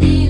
Salut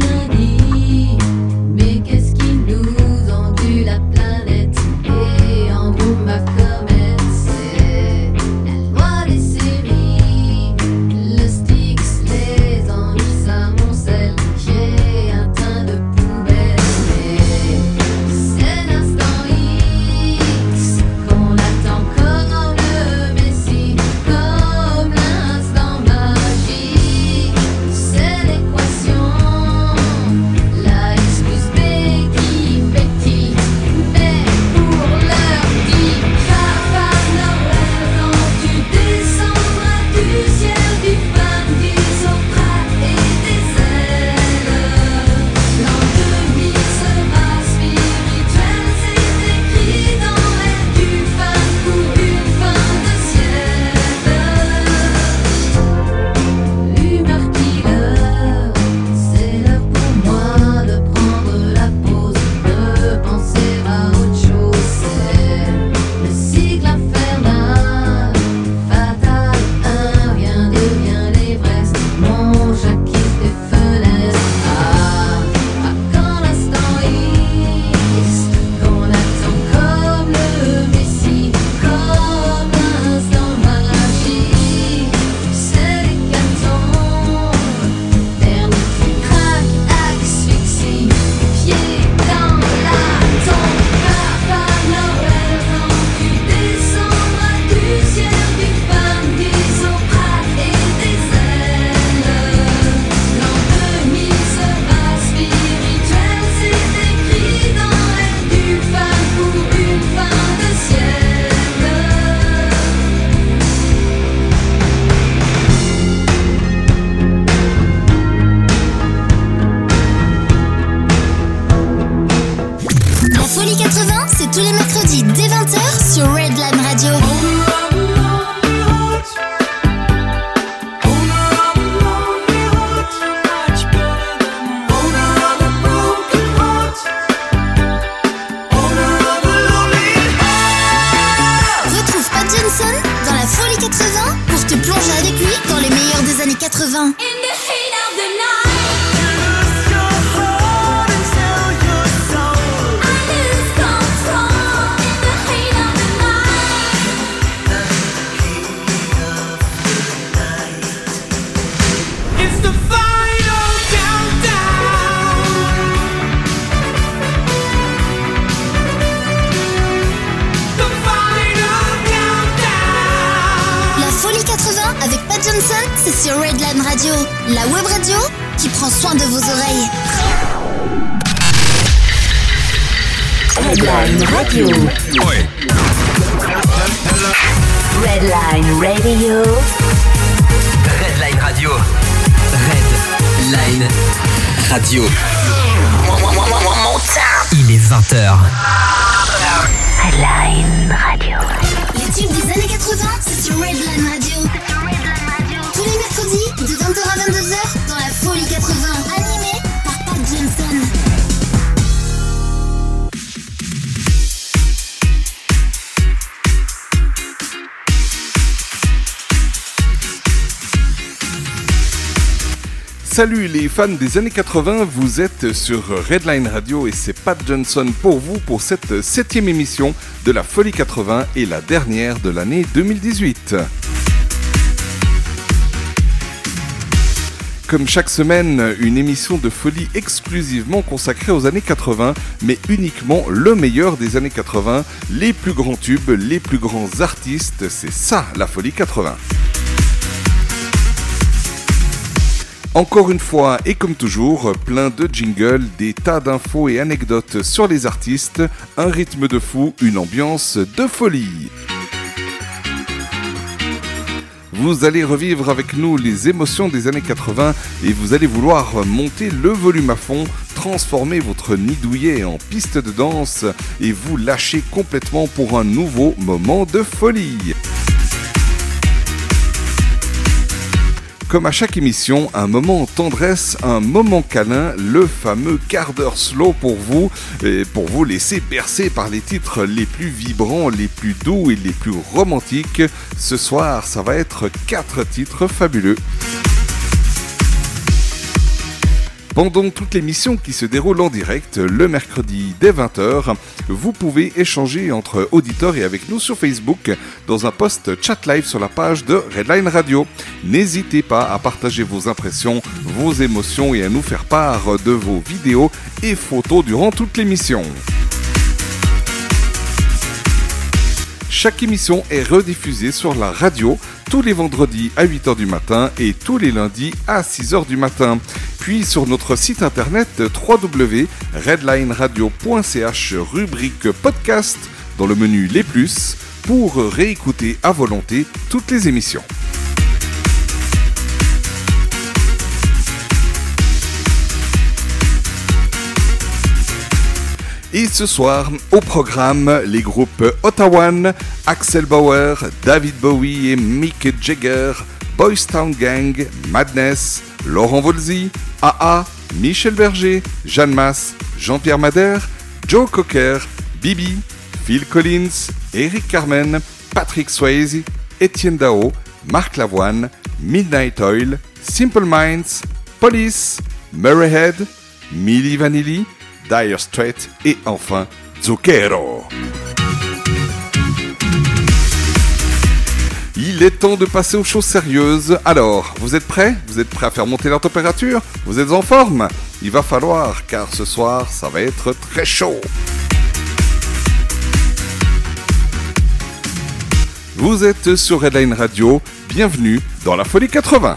fans des années 80, vous êtes sur Redline Radio et c'est Pat Johnson pour vous pour cette septième émission de la Folie 80 et la dernière de l'année 2018. Comme chaque semaine, une émission de folie exclusivement consacrée aux années 80, mais uniquement le meilleur des années 80, les plus grands tubes, les plus grands artistes, c'est ça la folie 80. Encore une fois, et comme toujours, plein de jingles, des tas d'infos et anecdotes sur les artistes, un rythme de fou, une ambiance de folie. Vous allez revivre avec nous les émotions des années 80 et vous allez vouloir monter le volume à fond, transformer votre nid douillet en piste de danse et vous lâcher complètement pour un nouveau moment de folie. Comme à chaque émission, un moment tendresse, un moment câlin, le fameux quart d'heure slow pour vous, et pour vous laisser bercer par les titres les plus vibrants, les plus doux et les plus romantiques. Ce soir, ça va être quatre titres fabuleux. Pendant toute l'émission qui se déroule en direct le mercredi dès 20h, vous pouvez échanger entre auditeurs et avec nous sur Facebook dans un post chat live sur la page de Redline Radio. N'hésitez pas à partager vos impressions, vos émotions et à nous faire part de vos vidéos et photos durant toute l'émission. Chaque émission est rediffusée sur la radio tous les vendredis à 8h du matin et tous les lundis à 6h du matin. Puis sur notre site internet www.redlineradio.ch rubrique podcast dans le menu Les Plus pour réécouter à volonté toutes les émissions. Et ce soir, au programme, les groupes Ottawan, Axel Bauer, David Bowie et Mick Jagger, Boys Town Gang, Madness, Laurent Volzy, AA, Michel Berger, Jeanne Masse, Jean-Pierre Madère, Joe Cocker, Bibi, Phil Collins, Eric Carmen, Patrick Swayze, Étienne Dao, Marc Lavoine, Midnight Oil, Simple Minds, Police, Murray Head, Milli Vanilli, Dire Straits et enfin Zucchero. Il est temps de passer aux choses sérieuses. Alors, vous êtes prêts? Vous êtes prêts à faire monter la température? Vous êtes en forme? Il va falloir, car ce soir, ça va être très chaud. Vous êtes sur Redline Radio, bienvenue dans la Folie 80.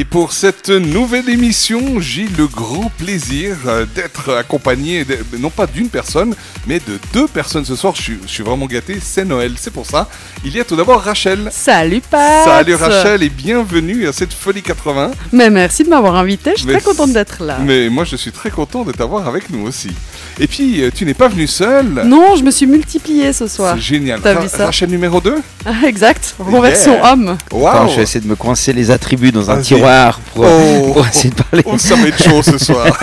Et pour cette nouvelle émission, j'ai le grand plaisir euh, d'être accompagné, non pas d'une personne, mais de deux personnes ce soir. Je suis, je suis vraiment gâté, c'est Noël, c'est pour ça. Il y a tout d'abord Rachel. Salut Pat Salut Rachel et bienvenue à cette Folie 80. Mais merci de m'avoir invité, je suis Mais très contente d'être là. Mais moi je suis très content de t'avoir avec nous aussi. Et puis euh, tu n'es pas venu seul. Non, je me suis multipliée ce soir. C'est génial. T'as Ra- vu ça Rachel numéro 2 Ah, exact, en Yeah. version homme. Attends, je vais essayer de me coincer les attributs dans un Vas-y. tiroir pour, Oh. pour essayer de parler. Oh, ça va être chaud ce soir.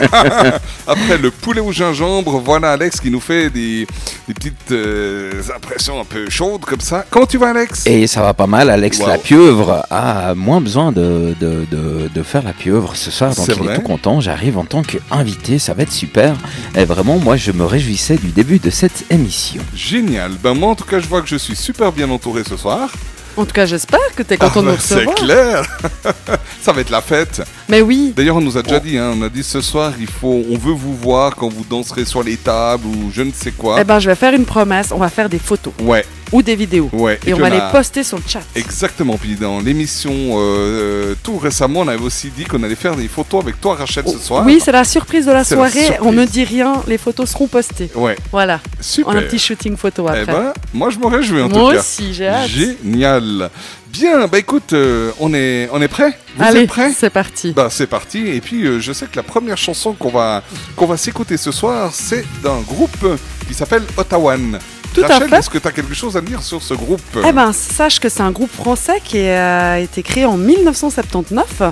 Après le poulet au gingembre, voilà Alex qui nous fait des, des petites euh, impressions un peu chaudes comme ça. Comment tu vas Alex? Et ça va pas mal, Alex Wow. la pieuvre a moins besoin de, de, de, de faire la pieuvre ce soir, donc C'est il vrai. est tout content, j'arrive en tant qu'invité, ça va être super. Et vraiment, moi je me réjouissais du début de cette émission. Génial. Ben moi en tout cas je vois que je suis super bien entouré ce soir. En tout cas, j'espère que tu es content Ah, de nous ben, C'est recevoir. clair. ça va être la fête. Mais oui, D'ailleurs on nous a déjà dit, hein, on a dit ce soir il faut, on veut vous voir quand vous danserez sur les tables ou je ne sais quoi. eh ben, je vais faire une promesse, on va faire des photos Ouais, ou des vidéos. ouais. Et on va a- les poster sur le chat. Exactement, puis dans l'émission euh, euh, tout récemment, on avait aussi dit qu'on allait faire des photos avec toi Rachel ce soir. Oui, c'est la surprise de la soirée. On ne dit rien, les photos seront postées. Ouais, Voilà, super. on a un petit shooting photo Eh après. ben, moi je me réjouis en Moi tout cas. aussi, j'ai hâte. Génial. Bien, bah écoute, euh, on est, on est prêt Vous Allez, êtes prêts? c'est parti. Bah c'est parti. Et puis euh, je sais que la première chanson qu'on va, qu'on va s'écouter ce soir, c'est d'un groupe qui s'appelle Ottawan. Tout à Rachel, fait. est-ce que tu as quelque chose à dire sur ce groupe? Eh ben, sache que c'est un groupe français qui a été créé en 1979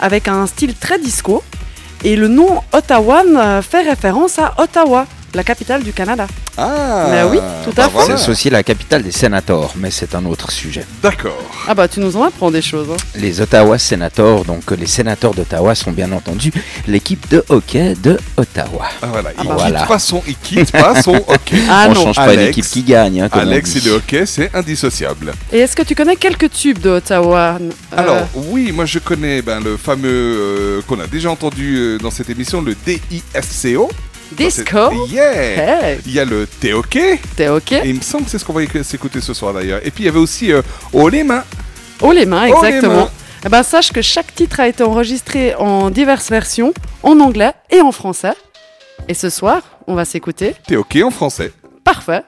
avec un style très disco. Et le nom Ottawa euh, fait référence à Ottawa, la capitale du Canada. Ah Bah oui, tout à bah fait. voilà. C'est aussi la capitale des sénators, mais c'est un autre sujet. D'accord. Ah bah tu nous en apprends des choses. hein. Les Ottawa Senators, donc les sénateurs d'Ottawa sont bien entendu l'équipe de hockey de Ottawa. Ah, voilà. Il, bah quitte voilà. pas son, il quitte pas son hockey. Ah On non. change pas Alex. l'équipe qui gagne. hein, comme Alex et le hockey, c'est indissociable. Et est-ce que tu connais quelques tubes de Ottawa euh, Alors, oui, moi je connais ben, le fameux euh, qu'on a déjà entendu euh, dans cette émission, le DISCO. Disco Yeah Hey, Il y a le T-Hockey, t'es ok et il me semble que c'est ce qu'on va éc- s'écouter ce soir d'ailleurs. Et puis il y avait aussi euh, Oh les mains. Oh les mains, Oh, les exactement. mains. Eh ben, sache que chaque titre a été enregistré en diverses versions, en anglais et en français. Et ce soir, on va s'écouter. T-Hockey en français. Parfait.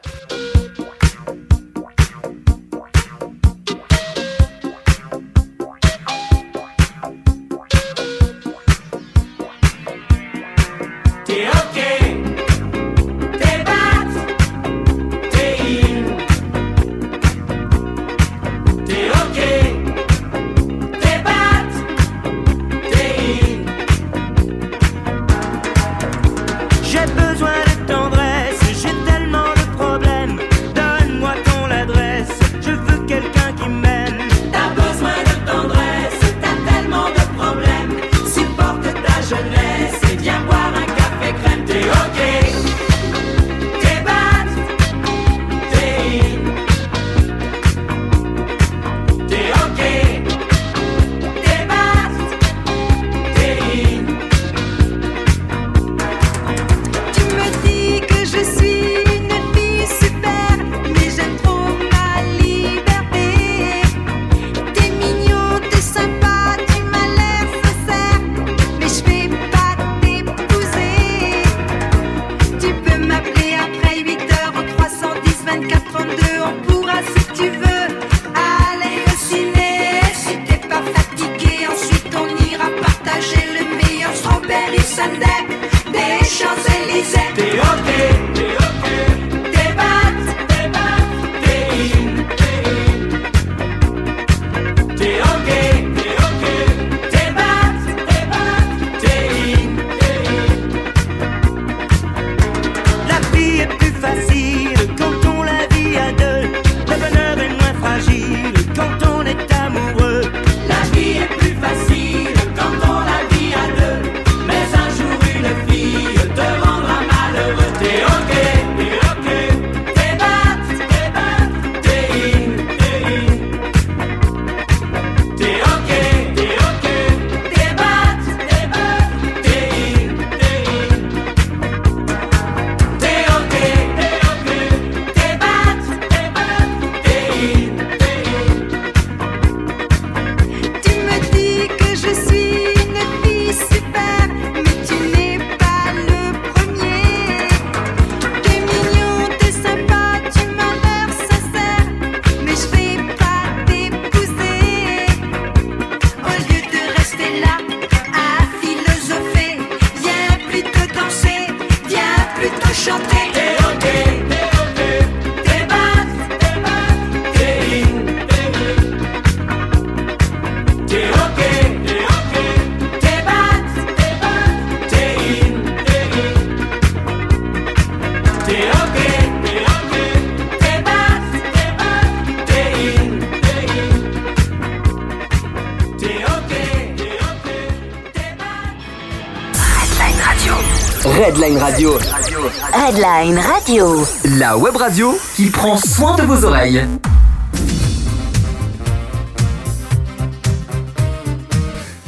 Radio. la web radio qui prend soin de vos oreilles.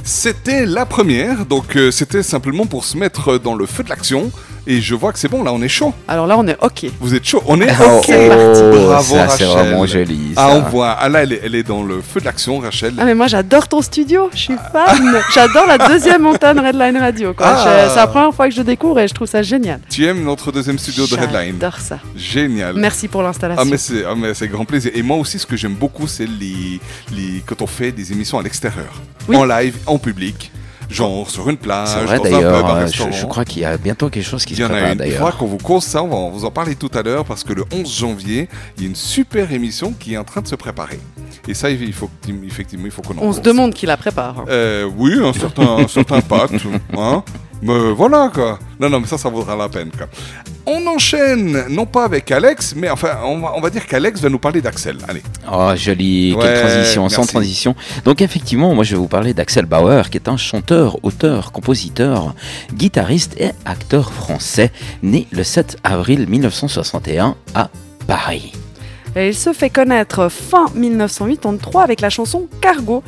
C'était la première, donc euh, c'était simplement pour se mettre dans le feu de l'action. Et je vois que c'est bon, là on est chaud. Alors là, on est OK. Vous êtes chaud On est Oh, ok. oh, Bravo ça c'est Rachel. vraiment joli. Ah, on voit. Ah là, elle est, elle est dans le feu de l'action, Rachel. Ah mais moi j'adore ton studio, je suis fan. J'adore la deuxième antenne Redline Radio. Ah. C'est la première fois que je découvre et je trouve ça génial. Tu aimes notre deuxième studio de Redline? J'adore ça. Génial. Merci pour l'installation. Ah mais c'est ah, grand plaisir. Et moi aussi, ce que j'aime beaucoup, c'est les, les quand on fait des émissions à l'extérieur, Oui. en live, en public, genre sur une plage, C'est vrai dans un pub, d'ailleurs, un euh, je, je crois qu'il y a bientôt quelque chose qui Il se y en a prépare une. Il faudra d'ailleurs. qu'on vous cause ça, on va vous en parler tout à l'heure parce que le 11 janvier, il y a une super émission qui est en train de se préparer. Et ça, il faut effectivement, il faut qu'on en On se demande qui la prépare. hein. Euh, oui, un certain, un certain pacte, hein. Mais voilà quoi. Non, non, mais ça, ça vaudra la peine quoi. On enchaîne, non pas avec Alex, mais enfin, on va, on va dire qu'Alex va nous parler d'Axel. Allez. Oh, joli, Ouais, quelle transition, sans transition. Donc effectivement, moi je vais vous parler d'Axel Bauer, qui est un chanteur, auteur, compositeur, guitariste et acteur français, né le 7 avril 1961 à Paris. Et il se fait connaître fin 1983 avec la chanson Cargo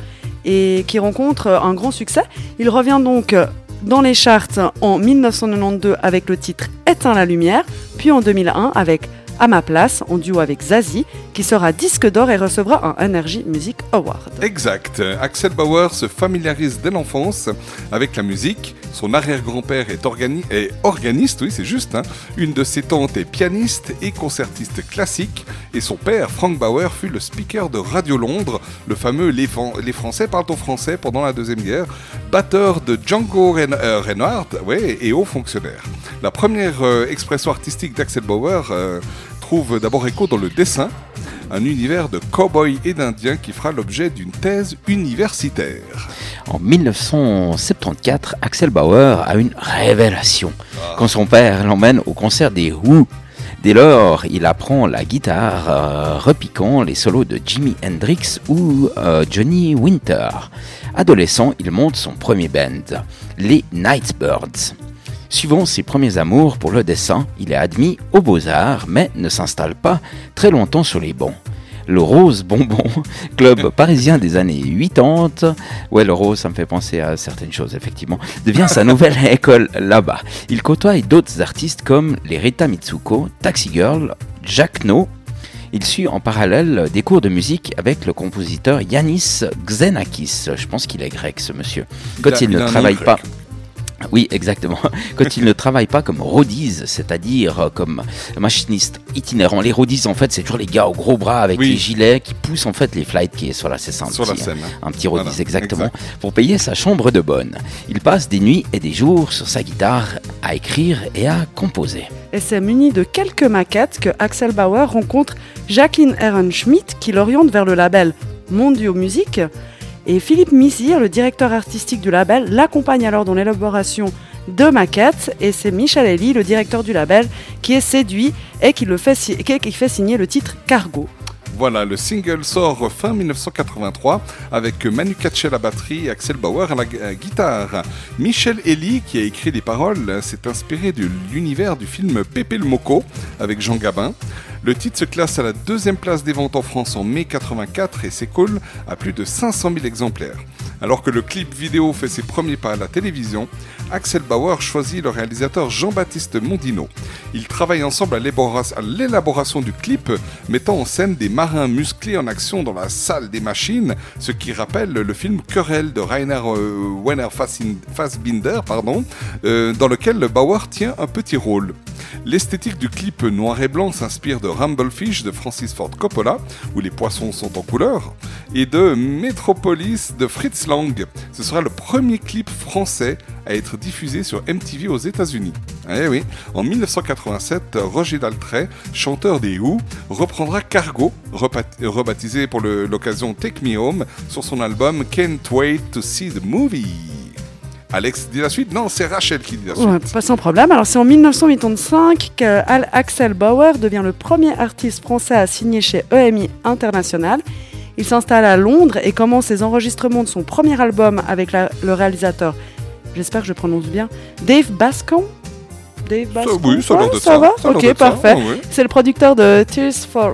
et qui rencontre un grand succès. Il revient donc dans les charts en 1992 avec le titre Éteins la lumière, puis en 2001 avec À ma place en duo avec Zazie qui sera disque d'or et recevra un Energy Music Award. Exact. Axel Bauer se familiarise dès l'enfance avec la musique. Son arrière-grand-père est, organi- est organiste, oui, c'est juste. hein. Une de ses tantes est pianiste et concertiste classique. Et son père, Frank Bauer, fut le speaker de Radio Londres, le fameux Les, Français parlent au français pendant la Deuxième Guerre, batteur de Django euh, Reinhardt ouais, et haut fonctionnaire. La première euh, expression artistique d'Axel Bauer euh, trouve d'abord écho dans le dessin, un univers de cow-boy et d'indiens qui fera l'objet d'une thèse universitaire. En 1974, Axel Bauer a une révélation quand son père l'emmène au concert des Who. Dès lors, il apprend la guitare, euh, repiquant les solos de Jimi Hendrix ou euh, Johnny Winter. Adolescent, il monte son premier band, les Nightbirds. Suivant ses premiers amours pour le dessin, il est admis aux Beaux-Arts, mais ne s'installe pas très longtemps sur les bancs. Le Rose Bonbon, club parisien des années 80, ouais le Rose ça me fait penser à certaines choses effectivement, devient sa nouvelle école là-bas. Il côtoie d'autres artistes comme les Rita Mitsuko, Taxi Girl, Jack No. Il suit en parallèle des cours de musique avec le compositeur Yanis Xenakis. Je pense qu'il est grec ce monsieur. Quand il, ne travaille grec. pas oui, exactement. Quand il ne travaille pas comme rodise, c'est-à-dire euh, comme machiniste itinérant. Les rodies, en fait, c'est toujours les gars aux gros bras avec Oui. les gilets qui poussent en fait les flight qui est sur la c'est un Sur la scène. hein. un petit rodise Voilà, exactement exact. pour payer sa chambre de bonne. Il passe des nuits et des jours sur sa guitare à écrire et à composer. Et c'est muni de quelques maquettes que Axel Bauer rencontre Jacqueline Ehrenschmidt qui l'oriente vers le label Mondio Music. Et Philippe Mizir, le directeur artistique du label, l'accompagne alors dans l'élaboration de maquettes. Et c'est Michel Elie, le directeur du label, qui est séduit et qui, fait, signer le titre Cargo. Voilà, le single sort fin 1983 avec Manu Katché à la batterie et Axel Bauer à la gu- guitare. Michel Elie, qui a écrit les paroles, s'est inspiré de l'univers du film Pépé le Moco avec Jean Gabin. Le titre se classe à la deuxième place des ventes en France en mai 84 et s'écoule à plus de 500 000 exemplaires. Alors que le clip vidéo fait ses premiers pas à la télévision, Axel Bauer choisit le réalisateur Jean-Baptiste Mondino. Ils travaillent ensemble à l'élabora- à l'élaboration du clip, mettant en scène des marins musclés en action dans la salle des machines, ce qui rappelle le film Querelle de Rainer euh, Werner Fassbinder, euh, dans lequel Bauer tient un petit rôle. L'esthétique du clip noir et blanc s'inspire de Rumblefish de Francis Ford Coppola, où les poissons sont en couleur, et de Metropolis de Fritz Lang. Ce sera le premier clip français à être diffusé sur MTV aux États-Unis. Eh oui, en 1987, Roger Daltrey, chanteur des Who, reprendra Cargo, rebaptisé pour l'occasion Take Me Home, sur son album Can't Wait to See the Movie. Alex dit la suite Non, c'est Rachel qui dit la suite. Ouais, pas sans problème. Alors, c'est en 1985 que Al- Axel Bauer devient le premier artiste français à signer chez EMI International. Il s'installe à Londres et commence ses enregistrements de son premier album avec la- le réalisateur, j'espère que je prononce bien, Dave Bascon. Dave Ça, Bascon oui, ça Ouais, ça va? Ça Ok, ça, parfait. C'est le producteur de Tears for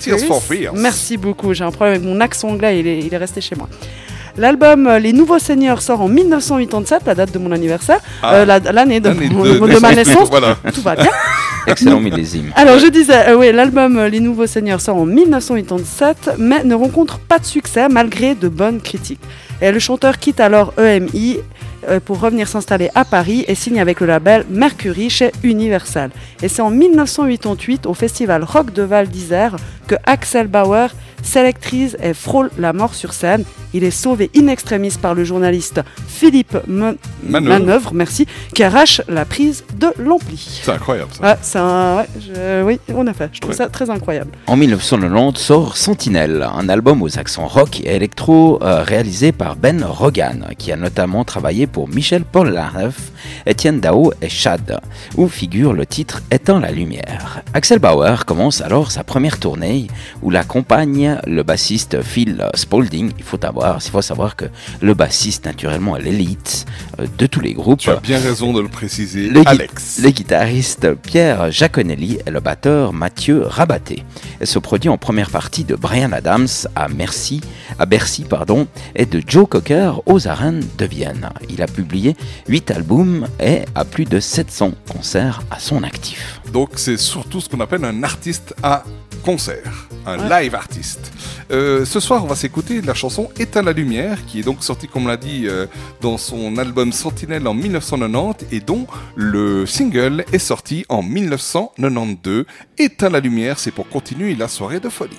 Tears for Fears. Merci beaucoup. J'ai un problème avec mon accent anglais, il est, il est resté chez moi. L'album euh, Les Nouveaux Seigneurs sort en 1987, la date de mon anniversaire, Ah. Euh, la- l'année de, ma naissance. voilà. Tout va bien. Excellent millésime. Alors je disais, euh, oui, l'album Les Nouveaux Seigneurs sort en 1987, mais ne rencontre pas de succès malgré de bonnes critiques. Et le chanteur quitte alors EMI pour revenir s'installer à Paris et signe avec le label Mercury chez Universal. Et c'est en 1988 au festival Rock de Val d'Isère que Axel Bauer s'électrise et frôle la mort sur scène. Il est sauvé in extremis par le journaliste Philippe Me- Manœuvre. Manœuvre, merci, qui arrache la prise de l'ampli. C'est incroyable ça. Ah, c'est un... ouais, je- oui, en effet, je trouve Ouais. ça très incroyable. En 1990 sort Sentinelle, un album aux accents rock et électro euh, réalisé par Ben Rogan, qui a notamment travaillé pour Michel Polnareff, Étienne Dao et Chad, où figure le titre Éteins la lumière. Axel Bauer commence alors sa première tournée où l'accompagne le bassiste Phil Spaulding. Il faut, avoir, il faut savoir que le bassiste, naturellement, est l'élite euh, de tous les groupes. Tu as bien raison de le préciser, Le Alex. Les guitaristes Pierre Giaconelli et le batteur Mathieu Rabaté. Elle se produit en première partie de Brian Adams à, Merci, à Bercy pardon, et de Joe Cocker aux arènes de Vienne. Il a publié 8 albums et a plus de 700 concerts à son actif. Donc c'est surtout ce qu'on appelle un artiste à concert, un Ouais. live artiste. Euh, ce soir, on va s'écouter la chanson Éteins la lumière, qui est donc sortie, comme on l'a dit, euh, dans son album Sentinelle en 1990 et dont le single est sorti en 1992. Éteins la lumière, c'est pour continuer la soirée de folie.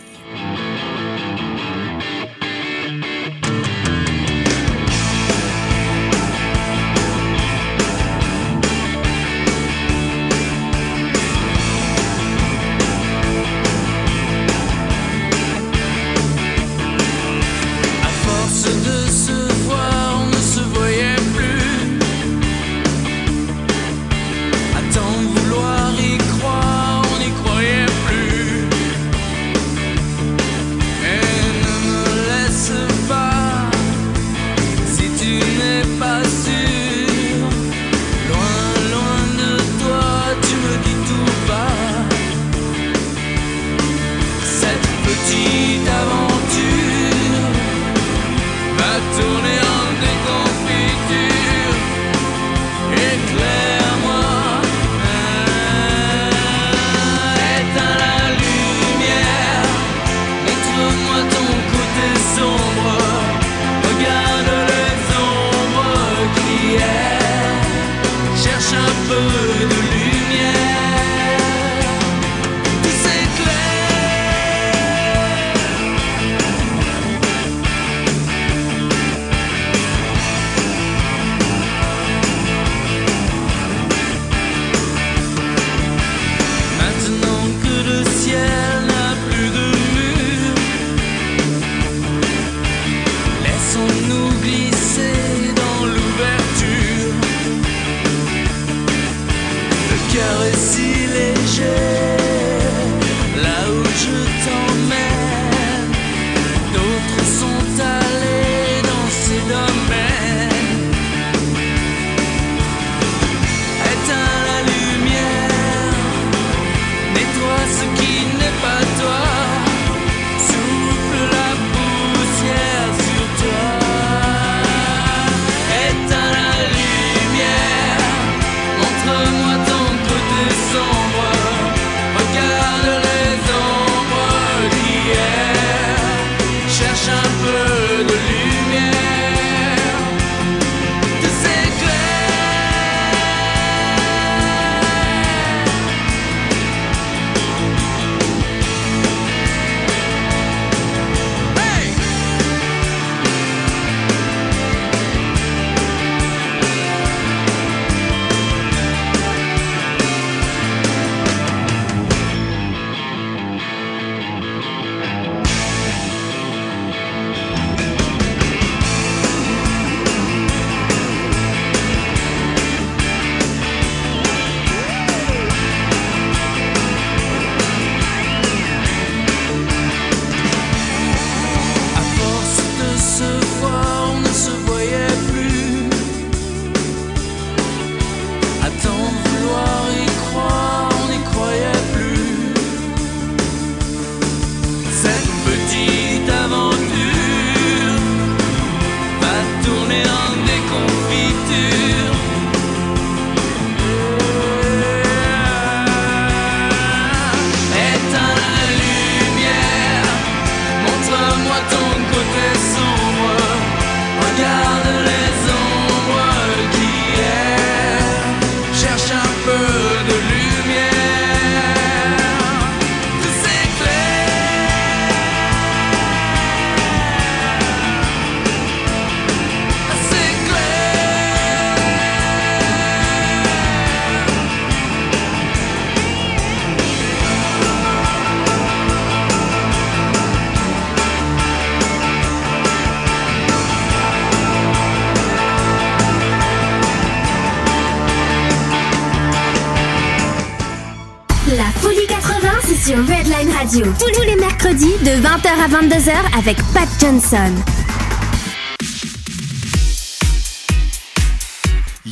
Radio. Tous les mercredis de 20h à 22h avec Pat Johnson.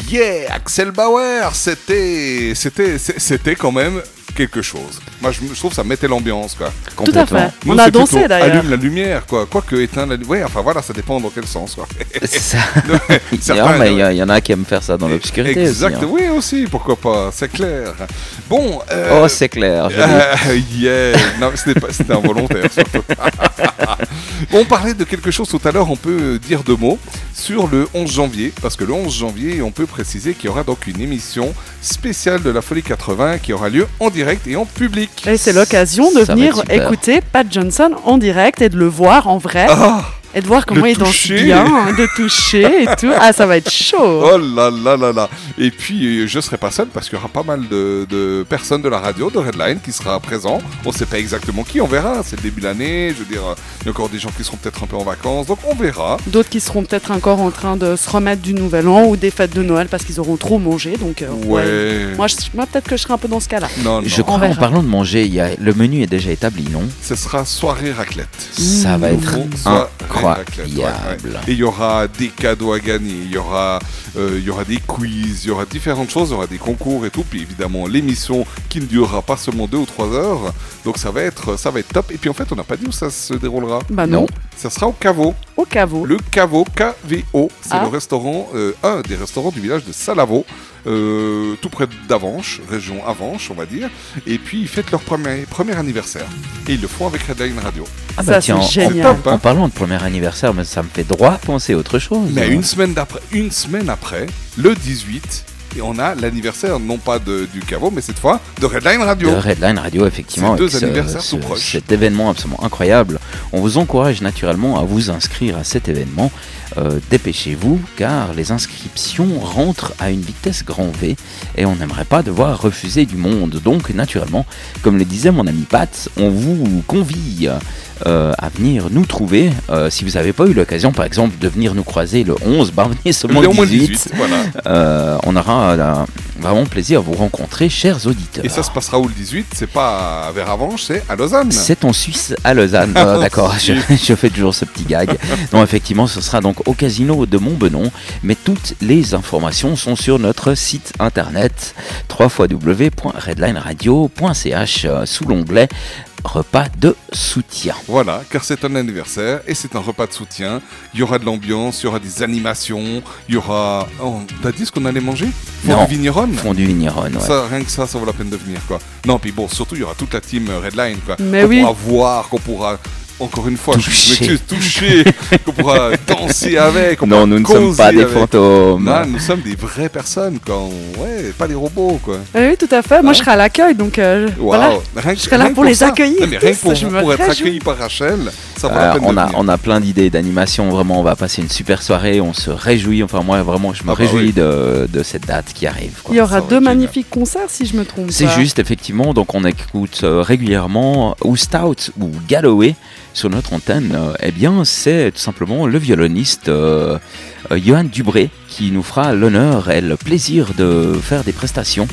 Yeah, Axel Bauer, c'était, c'était, c'était quand même quelque chose. Moi, je, je trouve que ça mettait l'ambiance, quoi. Tout à fait. Nous, On a dansé d'ailleurs. Allume la lumière, quoi. Quoique éteindre la lumière. Ouais, enfin voilà, ça dépend dans quel sens, quoi. C'est ça. Mais il y, en a qui aiment faire ça dans l'obscurité aussi. Exact, hein. oui aussi, pourquoi pas, c'est clair. Bon, euh, Oh, c'est clair. euh, yeah, non, c'était pas- c'était involontaire surtout. On parlait de quelque chose tout à l'heure, on peut dire deux mots sur le 11 janvier, parce que le 11 janvier, on peut préciser qu'il y aura donc une émission spéciale de la Folie 80 qui aura lieu en direct et en public. Et c'est l'occasion de Ça venir écouter Pat Johnson en direct et de le voir en vrai. Ah, Et de voir comment il danse toucher. bien, hein, de toucher et tout. Ah, ça va être chaud. oh là là là là. Et puis, euh, je serai pas seul parce qu'il y aura pas mal de, de personnes de la radio, de Redline, qui sera présent. On sait pas exactement qui, on verra. C'est le début de l'année. Je veux dire, euh, il y a encore des gens qui seront peut-être un peu en vacances, donc on verra. D'autres qui seront peut-être encore en train de se remettre du nouvel an ou des fêtes de Noël parce qu'ils auront trop mangé. Donc, euh, Ouais. Moi, je- moi, peut-être que je serai un peu dans ce cas-là. Non, non. Je crois, en parlant de manger, il y a, le menu est déjà établi, non? Ce sera soirée raclette. Ça va être Bon, ouais, ouais. Et il y aura des cadeaux à gagner, il y aura, euh, il y aura des quiz, il y aura différentes choses, il y aura des concours et tout. Puis évidemment l'émission qui ne durera pas seulement deux ou trois heures. Donc ça va être, ça va être top. Et puis en fait, on n'a pas dit où ça se déroulera. Bah non, Non. Ça sera au Caveau. au caveau. Le Caveau, KVO, c'est Ah. le restaurant, euh, un des restaurants du village de Salavo, euh, tout près d'Avanches, région Avanches, on va dire. Et puis ils fêtent leur premier, premier anniversaire. Et ils le font avec Redline Radio. Ah Ça, bah tiens, c'est en- top, hein. En parlant de premier anniversaire, mais ça me fait droit à penser à autre chose. Mais une semaine d'après, une semaine après, le 18, et on a l'anniversaire non pas de, du Caveau, mais cette fois de Redline Radio. De Redline Radio, effectivement. Deux ce- anniversaires ce- tout proches. Cet événement absolument incroyable. On vous encourage naturellement à vous inscrire à cet événement. Euh, Dépêchez-vous, car les inscriptions rentrent à une vitesse grand V et on n'aimerait pas devoir refuser du monde. Donc, naturellement, comme le disait mon ami Pat, on vous convie euh, à venir nous trouver. Euh, si vous n'avez pas eu l'occasion, par exemple, de venir nous croiser le 11, bah, venez seulement Le le au moins 18. 18, voilà. Euh, on aura vraiment plaisir à vous rencontrer, chers auditeurs. Et ça se passera où le 18 C'est pas vers Avanches, c'est à Lausanne. C'est en Suisse, à Lausanne. Euh, D'accord, je, je fais toujours ce petit gag. Non, effectivement, ce sera donc au casino de Montbenon. Mais toutes les informations sont sur notre site internet www.redlineradio.ch sous l'onglet repas de soutien. Voilà, car c'est un anniversaire et c'est un repas de soutien. Il y aura de l'ambiance, il y aura des animations, il y aura. Oh, T'as dit ce qu'on allait manger? Non. Fondue vigneronne Fondu vigneron, ouais. Ça, rien que ça, ça vaut la peine de venir, quoi. Non, puis bon, surtout, il y aura toute la team euh, Redline, quoi. Mais qu'on oui. pourra voir, qu'on pourra, encore une fois, je Toucher. m'excuse, toucher, qu'on pourra danser avec. qu'on Non, nous ne sommes pas des avec. fantômes. Non, nous sommes des vraies personnes, quoi. On- Ouais, pas des robots, quoi. Oui, tout à fait. Moi, Hein? je serai à l'accueil, donc euh, voilà. Rien que- Je serai là pour les ça. accueillir Non, mais rien que pour, je vous, me pour être accueilli par Rachel, ça vaut Euh, la peine on, de a, venir. on a plein d'idées d'animation, vraiment on va passer une super soirée, on se réjouit, enfin moi vraiment je me Ah bah réjouis oui. de, de cette date qui arrive. quoi. Il y aura ça deux génial. magnifiques concerts, si je me trompe C'est juste, effectivement. Donc, on écoute euh, régulièrement ou Stout ou Galloway sur notre antenne. Eh bien, c'est tout simplement le violoniste euh, Johan Dubré qui nous fera l'honneur et le plaisir de faire des prestations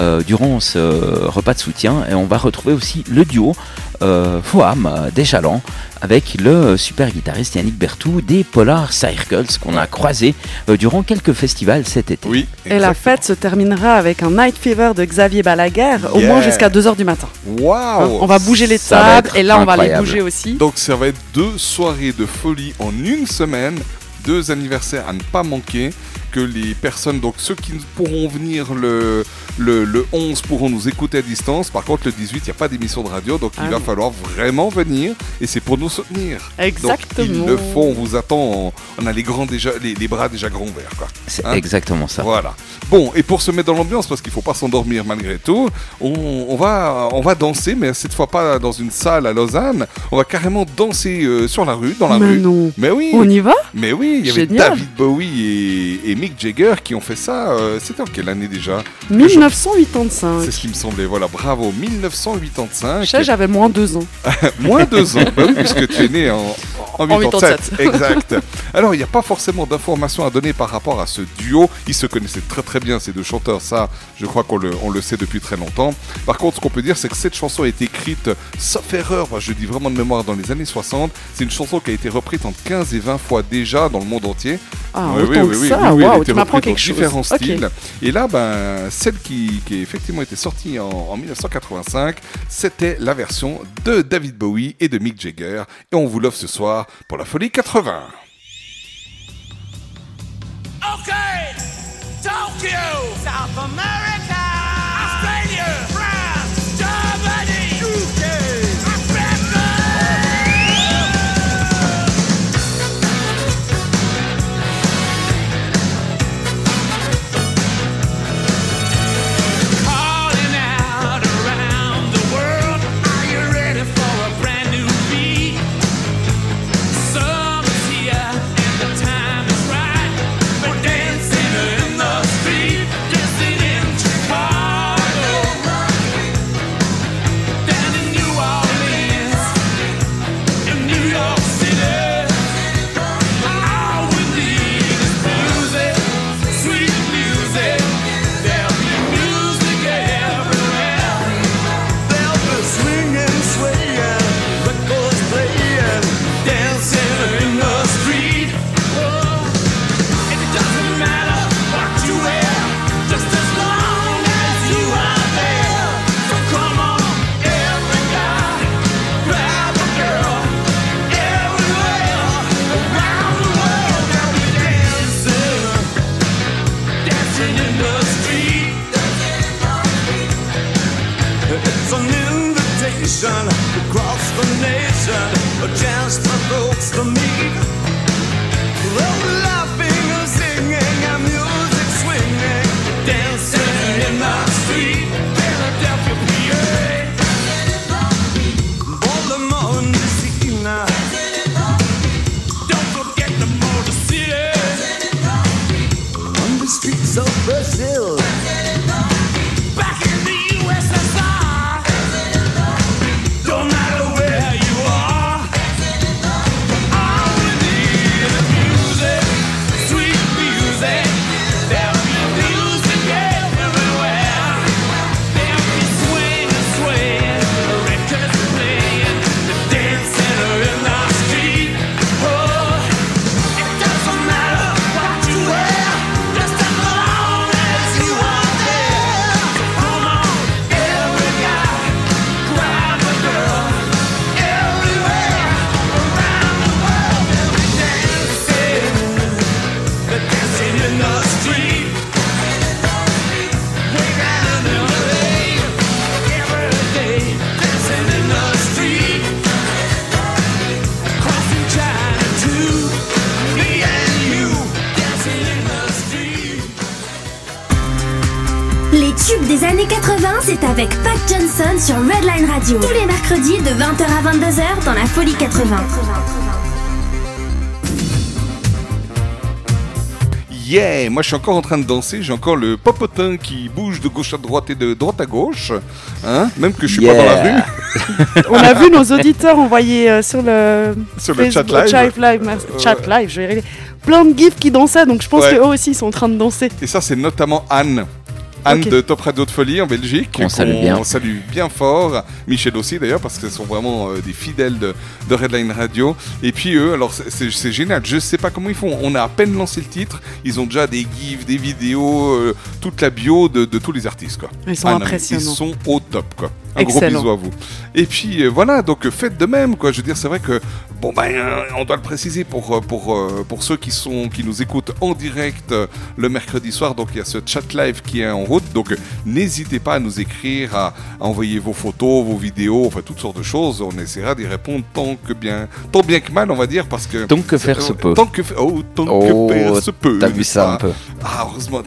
euh, durant ce repas de soutien. Et on va retrouver aussi le duo euh, Foam euh, des Chalands avec le super guitariste Yannick Bertou des Polar Circles qu'on a croisé euh, durant quelques festivals cet été. Oui. Et la fête se terminera avec un Night Fever de Xavier Balaguer, au Yeah. moins jusqu'à 2h du matin. Waouh On va bouger les tables et là on va les bouger aussi. Donc ça va être deux soirées de folie en une semaine, deux anniversaires à ne pas manquer, que les personnes, donc ceux qui pourront venir le, le, le 11 pourront nous écouter à distance, par contre le 18 il n'y a pas d'émission de radio, donc Ah il va oui. falloir vraiment venir et c'est pour nous soutenir. Exactement. Donc il le faut, on vous attend, on, a les, grands déjà, les, les bras déjà grands ouverts. Quoi. C'est Hein exactement ça. Voilà. Bon, et pour se mettre dans l'ambiance, parce qu'il faut pas s'endormir malgré tout, on, on va, on va danser, mais cette fois pas dans une salle à Lausanne. On va carrément danser euh, sur la rue, dans la Mais rue. non. Mais oui. On y va? Mais oui, il y avait Génial. David Bowie et, et Mick Jagger qui ont fait ça. euh, C'était en quelle année déjà? 1985. C'est ce qui me semblait. Voilà, bravo. 1985. Je sais, j'avais moins deux ans. Moins deux ans. Bah oui, puisque tu es né en, En En 87, exact. Alors, il n'y a pas forcément d'informations à donner par rapport à ce duo. Ils se connaissaient très très bien, ces deux chanteurs. Ça, je crois qu'on le, on le sait depuis très longtemps. Par contre, ce qu'on peut dire, c'est que cette chanson a été écrite, sauf erreur, je dis vraiment de mémoire, dans les années 60. C'est une chanson qui a été reprise entre 15 et 20 fois déjà dans le monde entier. Ah, Oui, autant oui, que oui, ça, oui, oui, elle a été tu m'apprends reprise dans quelque chose. différents Ok. styles. Et là, ben, celle qui, qui a effectivement été sortie en, en 1985, c'était la version de David Bowie et de Mick Jagger. Et on vous l'offre ce soir pour la folie 80. Okay, Tokyo, South America, of tubes des années 80, c'est avec Pat Johnson sur Redline Radio. Tous les mercredis de 20h à 22h dans la Folie 80. Yeah, moi je suis encore en train de danser, j'ai encore le popotin qui bouge de gauche à droite et de droite à gauche, hein, même que je suis pas dans la rue. On a vu nos auditeurs envoyer euh, sur le, Sur le chat live. chat live, je vais y arriver. Plein de gifs qui dansaient, donc je pense Ouais. qu'eux aussi ils sont en train de danser. Et ça c'est notamment Anne. Anne de Top Radio de Folie en Belgique. Qu'on salue bien. salue bien fort. Michel aussi d'ailleurs, parce que ce sont vraiment euh, des fidèles de, de Redline Radio. Et puis eux, alors c'est- génial, je sais pas comment ils font. On a à peine lancé le titre, ils ont déjà des gifs, des vidéos, euh, toute la bio de, de tous les artistes. Quoi. Ils sont Ah impressionnants. Ils sont au top. Quoi. Un Excellent. gros bisou à vous. Et puis euh, voilà, donc euh, faites de même. Quoi. Je veux dire, c'est vrai que, bon ben, euh, on doit le préciser pour, pour, euh, pour ceux qui, sont, qui nous écoutent en direct euh, le mercredi soir. Donc il y a ce chat live qui est en route. Donc n'hésitez pas à nous écrire, à, à envoyer vos photos, vos vidéos, enfin toutes sortes de choses. On essaiera d'y répondre tant que bien, tant bien que mal, on va dire, parce que Tant que faire se peut. Tant que, oh, tant Oh, que faire se peut. T'as vu ça pas un peu Ah, heureusement,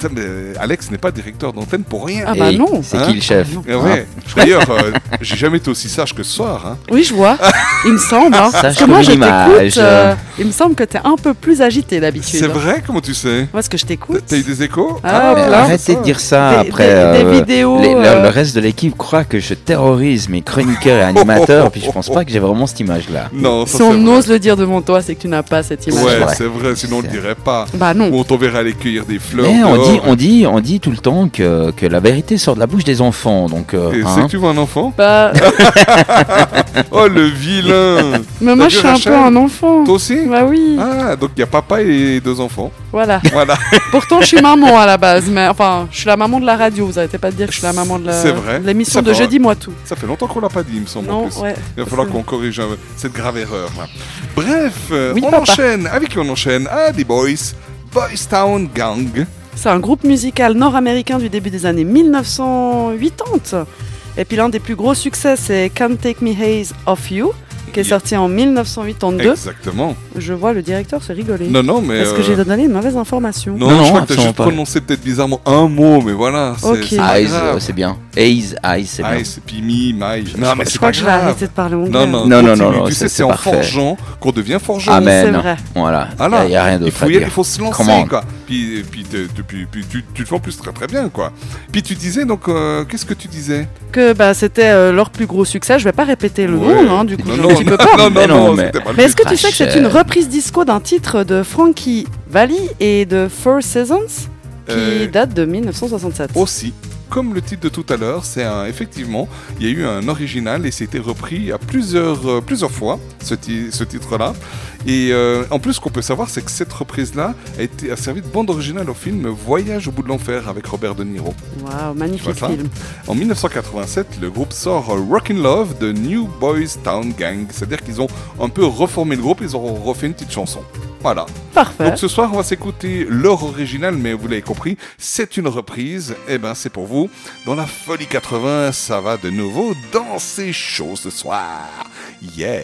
Alex n'est pas directeur d'antenne pour rien. Ah bah Et non. C'est Hein qui le chef Ah ouais. Hein D'ailleurs, euh, j'ai jamais été aussi sage que ce soir. Hein. Oui, je vois. Il me semble. hein. Parce que moi, je t'écoute. euh, il me semble que t'es un peu plus agité d'habitude. C'est vrai? Comment tu sais? Parce que je t'écoute. T'as eu des échos? Ah, Mais plein. arrêtez de dire ça Des- après. des- des euh, vidéos, les- le, euh. le reste de l'équipe croit que je terrorise mes chroniqueurs et animateurs, puis je pense pas que j'ai vraiment cette image-là. Non, ça Si on vrai. ose le dire devant toi, c'est que tu n'as pas cette image. Ouais, vrai. c'est vrai, sinon on le C'est- dirait pas. Bah non. Ou on t'enverrait aller cueillir des fleurs. Mais on dehors. dit, on dit, on dit tout le temps que, que la vérité sort de la bouche des enfants, donc. euh, Et hein. c'est que tu vois un enfant Bah, Oh le vilain mais moi, je suis un peu un enfant. Toi aussi Bah oui. Ah, donc il y a papa et deux enfants. Voilà. Voilà, Pourtant, je suis maman à la base, mais enfin, je suis la maman de la radio. Vous arrêtez pas de dire que je suis la maman de la- C'est vrai. de l'émission de va. jeudi, moi tout. ça fait longtemps qu'on l'a pas dit, il me semble en Non, plus. ouais. Il va falloir qu'on corrige euh, cette grave erreur. là. Bref, euh, Oui, on papa. enchaîne. Avec qui on enchaîne? Ah, des boys. Boys Town Gang. C'est un groupe musical nord-américain du début des années 1980. Et puis l'un des plus gros succès, c'est Can't Take Me Haze Off You, qui est sorti en 1982. Exactement. Je vois le directeur se rigoler. Non, non, mais. Est-ce que euh, j'ai donné une mauvaise information Non, Non, je crois que t'as absolument juste pas. prononcé peut-être bizarrement un mot, mais voilà. Ok. Eyes, euh, c'est bien. Eyes, eyes, c'est bien. Ice, puis me, my. Non, mais Je crois pas que je vais arrêter de parler anglais. Non, non, Non, non, continue. non, non, Tu sais, c'est en forgeant qu'on devient forgeant. Amen. C'est vrai. Voilà. Il n'y a, rien d'autre à dire. il faut se lancer, Comment quoi. Puis, puis tu, te fais en plus très très bien, quoi. Puis tu disais, donc, euh, qu'est-ce que tu disais? Que bah, c'était euh, leur plus gros succès. Je vais pas répéter le nom, hein, du coup, Non, petit peu non, peur. non, Mais non, non, non, mais- c'était pas Mais est-ce que tu sais que c'est une reprise disco d'un titre de Frankie Valli et de Four Seasons qui Euh, date de 1967 Aussi, comme le titre de tout à l'heure, c'est effectivement, il y a eu un original et c'était repris à plusieurs, euh, plusieurs fois, ce, ti- ce titre-là. Et euh, en plus, ce qu'on peut savoir, c'est que cette reprise-là a, été, a servi de bande originale au film Voyage au bout de l'enfer avec Robert De Niro. Waouh, magnifique film. En 1987, le groupe sort euh, Rockin' Love de New Boys Town Gang. C'est-à-dire qu'ils ont un peu reformé le groupe, ils ont refait une petite chanson. Voilà. Parfait. Donc ce soir, on va s'écouter leur original, mais vous l'avez compris, c'est une reprise. Et ben, c'est pour vous. Dans la folie 80, ça va de nouveau danser chaud ce soir. Yeah!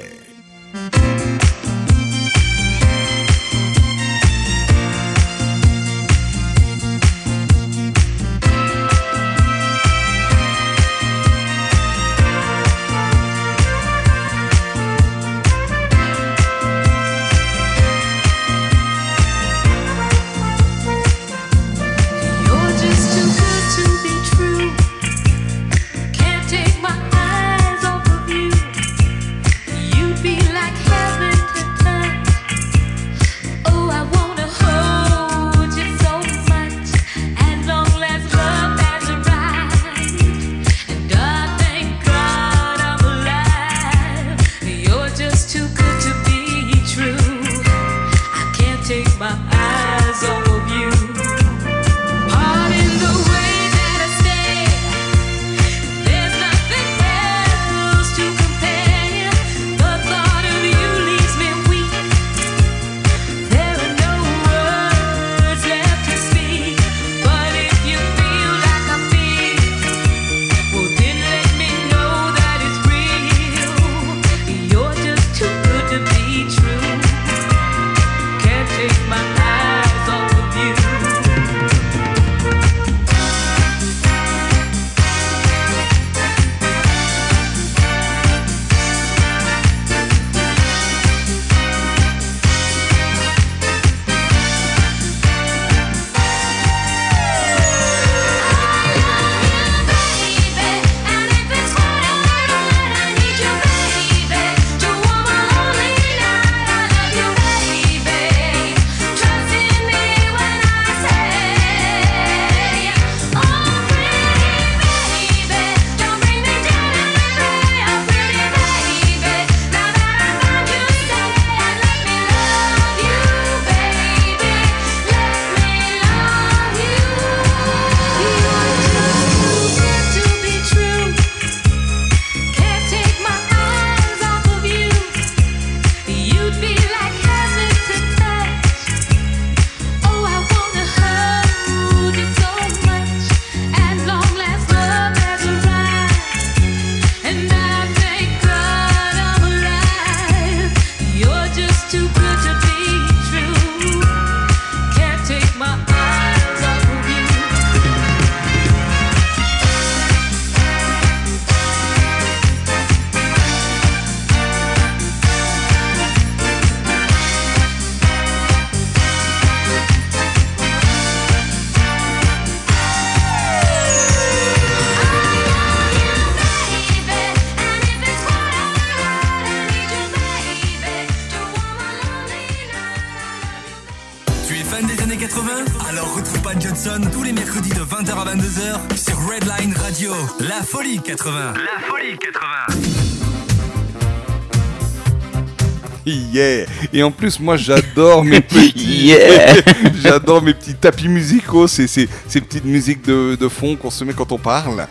Yeah Et en plus, moi, j'adore mes petits... Yeah. j'adore mes petits tapis musicaux, ces, ces, ces petites musiques de, de fond qu'on se met quand on parle.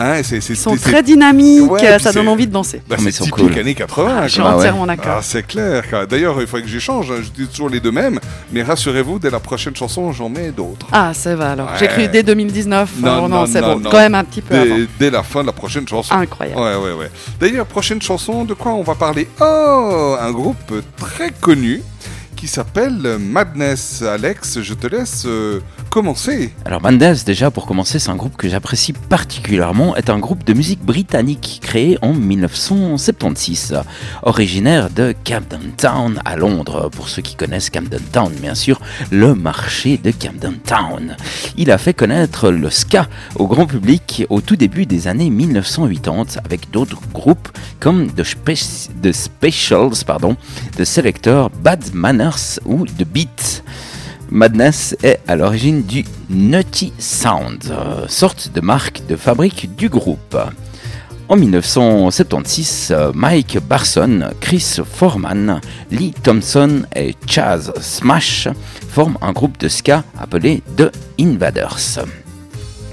Hein, c'est, Ils sont très dynamiques, Ouais, ça donne envie de danser. Bah, Ah, mais c'est typique cool. années 80. Je suis. Ah entièrement d'accord. Ah, c'est clair. D'ailleurs, il faudrait que j'y change. hein. Je dis toujours les deux mêmes. Mais rassurez-vous, dès la prochaine chanson, j'en mets d'autres. Ah, ça va alors. J'ai cru dès 2019. Non, Oh, non, non, c'est bon. non. Quand même un petit peu avant. Dès la fin de la prochaine chanson. Incroyable. Ouais, ouais, ouais. D'ailleurs, prochaine chanson, de quoi on va parler? Oh, un groupe très connu qui s'appelle Madness. Alex, je te laisse euh, Alors Madness, déjà pour commencer, c'est un groupe que j'apprécie particulièrement, est un groupe de musique britannique créé en 1976, originaire de Camden Town à Londres. Pour ceux qui connaissent Camden Town, bien sûr, le marché de Camden Town. Il a fait connaître le ska au grand public au tout début des années 1980 avec d'autres groupes comme The, The Specials, pardon, The Selector, Bad Manners ou The Beat. Madness est à l'origine du Nutty Sound, sorte de marque de fabrique du groupe. En 1976, euh, Mike Barson, Chris Foreman, Lee Thompson et Chaz Smash forment un groupe de ska appelé The Invaders.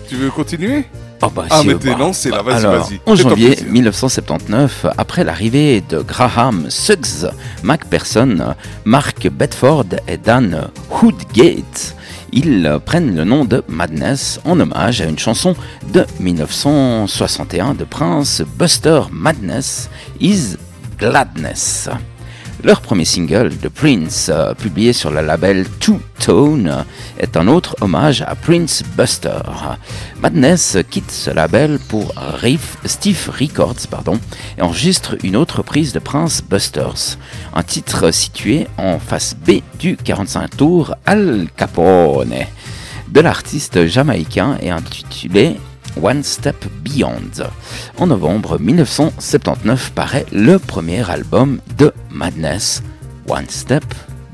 Tu veux continuer? Oh bah, Ah, si, mais t'es bah, lancé, là. bah, Vas-y, alors, vas-y. En janvier plaisir. 1979, après l'arrivée de Graham Suggs, McPherson, Mark Bedford et Dan Woodgate, ils prennent le nom de Madness en hommage à une chanson de 1961 de Prince Buster Madness is Gladness. Leur premier single, The Prince, euh, publié sur le label Two Tone, est un autre hommage à Prince Buster. Madness quitte ce label pour Steve Records pardon, et enregistre une autre prise de Prince Busters, un titre situé en face B du 45 tours Al Capone de l'artiste jamaïcain et intitulé One Step Beyond. En novembre 1979 paraît le premier album de Madness, One Step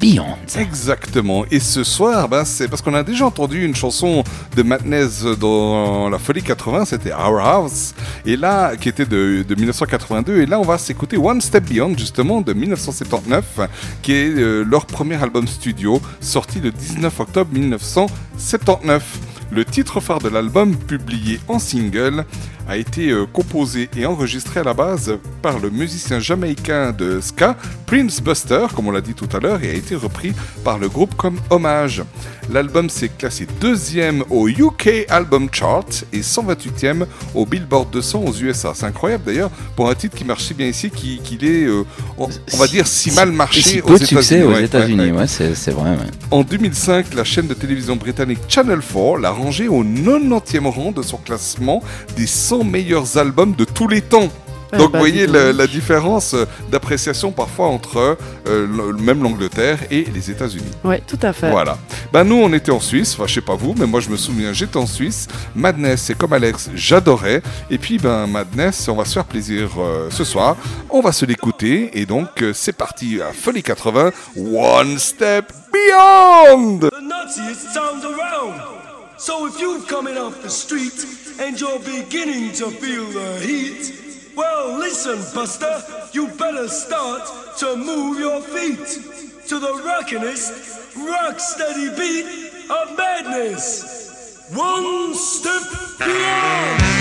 Beyond. Exactement. Et ce soir, ben, c'est parce qu'on a déjà entendu une chanson de Madness dans la Folie 80, c'était Our House, et là, qui était de, de 1982. Et là, on va s'écouter One Step Beyond, justement, de 1979, qui est euh, leur premier album studio, sorti le 19 octobre 1979. Le titre phare de l'album, publié en single, a été euh, composé et enregistré à la base par le musicien jamaïcain de ska, Prince Buster, comme on l'a dit tout à l'heure, et a été repris par le groupe comme hommage. L'album s'est classé deuxième au UK Album Chart et 128e au Billboard 200 aux USA. C'est incroyable d'ailleurs pour un titre qui marche si bien ici qu'il qu'il est, euh, on, on va dire, si mal marché si aux États-Unis. aux Ouais, États-Unis, ouais. ouais, c'est vrai. En 2005, la chaîne de télévision britannique Channel 4 l'a rangé au 90e rang de son classement des 100 meilleurs albums de tous les temps. Eh Donc bah, vous voyez la, différence euh, d'appréciation parfois entre euh, le- même l'Angleterre et les États-Unis. Ouais, tout à fait. Voilà. Ben nous on était en Suisse, enfin je sais pas vous, mais moi je me souviens j'étais en Suisse. Madness c'est comme Alex, j'adorais. Et puis ben Madness, on va se faire plaisir euh, ce soir. On va se l'écouter et donc euh, c'est parti à Folie 80, One Step Beyond. The nuttiest sounds around. So if you've coming off the street and you're beginning to feel the heat, well, listen, Buster, you better start to move your feet to the rockinest, rock steady beat of madness. One step beyond.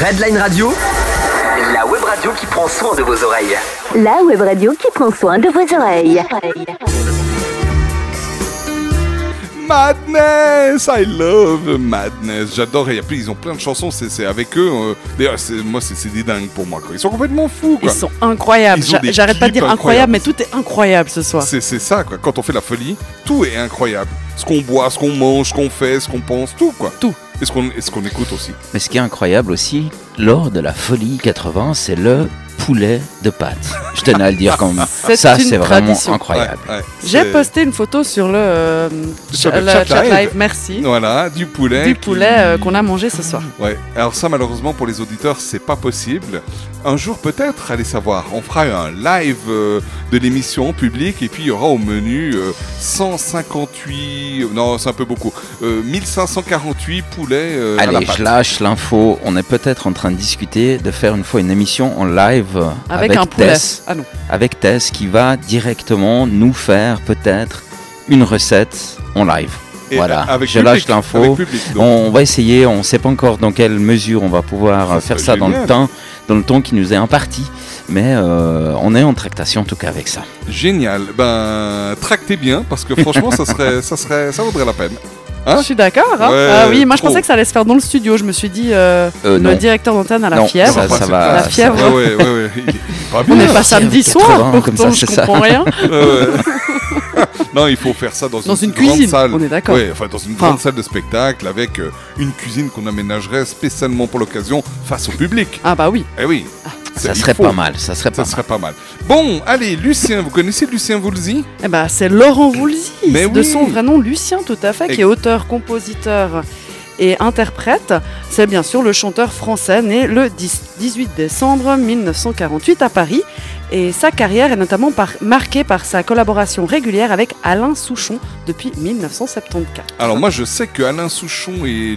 Redline Radio, la web radio qui prend soin de vos oreilles. La web radio qui prend soin de vos oreilles. Madness, I love Madness. J'adore. Et après, ils ont plein de chansons. C'est c'est avec eux. euh, D'ailleurs, c'est- moi, c'est c'est des dingues pour moi. Quoi. Ils sont complètement fous. Ils Quoi. sont incroyables. Ils ont des J'a- J'arrête pas de clips dire incroyable, incroyables. mais tout est incroyable ce soir. C'est c'est ça, quoi. Quand on fait la folie, tout est incroyable. Ce qu'on boit, ce qu'on mange, ce qu'on fait, ce qu'on pense, tout, quoi. Tout. Et ce qu'on qu'on écoute aussi. Mais ce qui est incroyable aussi, lors de la folie 80, c'est le poulet de pâte. Je tenais à le dire comme C'est ça, c'est vraiment tradition. incroyable. Ouais, ouais. J'ai posté une photo sur le, euh, Sur ch- le le chat chat live. live, merci, Voilà, du poulet. du qui- poulet euh, qu'on a mangé ce soir. Ouais. Alors ça, malheureusement, pour les auditeurs, c'est pas possible. Un jour, peut-être, allez savoir. On fera un live euh, de l'émission en public et puis il y aura au menu euh, 158. Non, c'est un peu beaucoup. Euh, 1548 poulets euh, à la Allez, pâte. je lâche l'info. On est peut-être en train de discuter de faire une fois une émission en live Avec, avec, un poulet. Tess, Ah non. avec Tess qui va directement nous faire peut-être une recette en live. Et voilà, avec je public, lâche l'info. On va essayer, on ne sait pas encore dans quelle mesure on va pouvoir Ça euh, faire ça dans le temps, dans le temps qui nous est imparti, mais euh, on est en tractation en tout cas avec ça. Génial. Ben, tractez bien parce que franchement, ça serait, ça serait, ça vaudrait la peine. Hein je suis d'accord. hein. Ouais, ah oui, moi je trop. pensais que ça allait se faire dans le studio. Je me suis dit, euh, Euh, le directeur d'antenne a la Non, fièvre. ça, ça va. La ça fièvre. va. Ouais, ouais, ouais, ouais. Il est pas On n'est pas samedi soir, 80, comme pourtant ça, je c'est ça. comprends rien. Non, il faut faire ça dans, Dans une grande cuisine, salle. on est d'accord. Ouais, enfin dans une Enfin. grande salle de spectacle avec euh, une cuisine qu'on aménagerait spécialement pour l'occasion face au public. Ah bah oui. Eh oui. Ça il serait faut. pas mal, ça serait Ça pas serait pas mal. Bon, allez, Lucien, vous connaissez Lucien Voulzy? Eh ben, c'est Laurent Voulzy, Mais de oui. son vrai nom Lucien tout à fait, Et- qui est auteur, compositeur et interprète. C'est bien sûr le chanteur français né le 10 18 décembre 1948 à Paris. Et sa carrière est notamment marquée par sa collaboration régulière avec Alain Souchon depuis 1974. Alors moi je sais que Alain Souchon et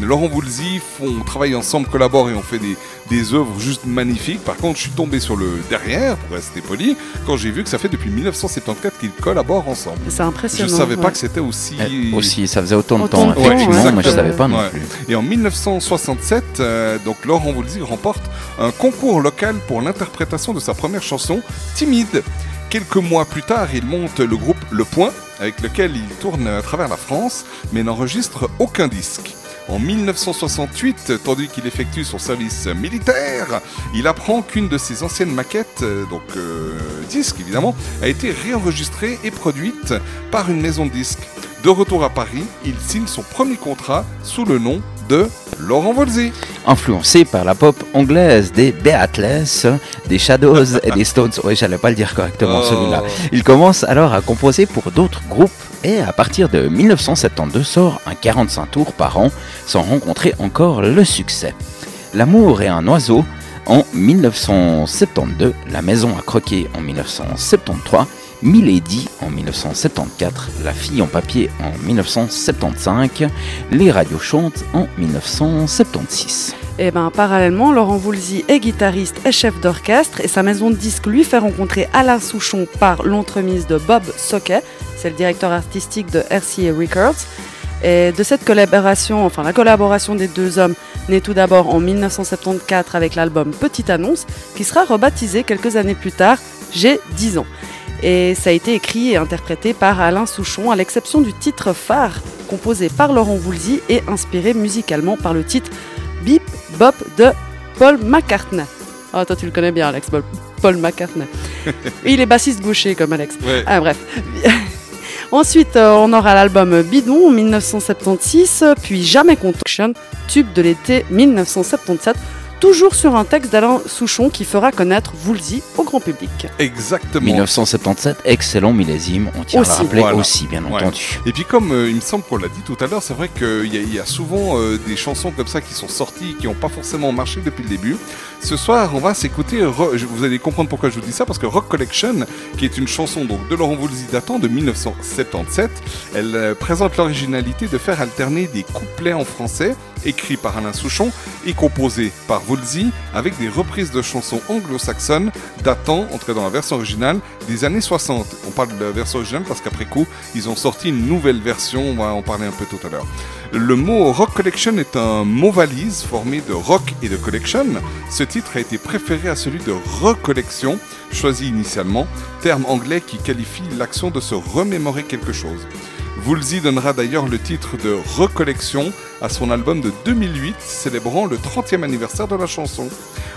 Laurent Voulzy font travaillent ensemble, collaborent et ont fait des, des œuvres juste magnifiques. Par contre, je suis tombé sur le derrière, pour rester poli, quand j'ai vu que ça fait depuis 1974 qu'ils collaborent ensemble. C'est Je impressionnant. savais pas que c'était aussi... Eh, aussi, ça faisait autant de Autant temps, temps, effectivement, ouais. moi je savais pas non Ouais. plus. Et en 1967, euh, donc Laurent Voulzy remporte un concours local pour l'interprétation de sa première chanson, Timide. Quelques mois plus tard, il monte le groupe Le Point, avec lequel il tourne à travers la France, mais n'enregistre aucun disque. En 1968, tandis qu'il effectue son service militaire, il apprend qu'une de ses anciennes maquettes, euh, donc euh, disque évidemment, a été réenregistrée et produite par une maison de disques. De retour à Paris, il signe son premier contrat sous le nom de Laurent Volzy. Influencé par la pop anglaise des Beatles, des Shadows et des Stones. Ouais, j'allais pas le dire correctement Oh. celui-là. Il commence alors à composer pour d'autres groupes et à partir de 1972 sort un 45 tours par an sans rencontrer encore le succès. L'amour est un oiseau en 1972, La maison à croquer en 1973, Milady en 1974, La fille en papier en 1975, Les radios chantent en 1976. Et ben parallèlement, Laurent Voulzy est guitariste et chef d'orchestre et sa maison de disques lui fait rencontrer Alain Souchon par l'entremise de Bob Socket, c'est le directeur artistique de RCA Records. Et de cette collaboration, enfin la collaboration des deux hommes naît tout d'abord en 1974 avec l'album Petite Annonce qui sera rebaptisé quelques années plus tard J'ai 10 ans. Et ça a été écrit et interprété par Alain Souchon à l'exception du titre phare composé par Laurent Voulzy et inspiré musicalement par le titre Beep Bop de Paul McCartney. Ah, toi tu le connais bien, Alex, Paul- McCartney. Il est bassiste gaucher comme Alex. Ouais. Ah, bref. Ensuite, euh, on aura l'album Bidon en 1976, puis Jamais Contaction, tube de l'été 1977, toujours sur un texte d'Alain Souchon qui fera connaître Woolsey au grand public. Exactement. 1977, excellent millésime, on tient à rappeler Voilà. aussi, bien Ouais. entendu. Et puis comme euh, il me semble qu'on l'a dit tout à l'heure, c'est vrai qu'il y, a- il y a souvent euh, des chansons comme ça qui sont sorties, qui n'ont pas forcément marché depuis le début. Ce soir, on va s'écouter, vous allez comprendre pourquoi je vous dis ça, parce que Rock Collection, qui est une chanson donc, de Laurent Voulzy datant de 1977, elle euh, présente l'originalité de faire alterner des couplets en français, écrits par Alain Souchon, et composés par Voulzy, avec des reprises de chansons anglo-saxonnes datant, en tout cas dans la version originale, des années 60. On parle de la version originale parce qu'après coup, ils ont sorti une nouvelle version, on va en parler un peu tout à l'heure. Le mot Rock Collection est un mot valise formé de rock et de collection. Ce titre a été préféré à celui de recollection, choisi initialement, terme anglais qui qualifie l'action de se remémorer quelque chose. Woolsey donnera d'ailleurs le titre de Recollection à son album de 2008 célébrant le 30e anniversaire de la chanson.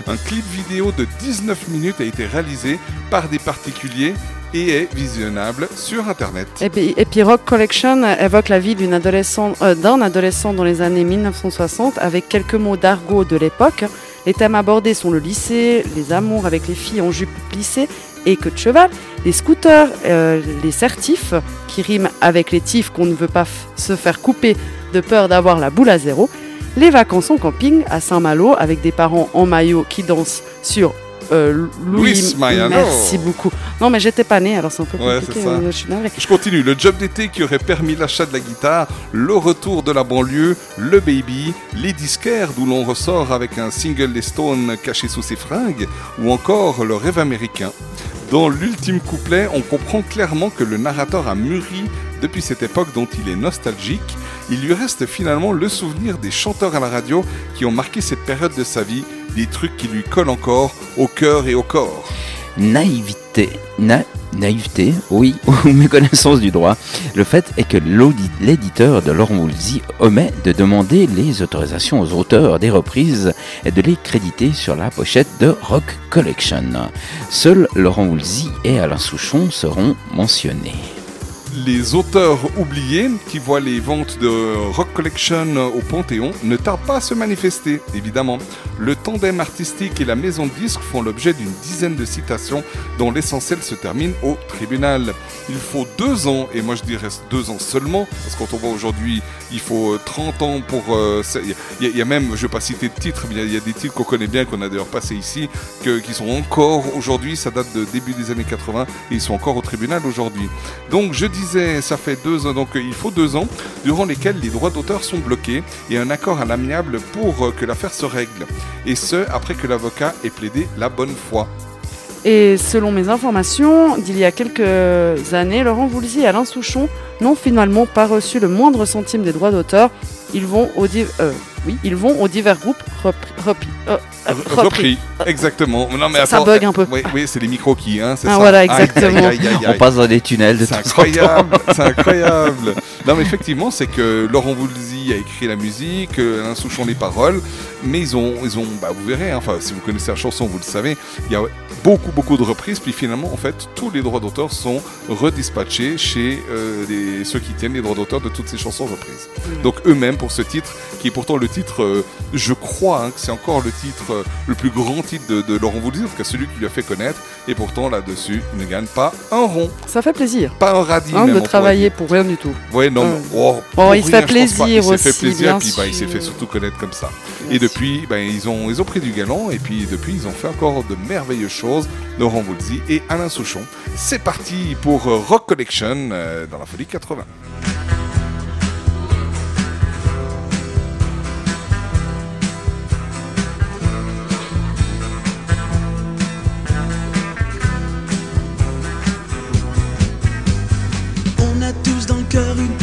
Un clip vidéo de 19 minutes a été réalisé par des particuliers et est visionnable sur internet. Et puis, Rock Collection évoque la vie euh, d'un adolescent dans les années 1960 avec quelques mots d'argot de l'époque. Les thèmes abordés sont le lycée, les amours avec les filles en jupe plissée et queue de cheval, les scooters, euh, les certifs qui riment avec les tifs qu'on ne veut pas se faire couper de peur d'avoir la boule à zéro, les vacances en camping à Saint-Malo avec des parents en maillot qui dansent sur euh, Louis. Mariano. Merci beaucoup. Non mais j'étais pas née alors c'est un peu Ouais, compliqué. ça. euh, je suis. Je continue. Le job d'été qui aurait permis l'achat de la guitare, le retour de la banlieue, le baby, les disquaires d'où l'on ressort avec un single des Stones caché sous ses fringues, ou encore le rêve américain. Dans l'ultime couplet, on comprend clairement que le narrateur a mûri depuis cette époque dont il est nostalgique. Il lui reste finalement le souvenir des chanteurs à la radio qui ont marqué cette période de sa vie, des trucs qui lui collent encore au cœur et au corps. Naïveté, na- naïveté, oui, ou méconnaissance du droit. Le fait est que l'éditeur de Laurent Woolsey omet de demander les autorisations aux auteurs des reprises et de les créditer sur la pochette de Rock Collection. Seuls Laurent Woolsey et Alain Souchon seront mentionnés. Les auteurs oubliés qui voient les ventes de Rock Collection au Panthéon ne tardent pas à se manifester, évidemment. Le tandem artistique et la maison de disques font l'objet d'une dizaine de citations dont l'essentiel se termine au tribunal. Il faut deux ans, et moi je dirais deux ans seulement, parce que quand on voit aujourd'hui, il faut euh, 30 ans pour... euh, Il y, a- y a même, je ne vais pas citer de titres, mais il y a- des titres qu'on connaît bien, qu'on a d'ailleurs passé ici, qui sont encore aujourd'hui, ça date de début des années 80, et ils sont encore au tribunal aujourd'hui. Ça fait deux ans, donc il faut deux ans, durant lesquels les droits d'auteur sont bloqués et un accord à l'amiable pour que l'affaire se règle. Et ce, après que l'avocat ait plaidé la bonne foi. Et selon mes informations, d'il y a quelques années, Laurent Voulzy et Alain Souchon n'ont finalement pas reçu le moindre centime des droits d'auteur. Ils vont aux, div- euh, oui, ils vont aux divers groupes repris. repris- euh, euh, R- Repris, exactement. Non, mais Ça attends, bug un peu. Oui, oui, c'est les micros qui, hein, c'est Ah, ça. voilà, Aïe, aïe, exactement. aïe, aïe, On passe dans des tunnels de C'est incroyable, c'est incroyable. Non mais effectivement, c'est que Laurent Voulzy a écrit la musique, euh, Alain Souchon les paroles, mais ils ont, ils ont, bah, vous verrez, hein, enfin si vous connaissez la chanson, vous le savez, il y a beaucoup beaucoup de reprises, puis finalement en fait tous les droits d'auteur sont redispatchés chez euh, les- ceux qui tiennent les droits d'auteur de toutes ces chansons reprises. Donc eux-mêmes pour ce titre, qui est pourtant le titre, euh, je crois hein, que c'est encore le titre, euh, le plus grand titre de, de Laurent Voulzy, en tout cas celui qui lui a fait connaître, et pourtant là-dessus il ne gagne pas un rond, Ça fait plaisir pas un radis hein, même, de travailler pour rien du tout. Ouais, non, Euh, oh, bon, pour il se fait je pense pas. plaisir Il s'est fait aussi, plaisir, bien puis bah, il s'est fait surtout connaître comme ça. Et depuis, ben, ils, ont, ils ont pris du galon, et puis depuis, ils ont fait encore de merveilleuses choses. Laurent Voulzy et Alain Souchon. C'est parti pour euh, Rock Collection euh, dans la folie 80.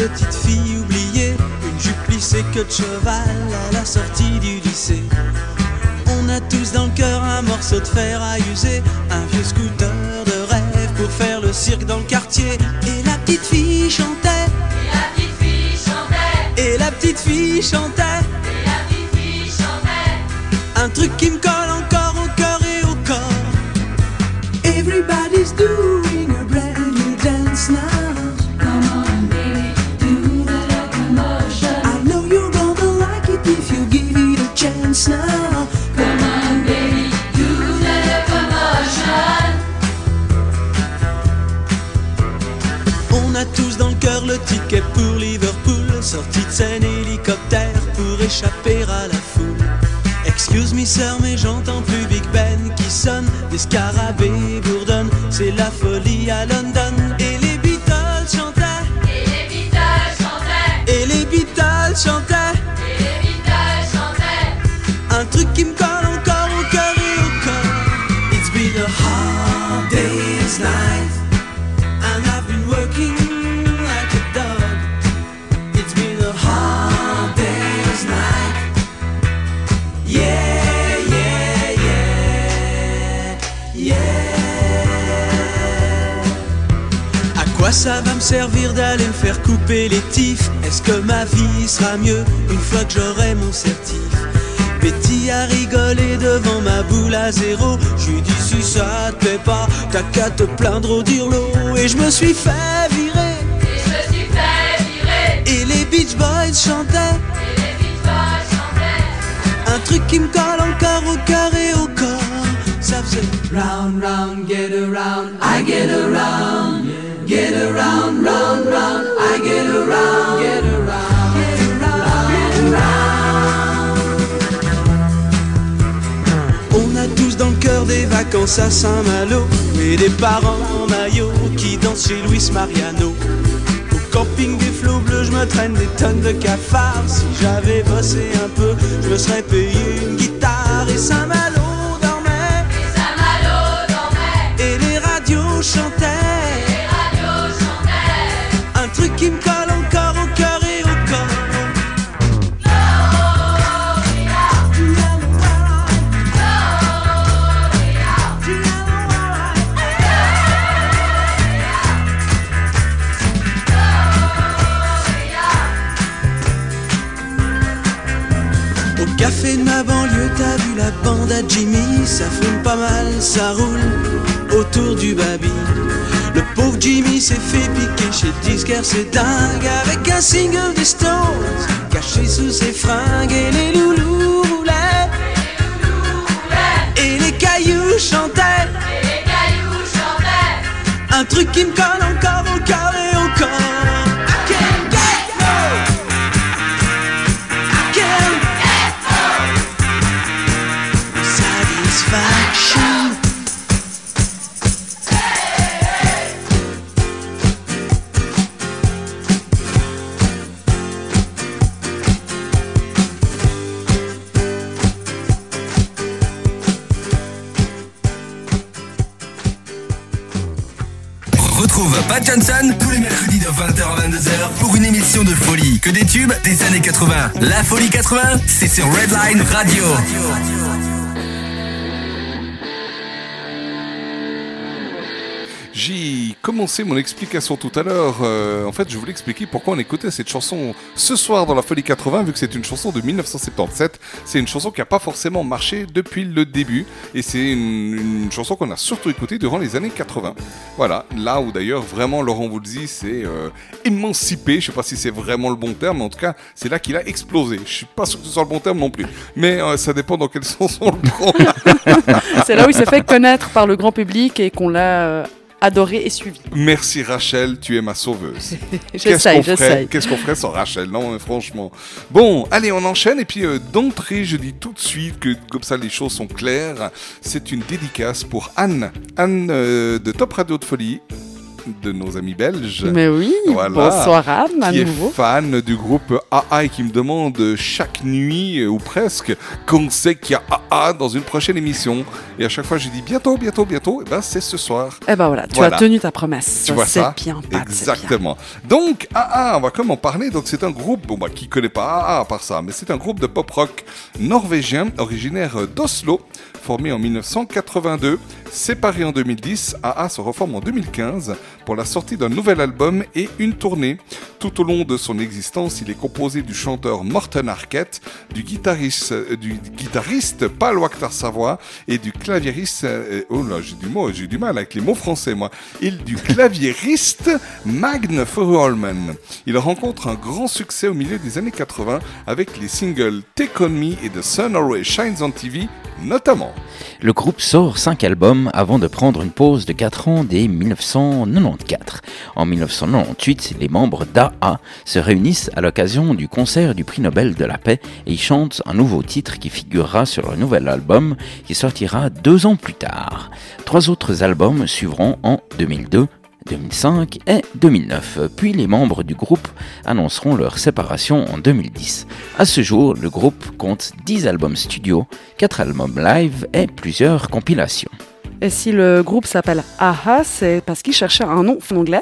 Petite fille oubliée, une jupe plissée que de cheval à la sortie du lycée. On a tous dans le cœur un morceau de fer à user, un vieux scooter de rêve pour faire le cirque dans le quartier. Et la petite fille chantait. Et la petite fille chantait. Et la petite fille chantait. Un truc qui me colle ticket pour Liverpool, sortie de scène hélicoptère pour échapper à la foule. Excuse me sœur mais j'entends plus Big Ben qui sonne Des scarabées bourdonnent C'est la folie à London servir d'aller me faire couper les tifs Est-ce que ma vie sera mieux une fois que j'aurai mon certif? Betty a rigolé devant ma boule à zéro. Je lui dis si ça te plaît pas T'as qu'à te plaindre au dirlo. Et je me suis fait virer. Et je me suis fait virer. Et les Beach Boys chantaient. Et les Beach Boys chantaient. Un truc qui me colle encore au cœur et au corps. Ça faisait Round, round, get around, I get around. Get around, round, round, I get around. Get around, get around, get around. On a tous dans le cœur des vacances à Saint-Malo Et des parents en maillot qui dansent chez Luis Mariano. Au camping des flots bleus, je me traîne des tonnes de cafards. Si j'avais bossé un peu, je me serais payé une guitare Et Saint-Malo Jimmy Ça fume pas mal, ça roule autour du baby. Le pauvre Jimmy s'est fait piquer chez disquaire, c'est dingue Avec un single des Stones Caché sous ses fringues Et les loulous roulaient Et les cailloux chantaient. Et les cailloux chantaient. Un truc qui me colle encore Pat Johnson tous les mercredis de 20h à 22h pour une émission de folie. Que des tubes des années 80. La folie 80, c'est sur Redline Radio. J'ai commencé mon explication tout à l'heure. euh, en fait, je voulais expliquer pourquoi on écoutait cette chanson ce soir dans la Folie 80, vu que c'est une chanson de 1977. C'est une chanson qui n'a pas forcément marché depuis le début, et c'est une, chanson qu'on a surtout écoutée durant les années 80. Voilà, là où d'ailleurs vraiment Laurent Voulzy s'est euh, émancipé. Je sais pas si c'est vraiment le bon terme, mais en tout cas, c'est là qu'il a explosé. Je suis pas sûr que ce soit le bon terme non plus, mais euh, ça dépend dans quel sens on le prend. C'est là où il s'est fait connaître par le grand public et qu'on l'a adoré et suivi. Merci Rachel, tu es ma sauveuse. Qu'est-ce qu'on ferait, j'essaye. qu'est-ce qu'on ferait sans Rachel Non, mais franchement. Bon, allez, on enchaîne. Et puis, euh, d'entrée, je dis tout de suite que comme ça, les choses sont claires. C'est une dédicace pour Anne. Anne euh, de Top Radio de Folie, de nos amis belges. Mais oui, Voilà. bonsoir Anne, à qui nouveau. est fan du groupe AA et qui me demande chaque nuit, euh, ou presque, quand c'est qu'il y a AA dans une prochaine émission. Et à chaque fois, je dis bientôt, bientôt, bientôt. Et ben, c'est ce soir. Eh ben voilà, tu Voilà. as tenu ta promesse. Tu vois ça bien, Pat, bien. Exactement. Donc, AA, on va même en parler. Donc, c'est un groupe, bon, bah, qui connaît pas AA à part ça, mais c'est un groupe de pop rock norvégien, originaire d'Oslo, formé en 1982, séparé en 2010. AA se reforme en 2015 pour la sortie d'un nouvel album et une tournée. Tout au long de son existence, il est composé du chanteur Morten Arquette, du guitariste, euh, du guitariste Paul Wachter Savoie et du claviériste, euh, oh là, j'ai du mal avec les mots français, moi, et du claviériste Magne Furuholmen. Il rencontre un grand succès au milieu des années 80 avec les singles Take On Me et The Sun Always Shines on TV, notamment. Le groupe sort 5 albums avant de prendre une pause de 4 ans dès 1994. En 1998, les membres d'AA se réunissent à l'occasion du concert du prix Nobel de la paix et y chantent un nouveau titre qui figurera sur le nouvel album qui sortira deux ans plus tard. Trois autres albums suivront en 2002, 2005 et 2009. Puis les membres du groupe annonceront leur séparation en 2010. À ce jour, le groupe compte 10 albums studio, 4 albums live et plusieurs compilations. Et si le groupe s'appelle AHA, c'est parce qu'il cherchait un nom en anglais.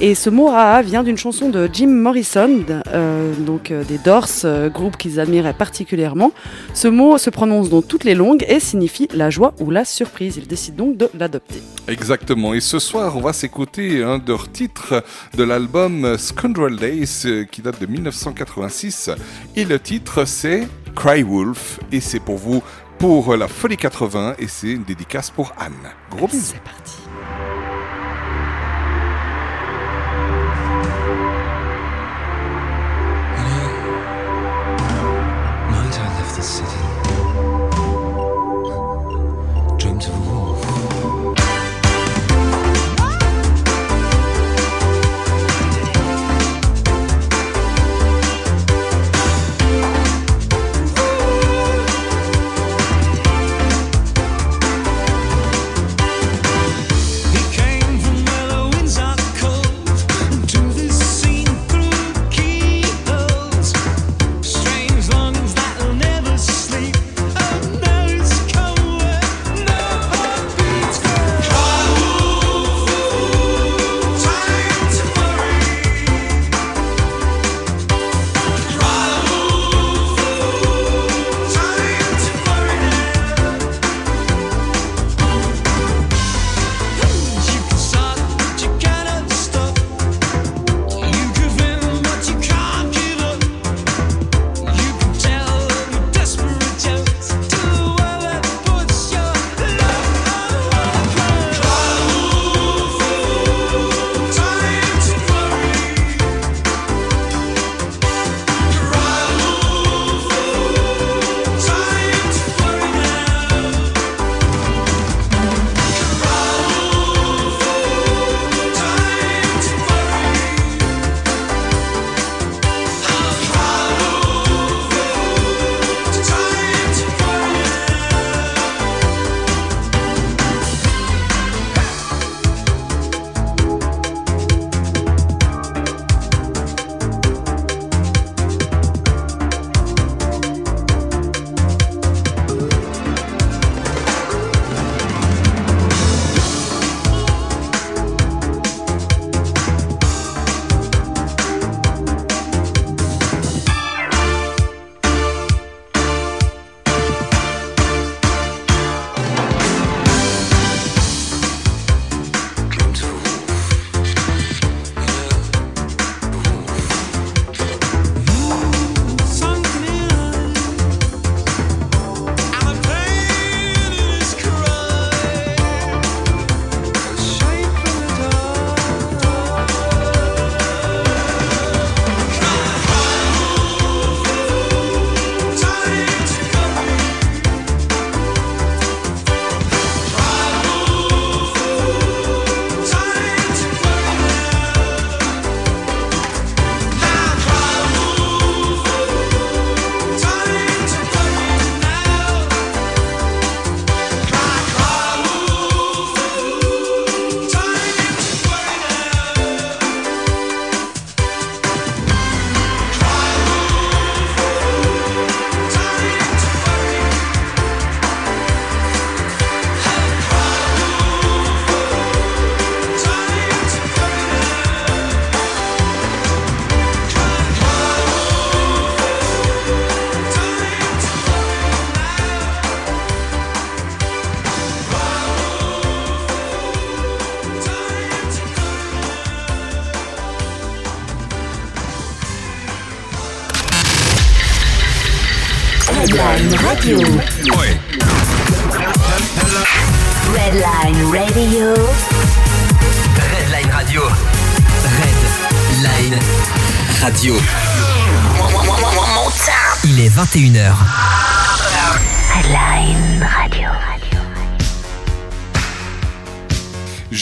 Et ce mot AA vient d'une chanson de Jim Morrison, euh, donc euh, des Doors, euh, groupe qu'ils admiraient particulièrement. Ce mot se prononce dans toutes les langues et signifie la joie ou la surprise. Ils décident donc de l'adopter. Exactement. Et ce soir, on va s'écouter un de leurs titres de l'album Scoundrel Days qui date de 1986. Et le titre, c'est Cry Wolf. Et c'est pour vous pour la Folie 80 et c'est une dédicace pour Anne. Gros bisous. C'est parti.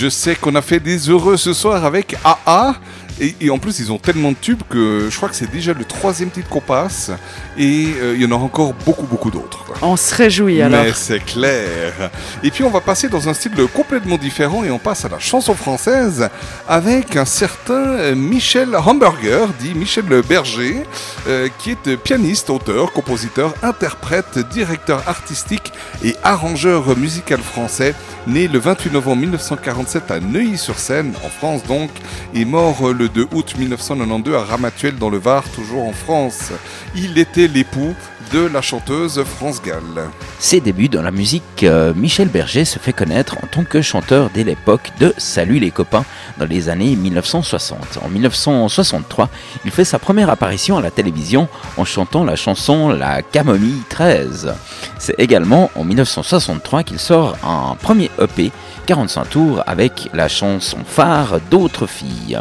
Je sais qu'on a fait des heureux ce soir avec AA. Et, en plus, ils ont tellement de tubes que je crois que c'est déjà le troisième titre qu'on passe. Et euh, il y en aura encore beaucoup, beaucoup d'autres. On se réjouit alors. Mais c'est clair. Et puis on va passer dans un style complètement différent et on passe à la chanson française avec un certain Michel Hamburger, dit Michel Berger, euh, qui est pianiste, auteur, compositeur, interprète, directeur artistique et arrangeur musical français, né le 28 novembre 1947 à Neuilly-sur-Seine, en France donc, et mort le 2 août 1992 à Ramatuelle dans le Var, toujours en France. Il était l'époux de la chanteuse France Gall. Ses débuts dans la musique, euh, Michel Berger se fait connaître en tant que chanteur dès l'époque de Salut les copains dans les années 1960. En 1963, il fait sa première apparition à la télévision en chantant la chanson La Camomille 13. C'est également en 1963 qu'il sort un premier EP 45 tours avec la chanson phare D'autres filles.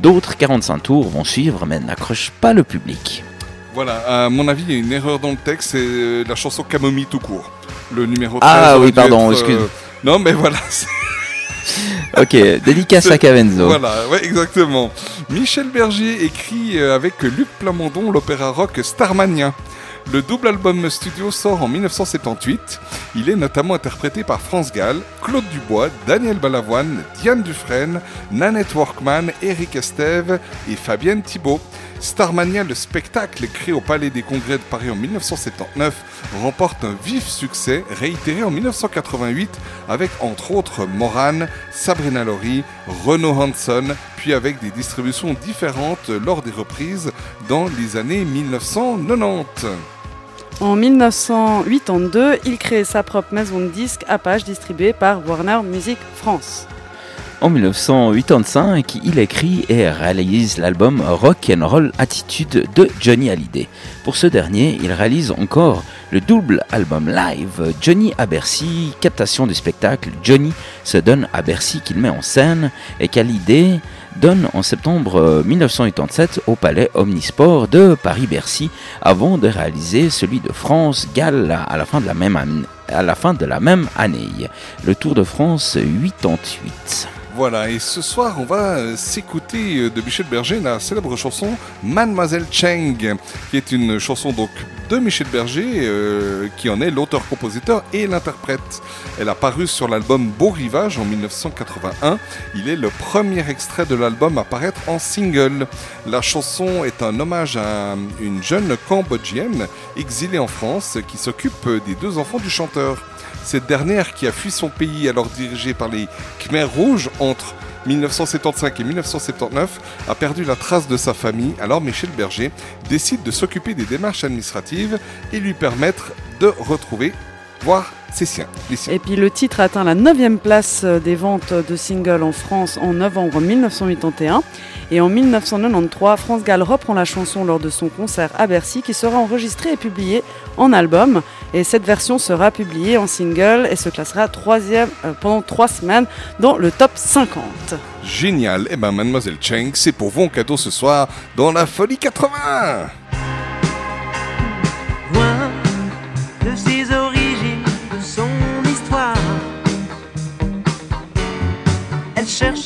D'autres 45 tours vont suivre mais n'accrochent pas le public. Voilà, à mon avis, il y a une erreur dans le texte, c'est euh, la chanson Camomille tout court. Le numéro 13 Ah oui, pardon, être, euh, excuse. Non, mais voilà. Ok, dédicace à Cavenzo. Voilà, ouais, exactement. Michel Berger écrit euh, avec Luc Plamondon l'opéra rock Starmania. Le double album studio sort en 1978. Il est notamment interprété par France Gall, Claude Dubois, Daniel Balavoine, Diane Dufresne, Nanette Workman, Eric Estève et Fabienne Thibault. Starmania, le spectacle créé au Palais des Congrès de Paris en 1979, remporte un vif succès, réitéré en 1988 avec entre autres Morane, Sabrina Lori, Renaud Hanson, puis avec des distributions différentes lors des reprises dans les années 1990. En 1982, il crée sa propre maison de disques Apache distribuée par Warner Music France. En 1985, il écrit et réalise l'album Rock and Roll Attitude de Johnny Hallyday. Pour ce dernier, il réalise encore le double album live Johnny à Bercy, captation du spectacle Johnny se donne à Bercy qu'il met en scène et qu'Hallyday donne en septembre euh, 1987 au Palais Omnisport de Paris-Bercy avant de réaliser celui de France Galles à la fin de la même année. À la fin de la même année, le Tour de France 88. Voilà, et ce soir, on va euh, s'écouter euh, de Michel Berger la célèbre chanson Mademoiselle Cheng, qui est une chanson donc de Michel Berger, euh, qui en est l'auteur-compositeur et l'interprète. Elle a paru sur l'album Beau Rivage en 1981. Il est le premier extrait de l'album à paraître en single. La chanson est un hommage à une jeune cambodgienne exilée en France qui s'occupe des deux enfants du chanteur. Cette dernière, qui a fui son pays alors dirigé par les Khmers rouges entre 1975 et 1979, a perdu la trace de sa famille. Alors Michel Berger décide de s'occuper des démarches administratives et lui permettre de retrouver, voir ses siens. les siens. Et puis le titre atteint la 9 place euh, des ventes de singles en France en novembre 1981. Et en 1993, France Gall reprend la chanson lors de son concert à Bercy qui sera enregistré et publié en album. Et cette version sera publiée en single et se classera troisième euh, pendant trois semaines dans le top 50. Génial. Eh ben, Mademoiselle Cheng, c'est pour vous en cadeau ce soir dans la Folie 80. loin de cherche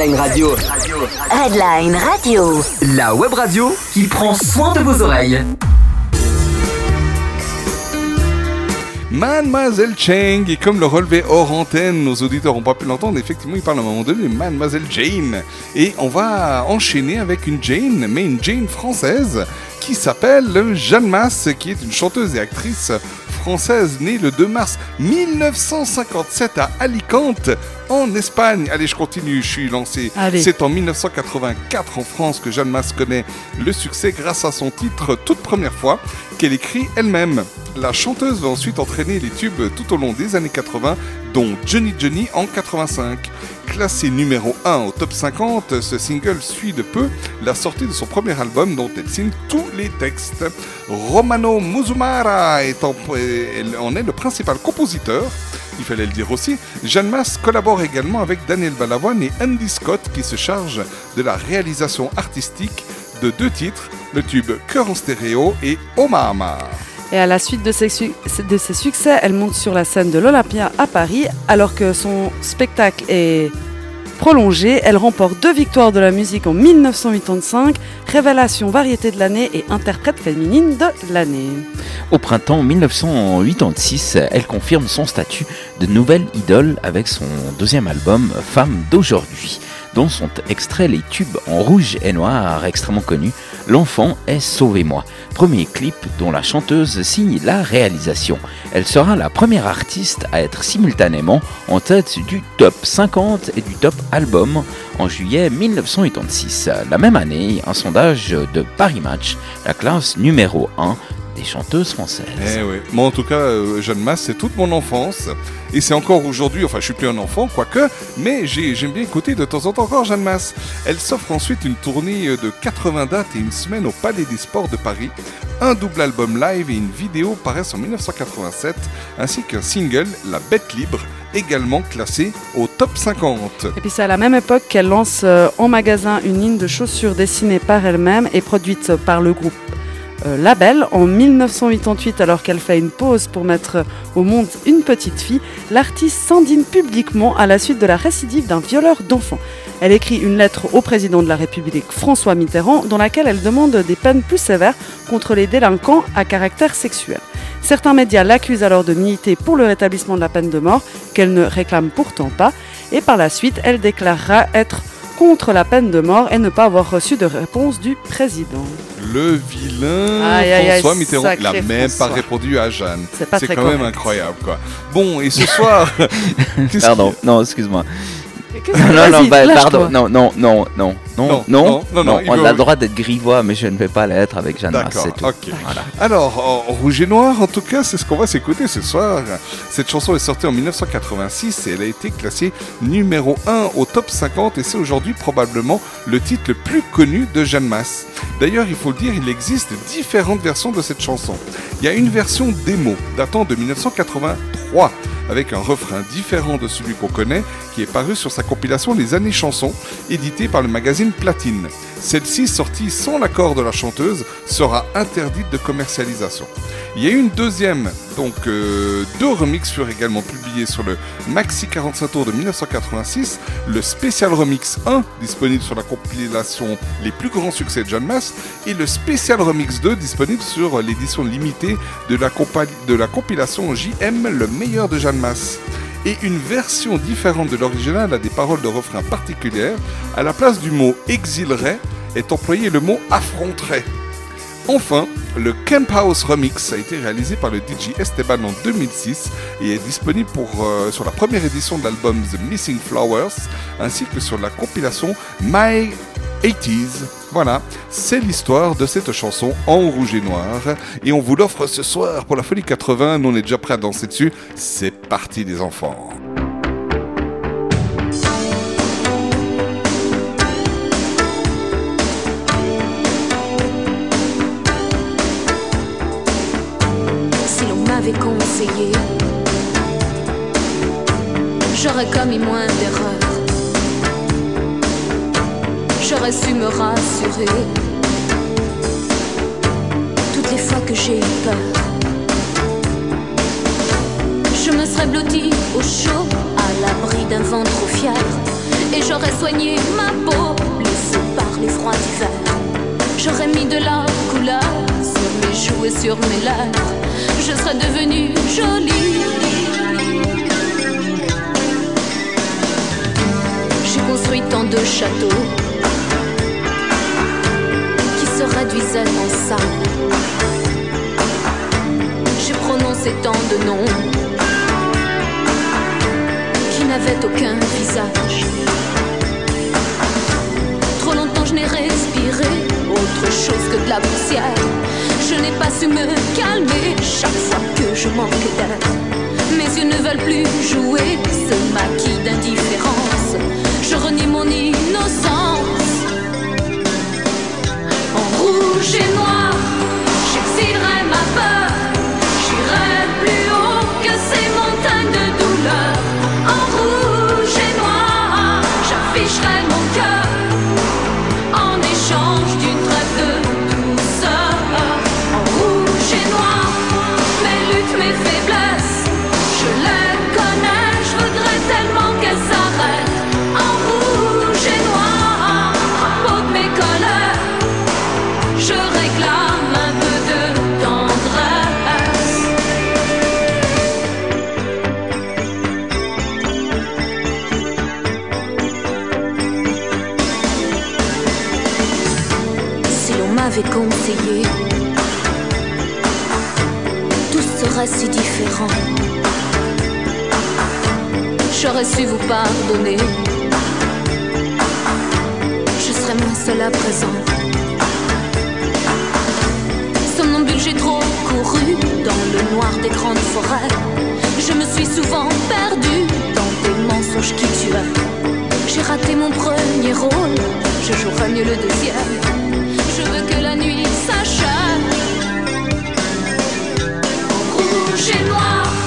Redline Radio. Redline Radio. La web radio qui prend soin de vos oreilles. Mademoiselle Cheng, et comme le relevé hors antenne, nos auditeurs n'ont pas pu l'entendre, effectivement, il parle à un moment donné de Mademoiselle Jane. Et on va enchaîner avec une Jane, mais une Jane française, qui s'appelle Jeanne Masse, qui est une chanteuse et actrice française née le 2 mars 1957 à Alicante, en Espagne. Allez, je continue, je suis lancé. C'est en 1984 en France que Jeanne Masse connaît le succès grâce à son titre toute première fois qu'elle écrit elle-même. La chanteuse va ensuite entraîner les tubes tout au long des années 80, dont Johnny Johnny en 85. Classé numéro 1 au top 50, ce single suit de peu la sortie de son premier album dont elle signe tous les textes. Romano Muzumara est en, est le principal compositeur. Il fallait le dire aussi. Jeanne Masse collabore également avec Daniel Balavoine et Andy Scott qui se chargent de la réalisation artistique de deux titres, le tube Cœur en stéréo et Omama. Et à la suite de ses, succès, elle monte sur la scène de l'Olympia à Paris. Alors que son spectacle est prolongé, elle remporte deux victoires de la musique en 1985, révélation variété de l'année et interprète féminine de l'année. Au printemps 1986, elle confirme son statut de nouvelle idole avec son deuxième album Femme d'aujourd'hui, dont sont extraits les tubes en rouge et noir extrêmement connus L'enfant est Sauvez-moi, premier clip dont la chanteuse signe la réalisation. Elle sera la première artiste à être simultanément en tête du top 50 et du top album en juillet 1986. La même année, un sondage de Paris Match la classe numéro 1 des chanteuses françaises. Eh ouais. Moi, en tout cas, euh, Jeanne Masse, c'est toute mon enfance. Et c'est encore aujourd'hui, enfin, je suis plus un enfant, quoique, mais j'ai- j'aime bien écouter de temps en temps encore Jeanne Masse. Elle s'offre ensuite une tournée de 80 dates et une semaine au Palais des Sports de Paris. Un double album live et une vidéo paraissent en 1987, ainsi qu'un single, La Bête Libre, également classé au top 50. Et puis c'est à la même époque qu'elle lance euh, en magasin une ligne de chaussures dessinées par elle-même et produite par le groupe label. En 1988, alors qu'elle fait une pause pour mettre au monde une petite fille, l'artiste s'indigne publiquement à la suite de la récidive d'un violeur d'enfants. Elle écrit une lettre au président de la République, François Mitterrand, dans laquelle elle demande des peines plus sévères contre les délinquants à caractère sexuel. Certains médias l'accusent alors de militer pour le rétablissement de la peine de mort, qu'elle ne réclame pourtant pas, et par la suite, elle déclarera être contre la peine de mort et ne pas avoir reçu de réponse du président. Le vilain Aïe, aïe, aïe, François Mitterrand. Il n'a même François. pas répondu à Jeanne. C'est quand même incroyable, quoi. Bon, et ce soir. Pardon, non, excuse-moi. Non, non, bah, pardon, non, non, non, non, non, Non, non, non, non, non, il on a le droit d'être grivois, mais je ne vais pas l'être avec Jeanne Masse, D'accord, c'est tout. ok. Voilà. Alors, rouge et noir, en tout cas, c'est ce qu'on va s'écouter ce soir. Cette chanson est sortie en 1986 et elle a été classée numéro 1 au top 50 et c'est aujourd'hui probablement le titre le plus connu de Jeanne Masse. D'ailleurs, il faut le dire, il existe différentes versions de cette chanson. Il y a une version démo datant de 1983 avec un refrain différent de celui qu'on connaît qui est paru sur sa compilation Les années chansons éditée par le magazine Platine. Celle-ci, sortie sans l'accord de la chanteuse, sera interdite de commercialisation. Il y a eu une deuxième, donc euh, deux remixes furent également publiés sur le Maxi 45 tours de 1986, le Special Remix 1, disponible sur la compilation Les plus grands succès de John Mass, et le Special Remix 2, disponible sur l'édition limitée de la, compilation JM, le meilleur de Jeanne Masse. Et une version différente de l'original a des paroles de refrain particulières. À la place du mot exilerait est employé le mot affronterait. Enfin, le Camp House Remix a été réalisé par le DJ Esteban en 2006 et est disponible euh, sur la première édition de l'album The Missing Flowers ainsi que sur la compilation My 80s. Voilà, c'est l'histoire de cette chanson en rouge et noir et on vous l'offre ce soir pour la folie 80. Nous on est déjà prêts à danser dessus. C'est parti les enfants. Si l'on m'avait conseillé, j'aurais commis moins toutes les fois que j'ai eu peur. Je me serais blottie au chaud, à l'abri d'un vent trop fier. Et j'aurais soigné ma peau, blessée par les froids d'hiver. J'aurais mis de la couleur sur mes joues et sur mes lèvres. Je serais devenue jolie. J'ai construit tant de châteaux se réduisaient en sable. J'ai prononcé tant de noms qui n'avaient aucun visage. Trop longtemps je n'ai respiré autre chose que de la poussière. Je n'ai pas su me calmer chaque fois que je manque d'air. Mes yeux ne veulent plus jouer ce maquis d'indifférence. Je renie mon innocence. Rouge et noir, si différent. J'aurais su vous pardonner. Je serais moins seule à présent. Somnambule, j'ai trop couru dans le noir des grandes forêts. Je me suis souvent perdue dans des mensonges qui tuaient. J'ai raté mon premier rôle, je jouerai mieux le deuxième. Rouge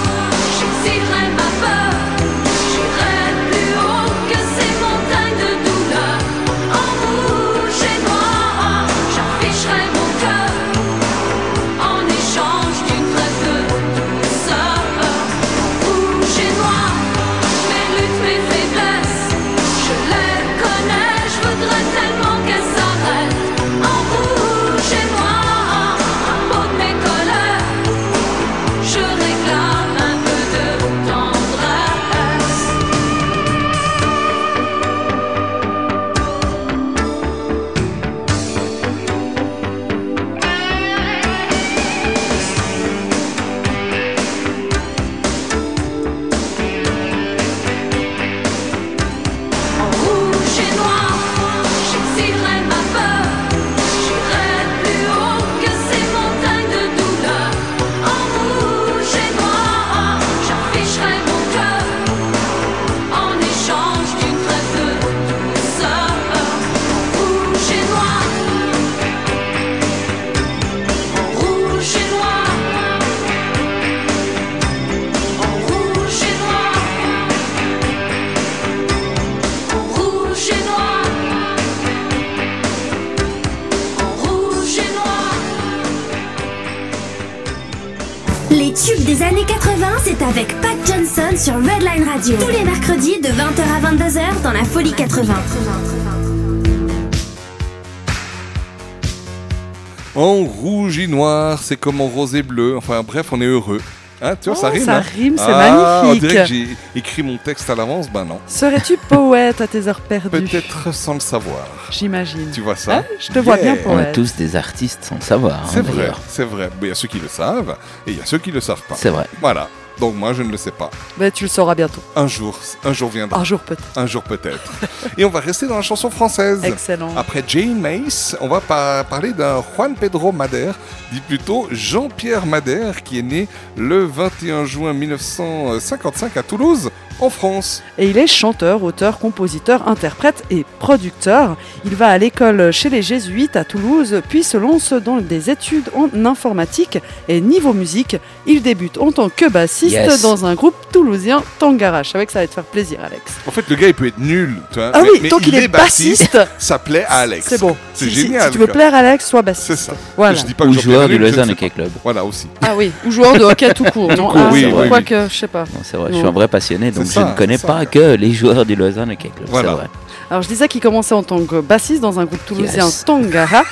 c'est comme en rose et bleu. Enfin bref, on est heureux. Hein, tu vois, ça Oh, rime. ça hein rime, c'est Ah, On magnifique. dirait que j'ai écrit mon texte à l'avance. Ben non. Serais-tu poète à tes heures perdues Peut-être sans le savoir. J'imagine. Tu vois ça Ah, je te vois bien On est poète. tous des artistes sans le savoir. hein, C'est vrai, c'est vrai. Mais il y a ceux qui le savent et il y a ceux qui le savent pas. C'est vrai. Voilà. Donc moi, je ne le sais pas. Mais tu le sauras bientôt. Un jour, un jour viendra. Un jour peut-être. Un jour peut-être. et on va rester dans la chanson française. Excellent. Après Jane Mace, on va pa- parler d'un Juan Pedro Madère, dit plutôt Jean-Pierre Madère, qui est né le 21 juin 1955 à Toulouse, en France. Et il est chanteur, auteur, compositeur, interprète et producteur. Il va à l'école chez les Jésuites à Toulouse, puis se lance dans des études en informatique. Et niveau musique, il débute en tant que bassiste Yes. dans un groupe toulousien Tangara. Je savais que ça allait te faire plaisir, Alex. En fait, le gars, il peut être nul. Tu vois, Ah mais- oui, mais tant qu'il est bassiste, ça plaît à Alex. C'est bon. C'est Si- génial. Si, tu veux plaire à Alex, sois bassiste. C'est ça. Voilà. Je dis pas Ou que joueur du Lausanne Hockey. Club. Voilà aussi. Ah oui, ou joueur de hockey tout court. non Ah, oui, oui, Quoique, je sais pas. C'est vrai, je suis un vrai passionné, donc je ne connais pas que les joueurs du Lausanne Hockey Club. Voilà. C'est vrai. Alors je disais qu'il commençait en tant que bassiste dans un groupe toulousien. Tangara.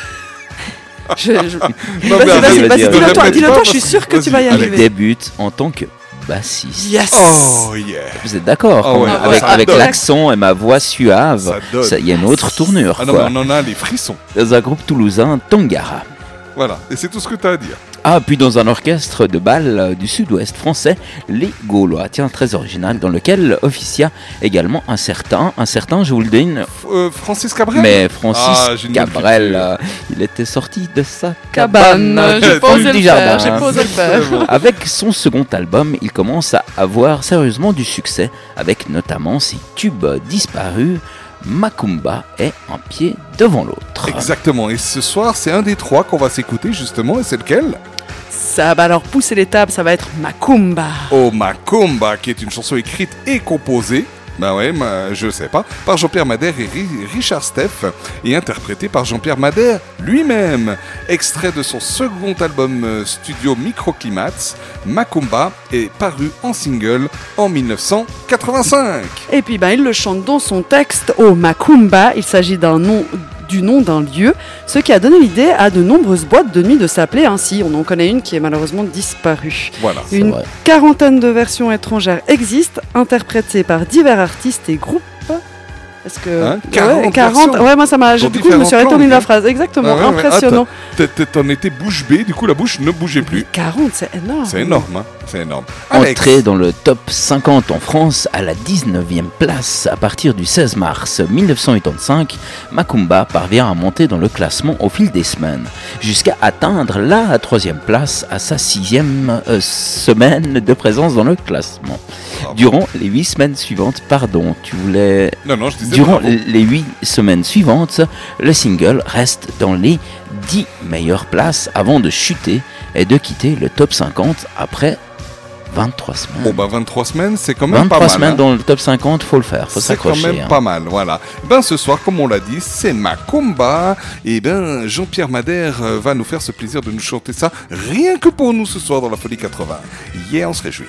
Je, je- Vas-y, vas-y, vas-y, dis-le toi, toi, je suis sûr que tu vas y allez. Il arriver. débute en tant que bassiste. Yes Oh yeah. Vous êtes d'accord Ah ouais, hein, ah, Avec, l'accent et ma voix suave, Ça donne. ça- il y a une autre tournure. Ah non, quoi. on en a les frissons. Dans un groupe toulousain, Tongara. Voilà. Et c'est tout ce que tu as à dire. Ah, puis dans un orchestre de bal euh, du sud-ouest français, les Gaulois. Tiens, très original, dans lequel officia également un certain, un certain, je vous le donne, Euh, Francis Cabrel mais Francis Ah, Cabrel, euh, il était sorti de sa Cabane, cabane, j'ai du pas fond osé le faire, jardin. j'ai pas osé le faire. Avec son second album, il commence à avoir sérieusement du succès, avec notamment ses tubes disparus, Macumba et Un pied devant l'autre. Exactement. Et ce soir, c'est un des trois qu'on va s'écouter justement. Et c'est lequel? Ça va alors pousser les tables, ça va être Macumba. Oh Macumba, qui est une chanson écrite et composée. Ouais, ma- je sais pas. Par Jean-Pierre Madère et Ri- Richard Steff. Et interprétée par Jean-Pierre Madère lui-même. Extrait de son second album euh, studio Microclimats, Macumba est paru en single en 1985. Et puis ben, il le chante dans son texte au Macumba. Il s'agit d'un nom du nom d'un lieu, ce qui a donné l'idée à de nombreuses boîtes de nuit de s'appeler ainsi. On en connaît une qui est malheureusement disparue. Voilà. Une quarantaine de versions étrangères existent, interprétées par divers artistes et groupes. Est-ce que Hein, 40 ouais, moi ça m'a. Du coup, je me suis langues, la phrase. Exactement, Ah ouais, ouais. impressionnant. Ah, T'en étais bouche bée, du coup la bouche ne bougeait plus. 40, c'est énorme. C'est énorme, hein. C'est énorme. Alex. Entrée dans le top 50 en France à la 19e place à partir du 16 mars 1985, Macumba parvient à monter dans le classement au fil des semaines, jusqu'à atteindre la troisième place à sa sixième euh, semaine de présence dans le classement. Bravo. Durant les huit semaines suivantes, pardon, tu voulais... Non, non, je disais Durant les huit semaines suivantes, le single reste dans les 10 meilleures places avant de chuter et de quitter le top 50 après 23 semaines. Bon bah 23 semaines, c'est quand même 23 pas mal. semaines hein. dans le top 50, faut le faire, faut C'est quand s'accrocher. même hein. pas mal, voilà. Ben ce soir, comme on l'a dit, c'est Macumba. Et ben Jean-Pierre Madère euh, va nous faire ce plaisir de nous chanter ça rien que pour nous ce soir dans la Folie 80. Yeah, on se réjouit.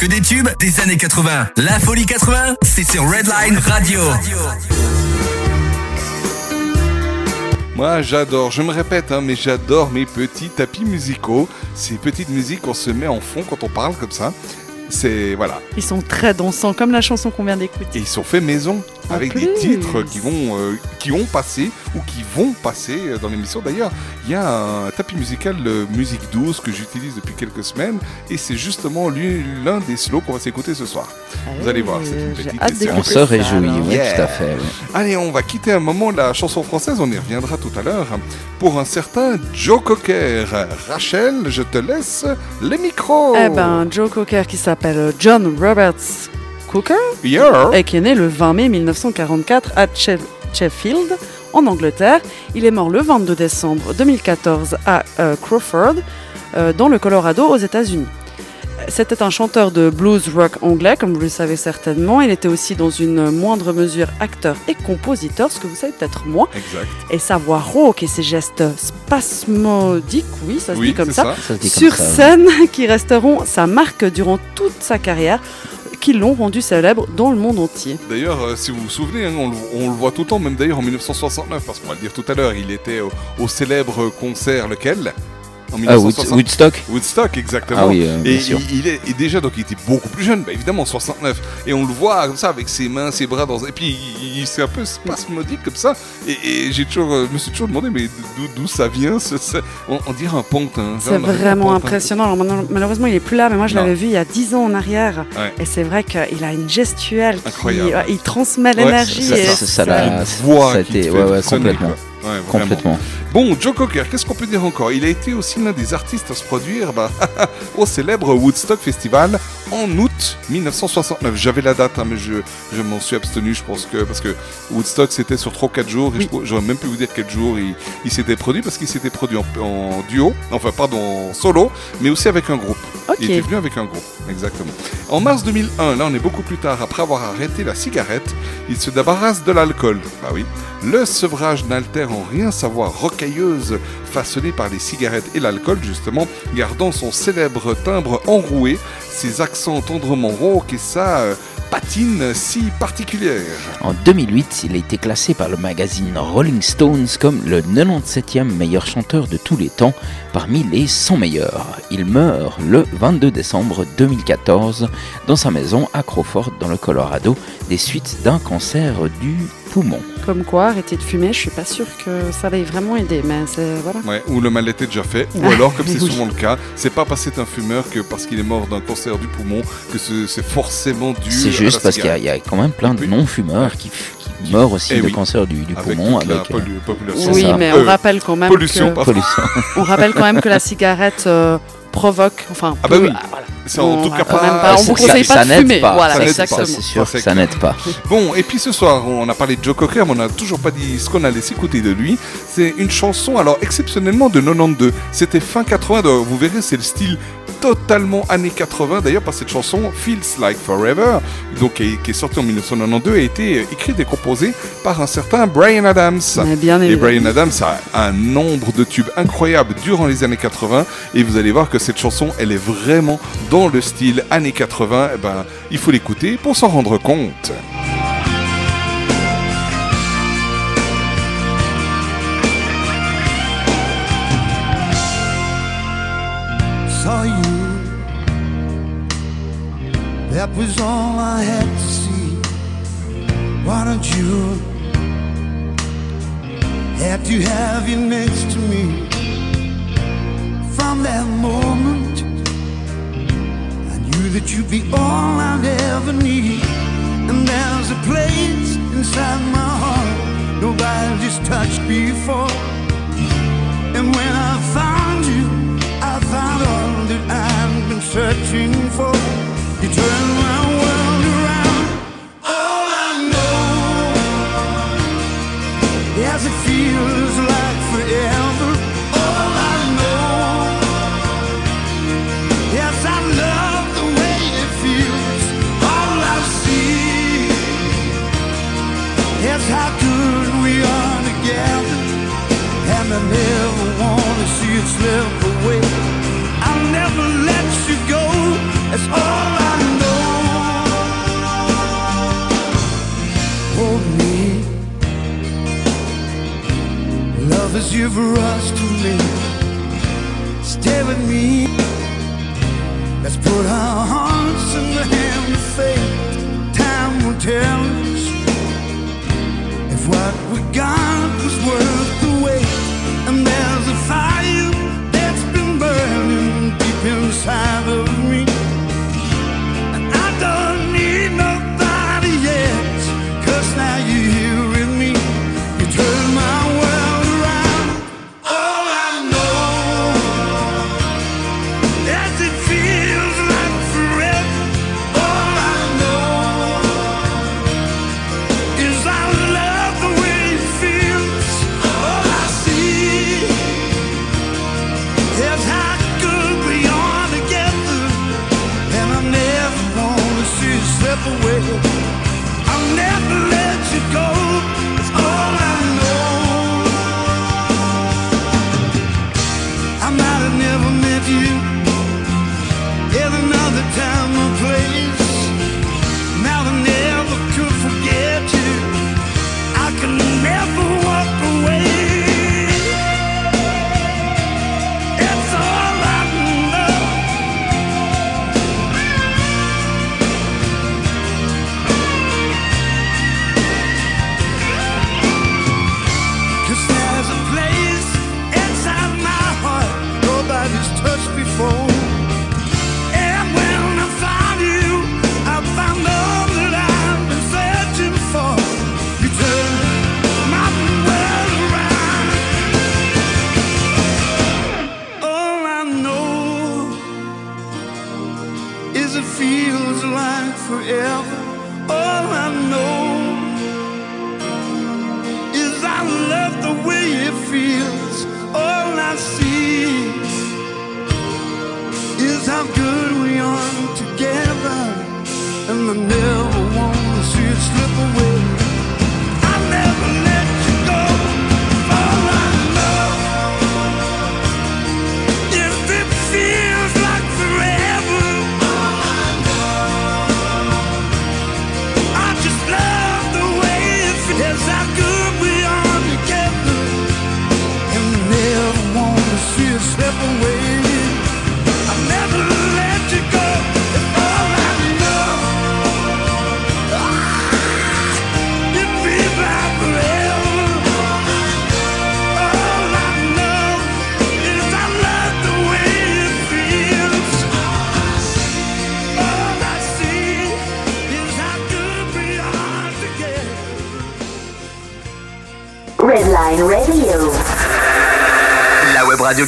Que des tubes des années 80. La folie 80, c'est sur Redline Radio. Moi, j'adore, je me répète, hein, mais j'adore mes petits tapis musicaux. Ces petites musiques qu'on se met en fond quand on parle comme ça. C'est voilà. Ils sont très dansants, comme la chanson qu'on vient d'écouter. Et ils sont faits maison En avec des titres qui vont, euh, qui ont passé ou qui vont passer euh, dans l'émission. D'ailleurs, il y a un tapis musical euh, musique douce que j'utilise depuis quelques semaines et c'est justement l'un des slows qu'on va s'écouter ce soir. Vous allez voir, c'est une petite. On se réjouit, oui, Yeah. tout à fait. oui. Allez, on va quitter un moment la chanson française, on y reviendra tout à l'heure, pour un certain Joe Cocker. Rachel, je te laisse les micros. Eh ben, Joe Cocker qui s'appelle John Roberts Cooker Yeah. et qui est né le 20 mai 1944 à Che- Sheffield, en Angleterre. Il est mort le 22 décembre 2014 à euh, Crawford, euh, dans le Colorado, aux États-Unis. C'était un chanteur de blues rock anglais, comme vous le savez certainement. Il était aussi dans une moindre mesure acteur et compositeur, ce que vous savez peut-être moins. Exact. Et sa voix rauque et ses gestes spasmodiques, oui, ça se Oui, dit comme ça, ça. Ça se dit comme sur ça, oui. scène, qui resteront sa marque durant toute sa carrière, qui l'ont rendu célèbre dans le monde entier. D'ailleurs, euh, si vous vous souvenez, hein, on, le- voit tout le temps, même d'ailleurs en 1969, parce qu'on va le dire tout à l'heure, il était au célèbre concert lequel? En Ah, Wood- Woodstock Woodstock, exactement. Ah oui, euh, bien et sûr. Il, il est, et déjà, donc il était beaucoup plus jeune, bah, évidemment, 69. Et on le voit comme ça, avec ses mains, ses bras, dans, et puis il, il- c'est un peu spasmodique comme ça. Et, et j'ai toujours, euh, je me suis toujours demandé, mais d'où d'où ça vient ce, ce- on, on dirait un pantin. C'est vraiment pantin. impressionnant. Alors, malheureusement, il est plus là, mais moi je l'avais vu il y a 10 ans en arrière. Ouais. Et c'est vrai qu'il a une gestuelle qui Incroyable. ouais, il transmet Ouais, l'énergie. ça- ça- ça ça- l'a- voix ça a qui été- ouais, complètement. quoi. Ouais. Complètement. Bon, Joe Cocker, qu'est-ce qu'on peut dire encore? Il a été aussi l'un des artistes à se produire bah, au célèbre Woodstock Festival en août 1969. J'avais la date, hein, mais je, je m'en suis abstenu, je pense que parce que Woodstock c'était sur 3 4 jours, et je pourrais- j'aurais même pu vous dire quel jour il, il s'était produit parce qu'il s'était produit en, en duo, enfin pardon, en solo, mais aussi avec un groupe. Il était venu avec un groupe, exactement. En mars 2001, là on est beaucoup plus tard, après avoir arrêté la cigarette, il se débarrasse de l'alcool. Bah oui. Le sevrage n'altère en rien sa voix rocailleuse, façonnée par les cigarettes et l'alcool justement, gardant son célèbre timbre enroué, ses accents tendrement rauques et sa euh, patine si particulière. En 2008, il a été classé par le magazine Rolling Stones comme le 97e meilleur chanteur de tous les temps parmi les 100 meilleurs. Il meurt le 22 décembre 2014 dans sa maison à Crawford dans le Colorado des suites d'un cancer du Comme quoi, arrêter de fumer, je suis pas sûre que ça va vraiment aider, mais c'est voilà. Ouais, ou le mal était déjà fait, ou Ah, alors, comme c'est oui. souvent le cas, c'est pas parce que c'est un fumeur que parce qu'il est mort d'un cancer du poumon que ce- c'est forcément dû. C'est à juste la parce qu'il y, a- y quand même plein de non-fumeurs qui, qui meurent aussi Eh de oui. cancer du, du Avec poumon. avec, euh, population. Oui, ça. mais Euh, on rappelle quand même pollution, que pollution. on rappelle quand même que la cigarette euh, provoque, enfin, Ah bah peut- oui. voilà. C'est en tout cas pas. même pas- on ça- vous ça- conseille ça pas de n'aide fumer. pas, Voilà, ça, n'aide ça, pas. c'est Ça, sûr, c'est ça n'aide pas. Bon, et puis ce soir, on a parlé de Joe Cocker, mais on n'a toujours pas dit ce qu'on allait s'écouter de lui. C'est une chanson, alors exceptionnellement de 92. C'était fin 80, donc vous verrez, c'est le style totalement années 80 d'ailleurs par cette chanson Feels Like Forever, donc, qui est, sortie en 1992 a été euh, écrite et composée par un certain Brian Adams. Et Brian Adams a un nombre de tubes incroyables durant les années 80 et vous allez voir que cette chanson elle est vraiment dans le style années 80. Et eh ben, il faut l'écouter pour s'en rendre compte. That was all I had to see. Why don't you have to have you next to me? From that moment, I knew that you'd be all I'd ever need. And there's a place inside my heart nobody's touched before. And when I found you, I found all that I've been searching for. You turned my world around. You for us to live. Stay with me. Let's put our hearts in the hand of fate. Time will tell us if what we got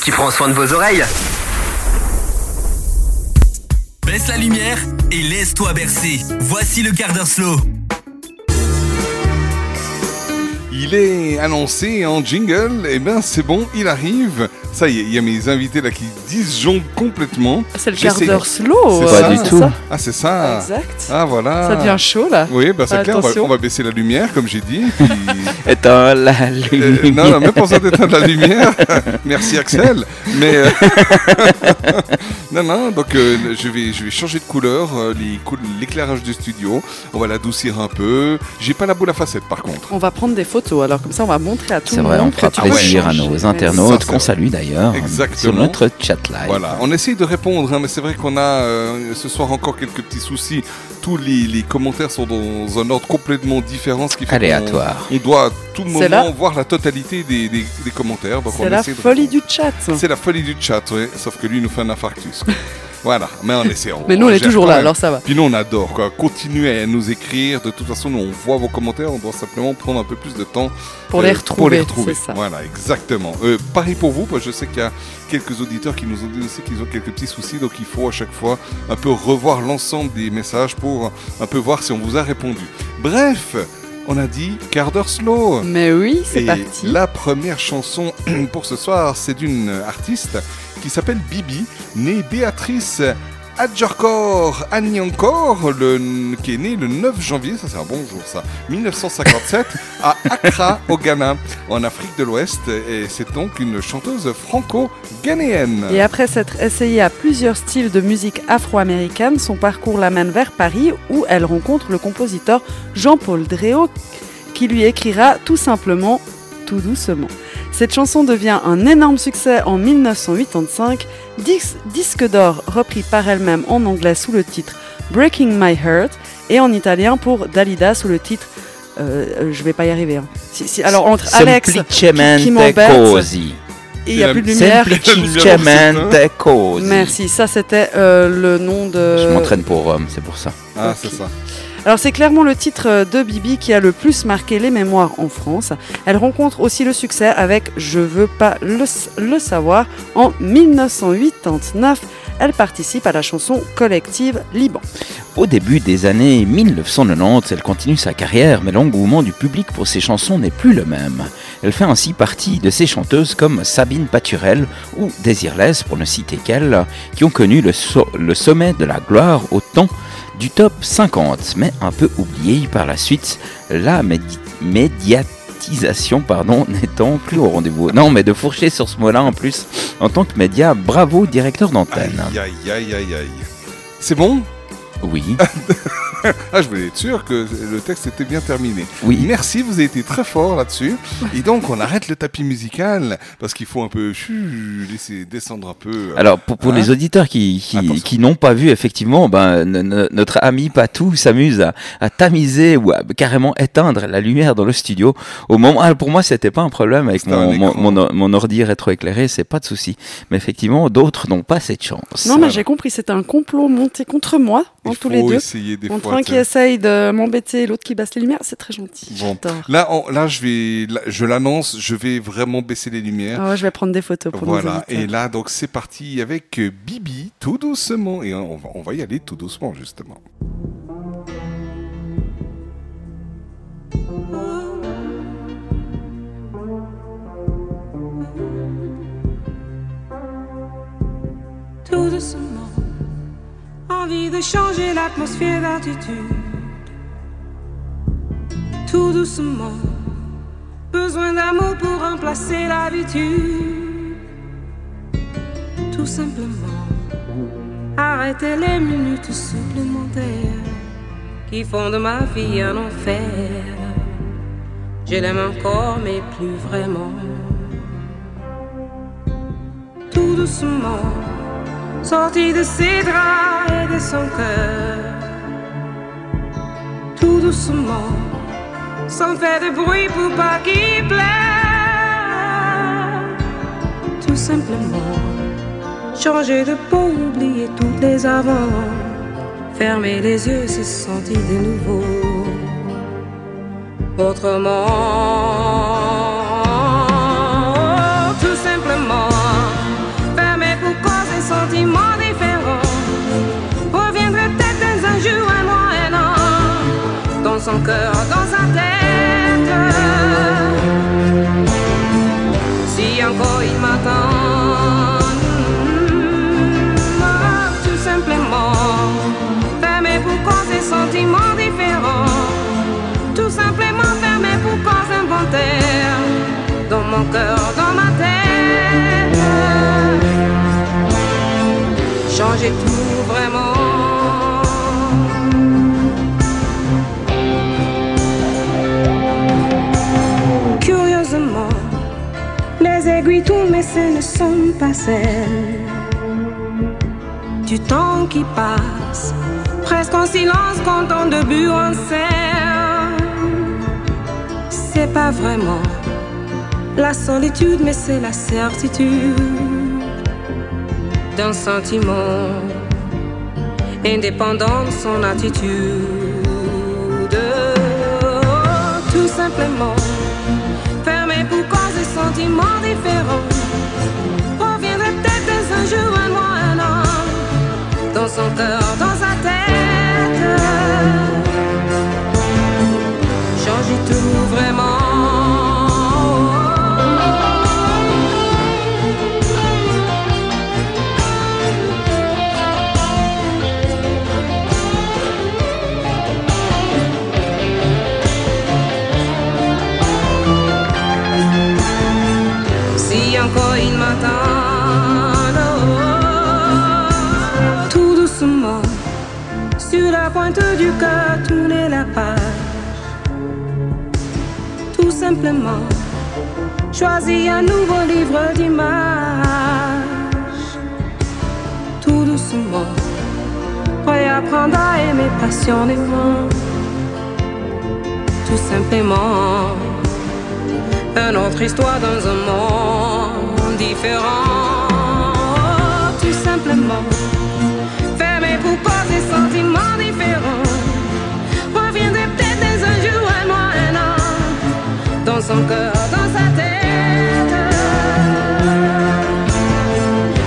qui prend soin de vos oreilles. Baisse la lumière et laisse-toi bercer. Voici le quart d'heure slow. Il est annoncé en jingle, et ben c'est bon, il arrive. Ça y est, il y a mes invités là qui disjonctent complètement. C'est le quart d'heure slow, C'est euh, ça c'est ça Ah, c'est ça. Exact. Ah, voilà. Ça devient chaud, là. Oui, bah c'est clair, on va, on va baisser la lumière, comme j'ai dit. puis- Éteins la Euh, lumière. non, non, même pas besoin d'éteindre la lumière. Merci Axel. Mais euh, non, non. Donc euh, je vais, je vais changer de couleur, euh, les cou- l'éclairage du studio. On va l'adoucir un peu. J'ai pas la boule à facettes par contre. On va prendre des photos photos. Alors comme ça, on va montrer à tout C'est le vrai, monde. on fera que tu peux plaisir à changer. nos internautes Ça, c'est qu'on salue d'ailleurs sur Exactement. notre chat live. Voilà, on essaye de répondre, hein, mais c'est vrai qu'on a euh, ce soir encore quelques petits soucis. Tous les, les commentaires sont dans un ordre complètement différent, ce qui fait Aléatoire. qu'on- On, doit à tout C'est moment la- voir la totalité des, des- des commentaires. Donc on C'est la essaie de folie du chat. C'est la folie du chat, oui. Sauf que lui il nous fait un infarctus. voilà, mais on essaie. Mais nous, on est toujours là, même. alors ça va. Puis nous, on adore. Quoi. Continuez à nous écrire. De toute façon, nous, on voit vos commentaires. On doit simplement prendre un peu plus de temps Pour les retrouver, ça. Voilà, exactement. Euh, pareil pour vous, parce que je sais qu'il y a quelques auditeurs qui nous ont dit aussi qu'ils ont quelques petits soucis. Donc il faut à chaque fois un peu revoir l'ensemble des messages pour un peu voir si on vous a répondu. Bref, on a dit quart d'heure slow. Mais oui, c'est parti. La première chanson pour ce soir, c'est d'une artiste qui s'appelle Bibi, née Béatrice Adjorkor Anyankor, le, qui est née le 9 janvier, ça c'est un bon jour ça, 1957, à Accra, au Ghana, en Afrique de l'Ouest. Et c'est donc une chanteuse franco-ghanéenne. Et après s'être essayée à plusieurs styles de musique afro-américaine, son parcours l'amène vers Paris où elle rencontre le compositeur Jean-Paul Dréau qui lui écrira tout simplement Tout doucement. Cette chanson devient un énorme succès en 1985, dis- disque d'or repris par elle-même en anglais sous le titre Breaking My Heart et en italien pour Dalida sous le titre euh, euh, je vais pas y arriver. hein. Si- si- alors entre Alex qui, qui m'embête il n'y a plus de lumière. Semplicemente così. Merci, ça c'était euh, le nom de. Je m'entraîne pour Rome, c'est pour ça. Ah, c'est ça. Alors c'est clairement le titre euh, de Bibi qui a le plus marqué les mémoires en France. Elle rencontre aussi le succès avec Je veux pas le, savoir. En 1989, elle participe à la chanson collective Liban. Au début des années 1990, elle continue sa carrière, mais l'engouement du public pour ses chansons n'est plus le même. Elle fait ainsi partie de ces chanteuses comme Sabine Paturel ou Désirless, pour ne citer qu'elle, qui ont connu le sommet de la gloire au temps du top 50, mais un peu oubliée par la suite, la médi- médiatisation pardon, n'étant plus au rendez-vous. Non, mais de fourcher sur ce mot-là en plus, en tant que média, bravo directeur d'antenne. C'est bon? Oui. ah, je voulais être sûr que le texte était bien terminé. Oui. Merci, vous avez été très fort là-dessus. Et donc, on arrête le tapis musical parce qu'il faut un peu chut, laisser descendre un peu. Alors pour, pour Hein les auditeurs qui, qui, n'ont pas vu effectivement, ben, no- no- notre ami Patou s'amuse à, à tamiser ou à carrément éteindre la lumière dans le studio. Au moment, ah, pour moi c'était pas un problème avec C'était mon, un mon, mon, mon ordi rétroéclairé, c'est pas de souci. Mais effectivement d'autres n'ont pas cette chance. Non mais j'ai compris, c'est un complot monté contre moi, Il tous faut les deux. essayer des Entre fois, un qui essaye de m'embêter et l'autre qui baisse les lumières, c'est très gentil. Bon. Là, on- là, je vais, là, je l'annonce, je vais vraiment baisser les lumières. Ah ouais, je vais prendre des photos pour Voilà, et là, donc c'est parti avec euh, Bibi, tout doucement. Et on va, on va y aller tout doucement, justement. tout doucement. Envie de changer l'atmosphère d'altitude. Tout doucement. Besoin d'amour pour remplacer l'habitude. Tout simplement. Arrêter les minutes supplémentaires qui font de ma vie un enfer. Je l'aime encore, mais plus vraiment. Tout doucement sorti de ses draps et de son cœur. Tout doucement, sans faire de bruit pour pas qu'il pleure. Tout simplement, changer de peau, oublier toutes les avant. Fermer les yeux, se sentir de nouveau. Autrement, tout simplement. Son cœur, dans sa tête. Si encore il m'attend. Tout simplement. Fermé pour cause des sentiments différents. Tout simplement fermé pour cause inventaire. Dans mon cœur, dans ma tête. Changer tout aiguilles tournent, mais ce ne sont pas celles du temps qui passe, presque en silence quand on début en scène. C'est pas vraiment la solitude, mais c'est la certitude d'un sentiment indépendant de son attitude. Tout simplement, fermé pour cause de sentiments différents. Reviendrait peut-être un jour un mois, un an, dans son cœur, dans sa tête. Changer tout vraiment. Simplement, choisir un nouveau livre d'images. Tout doucement, réapprendre à aimer passionnément. Tout simplement une autre histoire dans un monde différent. Tout simplement, fermé pour des sentiments différents. Son cœur, dans sa tête.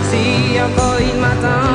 Si encore il m'attend,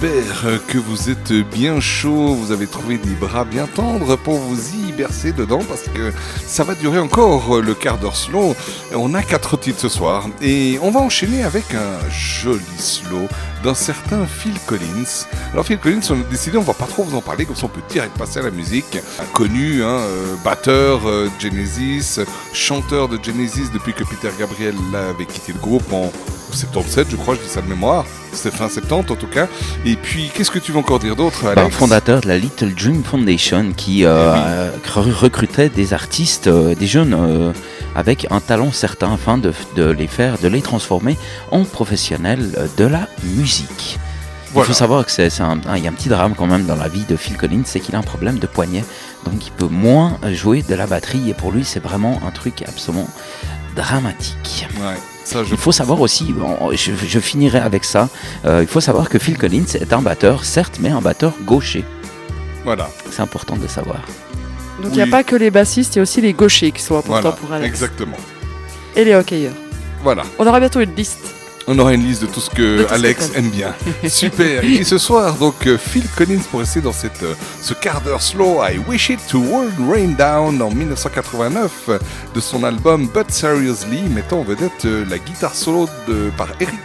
J'espère que vous êtes bien chaud, vous avez trouvé des bras bien tendres pour vous y bercer dedans parce que ça va durer encore le quart d'heure slow. On a quatre titres ce soir et on va enchaîner avec un joli slow d'un certain Phil Collins. Alors Phil Collins, on a décidé, on va pas trop vous en parler, comme ça on peut direct passer à la musique. Connu, hein, euh, batteur euh, Genesis, chanteur de Genesis depuis que Peter Gabriel avait quitté le groupe en 77, je crois, je dis ça de mémoire. C'était fin 70 en tout cas. Et puis, qu'est-ce que tu veux encore dire d'autre, Alex? fondateur de la Little Dream Foundation qui euh, euh, recrutait des artistes, euh, des jeunes euh, avec un talent certain afin de, de les faire, de les transformer en professionnels de la musique. Il faut savoir que c'est un, il y a un petit drame quand même dans la vie de Phil Collins, c'est qu'il a un problème de poignet, donc il peut moins jouer de la batterie et pour lui c'est vraiment un truc absolument dramatique. Ouais, ça je Il faut savoir aussi, bon, je, je finirai avec ça, euh, il faut savoir que Phil Collins est un batteur, certes, mais un batteur gaucher. Voilà. C'est important de savoir. Donc il n'y a pas que les bassistes, il y a aussi les gauchers qui sont importants Voilà, pour Alex. exactement. Et les hockeyeurs. Voilà. On aura bientôt une liste. On aura une liste de tout ce que tout ce que Alex aime bien. Super. Et ce soir, donc euh, Phil Collins pour rester dans cette, euh, ce quart d'heure slow, I Wish It to World Rain Down en 1989 euh, de son album But Seriously, mettant en vedette euh, la guitare solo de, par Eric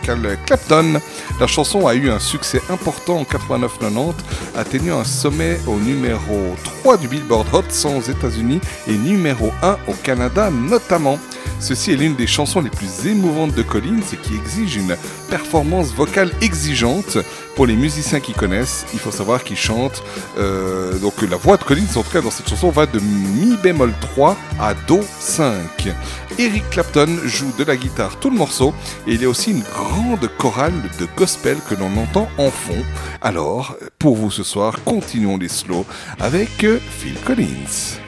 Clapton. La chanson a eu un succès important en 89-90, atteignant un sommet au numéro 3 du Billboard Hot 100 aux États-Unis et numéro 1 au Canada notamment. Ceci est l'une des chansons les plus émouvantes de Collins et qui exige une performance vocale exigeante. Pour les musiciens qui connaissent, il faut savoir qu'il chante. euh, donc la voix de Collins, en tout cas dans cette chanson, va de mi bémol 3 à do 5. Eric Clapton joue de la guitare tout le morceau et il y a aussi une grande chorale de gospel que l'on entend en fond. Alors, pour vous ce soir, continuons les slows avec Phil Collins.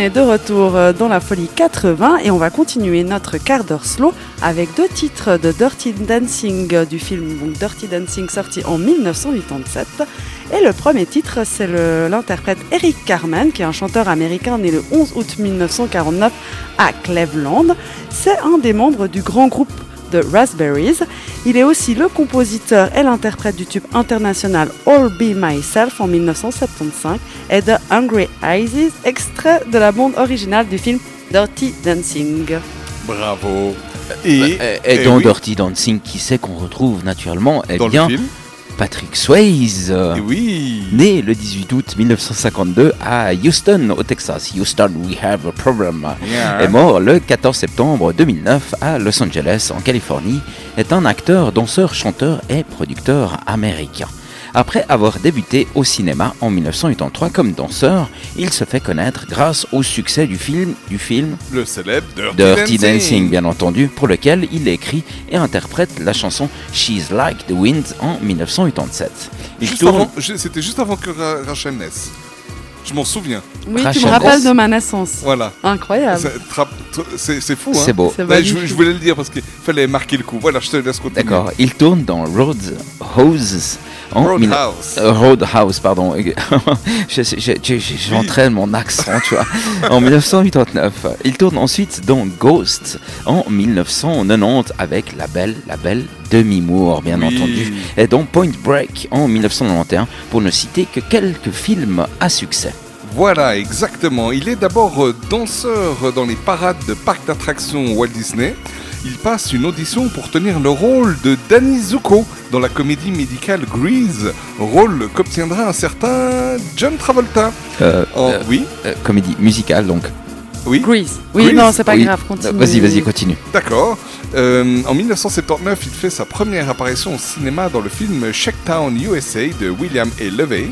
Est de retour euh, dans la folie 80 et on va continuer notre quart d'heure slow avec deux titres de Dirty Dancing euh, du film Dirty Dancing sorti en 1987. Et le premier titre, c'est l'interprète Eric Carmen, qui est un chanteur américain né le 11 août 1949 à Cleveland. C'est un des membres du grand groupe de Raspberries. Il est aussi le compositeur et l'interprète du tube international All Be Myself en 1975 et de Hungry Eyes, extrait de la bande originale du film Dirty Dancing. Bravo. Et, Et, eh dans oui, Dirty Dancing, qui c'est qu'on retrouve naturellement? Eh Dans le bien, film Patrick Swayze. Eh oui. Né le 18 août 1952 à Houston, au Texas. Houston, we have a problem. Yeah. Est mort le 14 septembre 2009 à Los Angeles, en Californie. Est un acteur, danseur, chanteur et producteur américain. Après avoir débuté au cinéma en 1983 comme danseur, il se fait connaître grâce au succès du film, du film Le célèbre Dirty, Dirty Dancing, bien entendu, pour lequel il écrit et interprète la chanson She's Like the Wind en 1987. Il Juste tourne avant- je- C'était juste avant que Ra- Rachel naisse. Je m'en souviens. Oui, tu Rachel me rappelles de ma naissance. Voilà. Incroyable. C'est fou, hein C'est beau. Ouais, je, voulais le dire parce qu'il fallait marquer le coup. Voilà, je te laisse continuer. D'accord, il tourne dans Roadhouse. Euh, Roadhouse, pardon. Je- je- je- je- J'entraîne mon accent, tu vois. En 1989. Il tourne ensuite dans Ghost en 1990 avec la belle, la belle Demi Moore, bien Oui. entendu. Et dans Point Break en 1991, pour ne citer que quelques films à succès. Voilà, exactement. Il est d'abord euh, danseur dans les parades de parcs d'attractions Walt Disney. Il passe une audition pour tenir le rôle de Danny Zuko dans la comédie médicale Grease, rôle qu'obtiendra un certain John Travolta. Euh, Oh, euh, oui, euh, comédie musicale, donc. oui. Grease. Oui, Grease. non, c'est pas Oui. grave, continue. Vas-y, vas-y, continue. D'accord. Euh, en 1979, il fait sa première apparition au cinéma dans le film Shakedown USA de William A. Levey.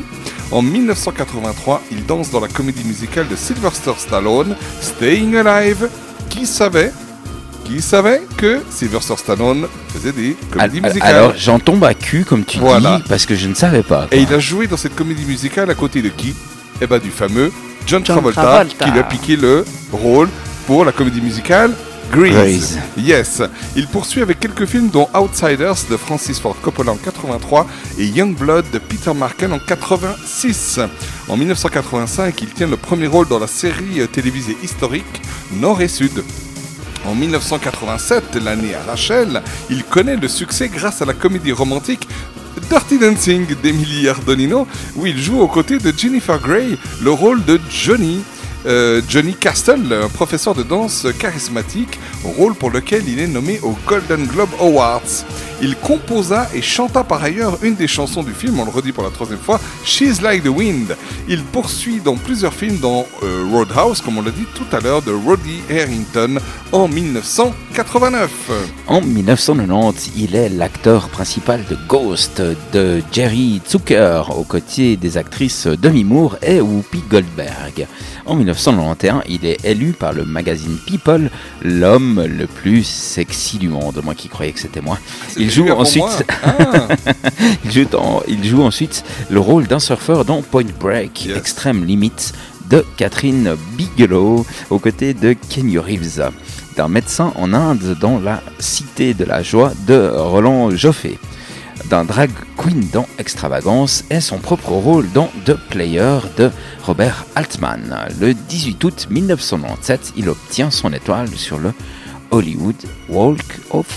En 1983, il danse dans la comédie musicale de Sylvester Stallone, Staying Alive. Qui savait Qui savait que Sylvester Stallone faisait des comédies Al- musicales Alors, j'en tombe à cul, comme tu Voilà. dis, parce que je ne savais pas. Et il a joué dans cette comédie musicale à côté de qui? Eh ben du fameux John, John Travolta, Travolta. qui lui a piqué le rôle pour la comédie musicale Grease. Grease. Yes. Il poursuit avec quelques films dont Outsiders de Francis Ford Coppola en 83 et Youngblood de Peter Marken en 86. En 1985, il tient le premier rôle dans la série télévisée historique Nord et Sud. En 1987, l'année à Rachel, il connaît le succès grâce à la comédie romantique Dirty Dancing d'Emily Ardolino, où il joue aux côtés de Jennifer Grey le rôle de Johnny. Euh, Johnny Castle, professeur de danse charismatique, rôle pour lequel il est nommé aux Golden Globe Awards. Il composa et chanta par ailleurs une des chansons du film, on le redit pour la troisième fois, She's Like the Wind. Il poursuit dans plusieurs films, dans euh, Roadhouse, comme on l'a dit tout à l'heure, de Roddy Harrington en 1989. En 1990, il est l'acteur principal de Ghost de Jerry Zucker, aux côtés des actrices Demi Moore et Whoopi Goldberg. 1991, il est élu par le magazine People l'homme le plus sexy du monde. Moi qui croyais que c'était moi. Il joue ensuite. moi. Ah. il, joue dans- il joue ensuite le rôle d'un surfeur dans Point Break, Yes. Extreme Limits de Catherine Bigelow, aux côtés de Kenny Reeves, d'un médecin en Inde dans la Cité de la Joie de Roland Joffé, d'un drag queen dans Extravagance et son propre rôle dans The Player de Robert Altman. Le 18 août 1997, il obtient son étoile sur le Hollywood Walk of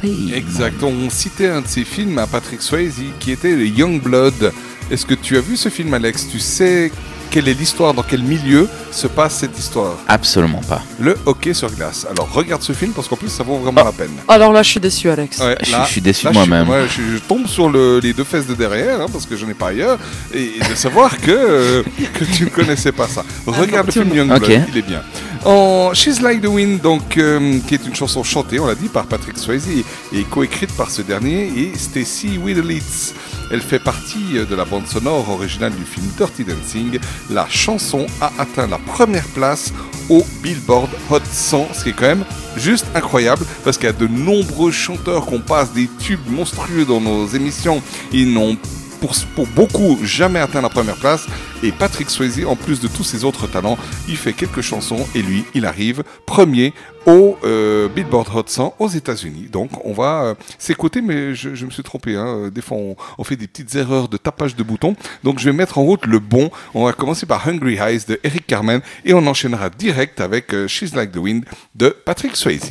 Fame. Exact. On citait un de ses films à Patrick Swayze qui était le Youngblood. Est-ce que tu as vu ce film, Alex? Tu sais quelle est l'histoire, dans quel milieu se passe cette histoire Absolument pas. Le hockey sur glace. Alors regarde ce film parce qu'en plus ça vaut vraiment la peine. Alors là, je suis déçu, Alex. Ouais, Je- là- je suis déçu moi-même. Je, suis- ouais, je- je tombe sur le- les deux fesses de derrière hein, parce que je n'ai pas ailleurs et, de savoir que, euh, que tu ne connaissais pas ça. Regarde le film Youngblood, il est bien. En She's Like the Wind, donc, euh, qui est une chanson chantée, on l'a dit, par Patrick Swayze et, coécrite par ce dernier et Stacy Widelitz. Elle fait partie euh, de la bande sonore originale du film Dirty Dancing. La chanson a atteint la première place au Billboard Hot 100, ce qui est quand même juste incroyable parce qu'il y a de nombreux chanteurs qu'on passe des tubes monstrueux dans nos émissions. Ils n'ont pour, beaucoup jamais atteint la première place. Et Patrick Swayze, en plus de tous ses autres talents, il fait quelques chansons et lui, il arrive premier au euh, Billboard Hot 100 aux États-Unis. Donc on va euh, s'écouter, mais je, me suis trompé. Hein. Des fois, on, fait des petites erreurs de tapage de boutons. Donc je vais mettre en route le bon. On va commencer par Hungry Eyes de Eric Carmen et on enchaînera direct avec euh, She's Like the Wind de Patrick Swayze.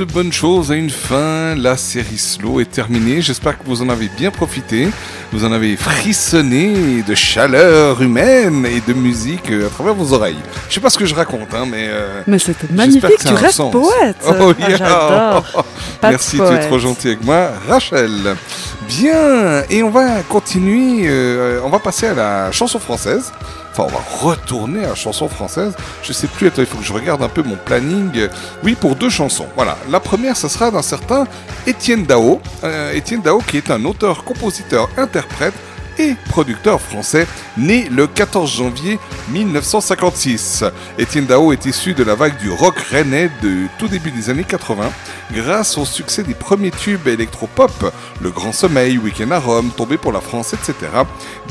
Toute bonne chose a une fin, la série Slow est terminée, j'espère que vous en avez bien profité, vous en avez frissonné de chaleur humaine et de musique à travers vos oreilles. Je sais pas ce que je raconte, hein, mais... euh, Mais c'était magnifique, que ça tu restes sens. poète. Oh, Ah, yeah. j'adore. Merci, tu es trop gentil avec moi, Rachel. Bien, et on va continuer, euh, on va passer à la chanson française. On va retourner à chanson française. Je sais plus, il faut que je regarde un peu mon planning. Oui, pour deux chansons. Voilà. La première, ce sera d'un certain Étienne Dao. Euh, Étienne Dao, qui est un auteur, compositeur, interprète et producteur français, né le 14 janvier 1956. Étienne Dao est issu de la vague du rock rennais de tout début des années 80, grâce au succès des premiers tubes électropop, Le Grand Sommeil, Week-end à Rome, Tombé pour la France, etc.,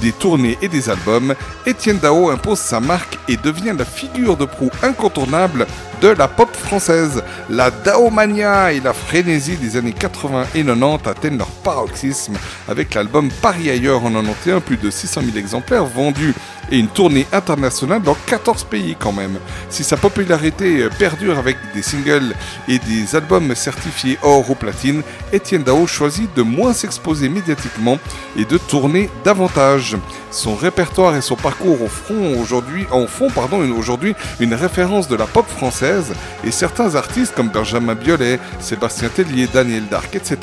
des tournées et des albums, Étienne Dao impose sa marque et devient la figure de proue incontournable de la pop française. La Daomania et la frénésie des années 80 et 90 atteignent leur paroxysme avec l'album Paris ailleurs en 91, plus de 600 000 exemplaires vendus et une tournée internationale dans 14 pays quand même. Si sa popularité perdure avec des singles et des albums certifiés or ou platine, Étienne Dao choisit de moins s'exposer médiatiquement et de tourner davantage. Son répertoire et son parcours au front aujourd'hui, en font aujourd'hui une référence de la pop française et certains artistes comme Benjamin Biolay, Sébastien Tellier, Daniel Dark, etc.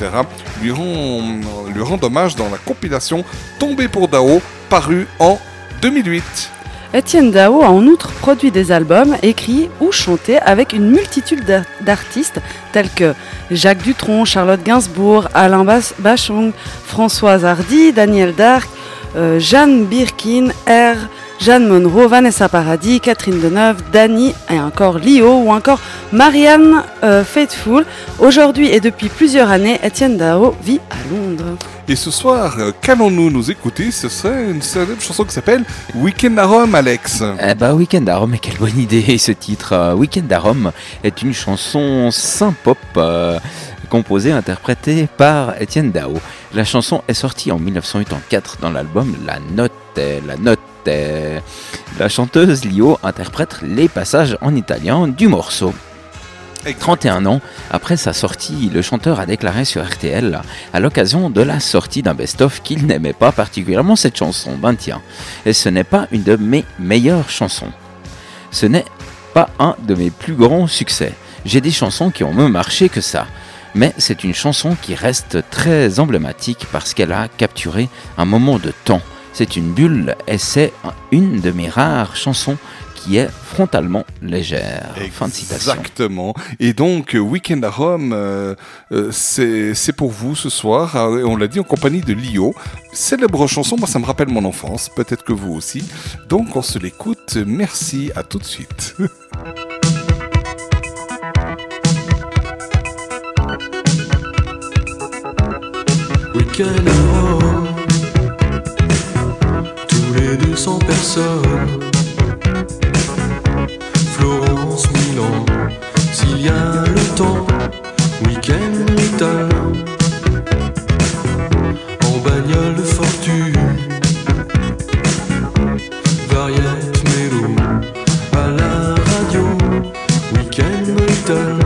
lui rendent, lui rendent hommage dans la compilation Tombé pour Dao, parue en 2008. Étienne Dao a en outre produit des albums, écrits ou chantés avec une multitude d'ar- d'artistes tels que Jacques Dutronc, Charlotte Gainsbourg, Alain Bachung, Françoise Hardy, Daniel Dark, euh, Jeanne Birkin, R, Jeanne Monroe, Vanessa Paradis, Catherine Deneuve, Dani et encore Lio ou encore Marianne euh, Faithfull. Aujourd'hui et depuis plusieurs années, Étienne Dao vit à Londres. Et ce soir, euh, qu'allons-nous nous écouter? Ce serait une célèbre chanson qui s'appelle Weekend à Rome, Alex. Eh bah, Weekend à Rome, mais quelle bonne idée ce titre. Euh, Weekend à Rome est une chanson synth-pop euh, composée et interprétée par Étienne Dao. La chanson est sortie en 1984 dans l'album La Note. La Note. La chanteuse Lio interprète les passages en italien du morceau. 31 ans après sa sortie, le chanteur a déclaré sur RTL, à l'occasion de la sortie d'un best-of, qu'il n'aimait pas particulièrement cette chanson. Ben tiens, et ce n'est pas une de mes meilleures chansons. Ce n'est pas un de mes plus grands succès. J'ai des chansons qui ont mieux marché que ça. Mais c'est une chanson qui reste très emblématique parce qu'elle a capturé un moment de temps. C'est une bulle et c'est un- une de mes rares chansons qui est frontalement légère. Fin. Exactement. Et donc, euh, Weekend à Rome, euh, euh, c'est pour vous ce soir. Et On l'a dit en compagnie de Lio. Célèbre chanson, moi ça me rappelle mon enfance, peut-être que vous aussi. Donc on se l'écoute. Merci, à tout de suite. Tous les 200 personnes. Florence, Milan, s'il y a le temps. Week-end italien, en bagnole de fortune. Variette, mélo, à la radio. Week-end italien,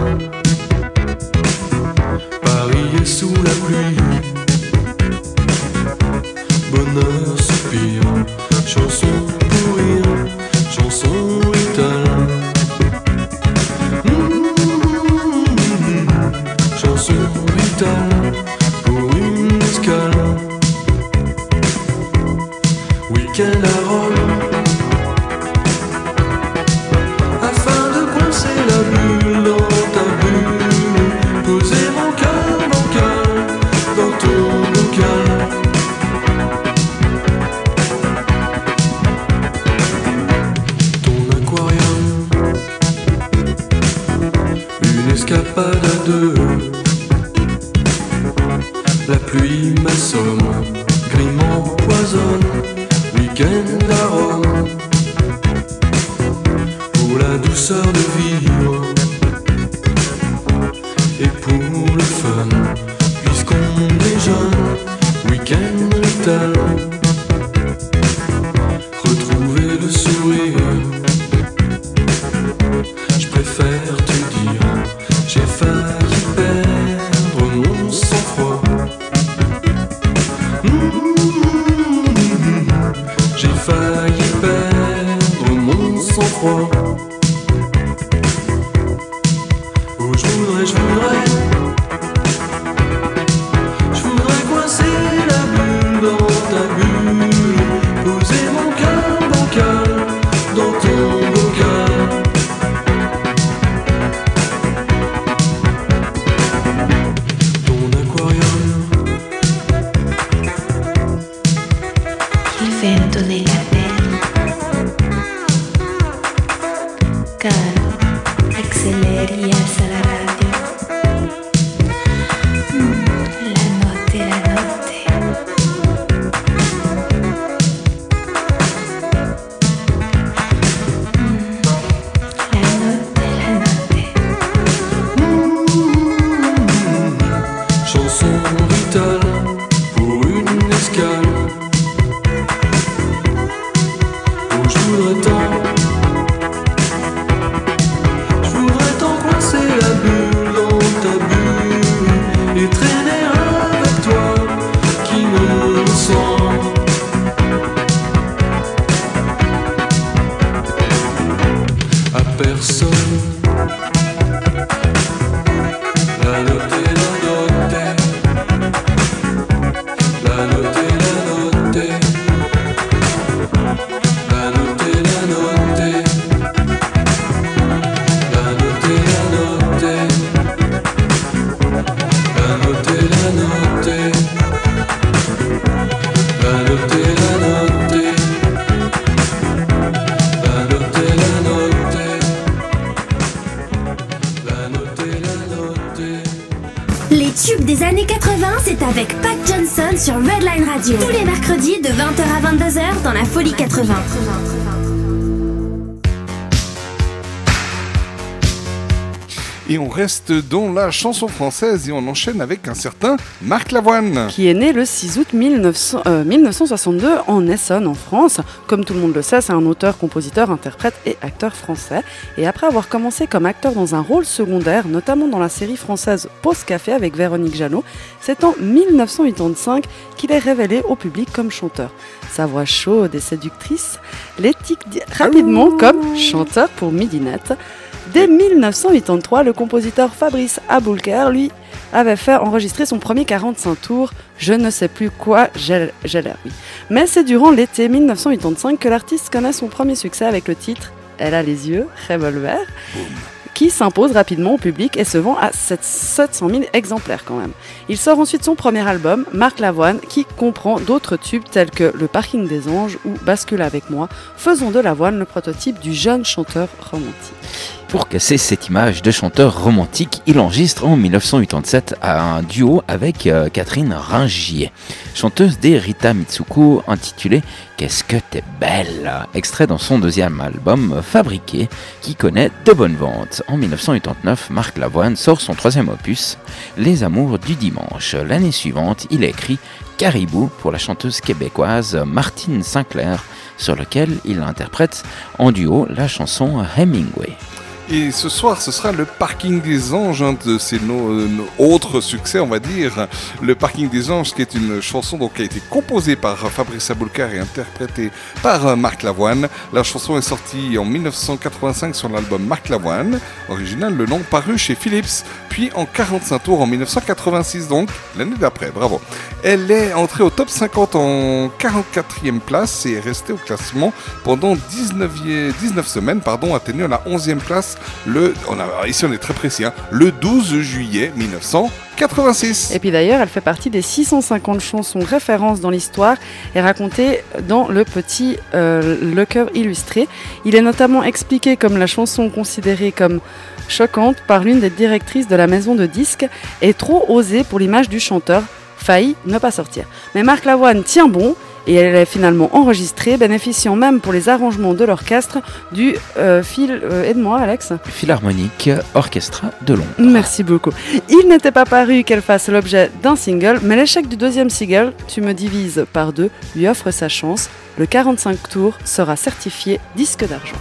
Bonheur, soupir, chanson pour chanson italien. Mmh, chanson italien dans la Folie 80. Et on reste dans la chanson française et on enchaîne avec un certain Marc Lavoine. qui est né le 6 août 1900 euh, 1962 en Essonne, en France. Comme tout le monde le sait, c'est un auteur, compositeur, interprète et acteur français. Et après avoir commencé comme acteur dans un rôle secondaire, notamment dans la série française Pause Café avec Véronique Jeannot, c'est en 1985 qu'il est révélé au public comme chanteur. Sa voix chaude et séductrice l'éthique rapidement comme chanteur pour Midinette. Dès 1983, le compositeur Fabrice Aboulker, lui, avait fait enregistrer son premier 45 tours, Je ne sais plus quoi, j'ai j'ai l'air, oui. Mais c'est durant l'été 1985 que l'artiste connaît son premier succès avec le titre Elle a les yeux, Revolver, qui s'impose rapidement au public et se vend à 7 700 000 exemplaires quand même. Il sort ensuite son premier album, Marc Lavoine, qui comprend d'autres tubes tels que Le Parking des Anges ou Bascule avec moi, faisons de Lavoine le prototype du jeune chanteur romantique. Pour casser cette image de chanteur romantique, il enregistre en 1987 un duo avec euh, Catherine Ringier, chanteuse des Rita Mitsuko intitulé Qu'est-ce que t'es belle extrait dans son deuxième album Fabriqué qui connaît de bonnes ventes. En 1989, Marc Lavoine sort son troisième opus Les Amours du Dimanche. L'année suivante, il écrit Caribou pour la chanteuse québécoise Martine Sinclair sur lequel il interprète en duo la chanson Hemingway. Et ce soir, ce sera le Parking des Anges, un de ses euh, autres succès, on va dire. Le Parking des Anges, qui est une chanson donc, qui a été composée par Fabrice Aboulkar et interprétée par euh, Marc Lavoine. La chanson est sortie en 1985 sur l'album Marc Lavoine, original le nom paru chez Philips, puis en 45 tours en 1986, donc l'année d'après. Bravo. Elle est entrée au top 50 en 44e place et est restée au classement pendant 19, 19 semaines, pardon, atteignant la 11e place le, on ici on est très précis, hein, le 12 juillet 1986. Et puis d'ailleurs, elle fait partie des 650 chansons références dans l'histoire et racontées dans le petit euh, Le cœur illustré. Il est notamment expliqué comme la chanson considérée comme choquante par l'une des directrices de la maison de disques et trop osée pour l'image du chanteur, failli ne pas sortir. Mais Marc Lavoine tient bon et elle est finalement enregistrée, bénéficiant même pour les arrangements de l'orchestre du euh, fil. euh, Aide-moi, Alex. Philharmonique Orchestra de Londres. Merci beaucoup. Il n'était pas paru qu'elle fasse l'objet d'un single, mais l'échec du deuxième single, Tu me divises par deux, lui offre sa chance. Le 45 tours sera certifié disque d'argent.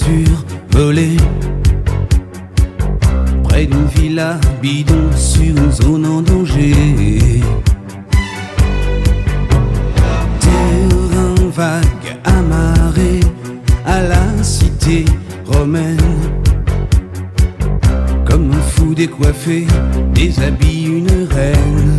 Voiture volée. Près d'une villa bidon sur une zone en danger. Terrain vague amarré à la cité romaine. Comme un fou décoiffé, déshabille une reine.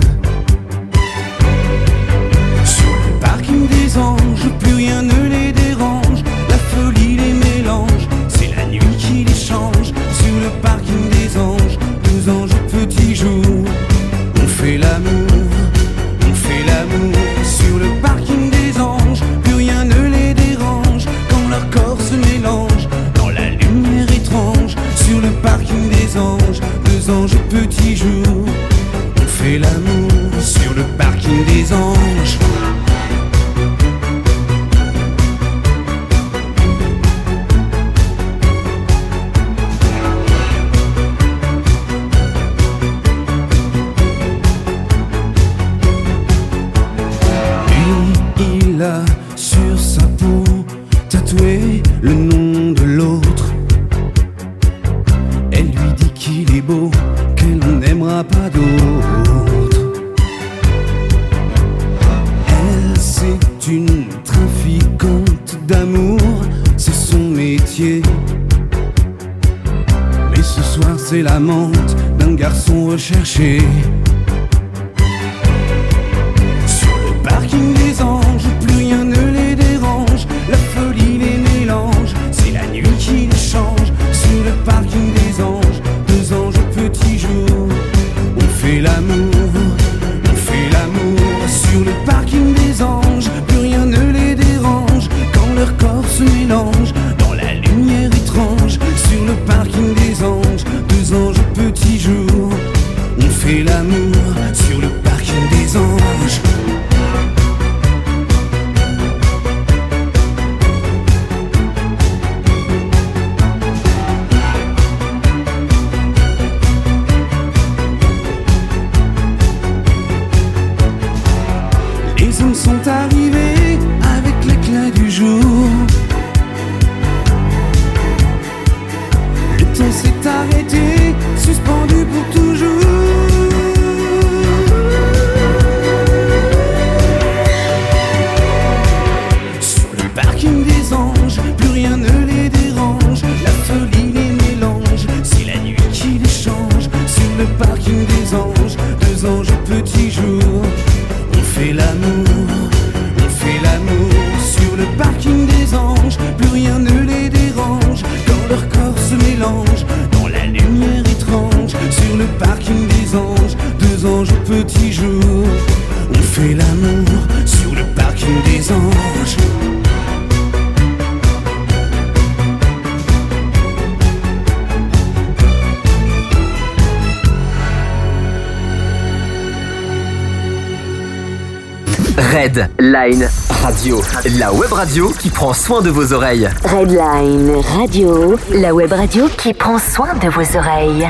Radio qui prend soin de vos oreilles. Redline Radio, la web radio qui prend soin de vos oreilles.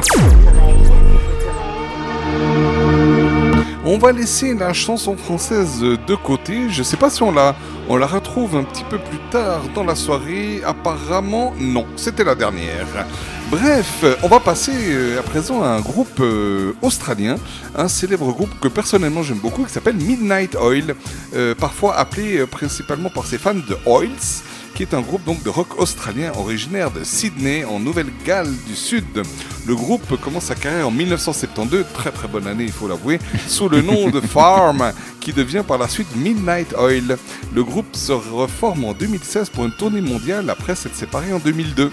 On va laisser la chanson française de côté. Je sais pas si on la, on la retrouve un petit peu plus tard dans la soirée. Apparemment, non. C'était la dernière. Bref, on va passer euh, à présent à un groupe euh, australien, un célèbre groupe que personnellement j'aime beaucoup, qui s'appelle Midnight Oil, euh, parfois appelé euh, principalement par ses fans de Oils, qui est un groupe donc de rock australien originaire de Sydney en Nouvelle-Galles du Sud. Le groupe commence sa carrière en 1972, très très bonne année il faut l'avouer, sous le nom de Farm, qui devient par la suite Midnight Oil. Le groupe se reforme en 2016 pour une tournée mondiale après s'être séparé en 2002.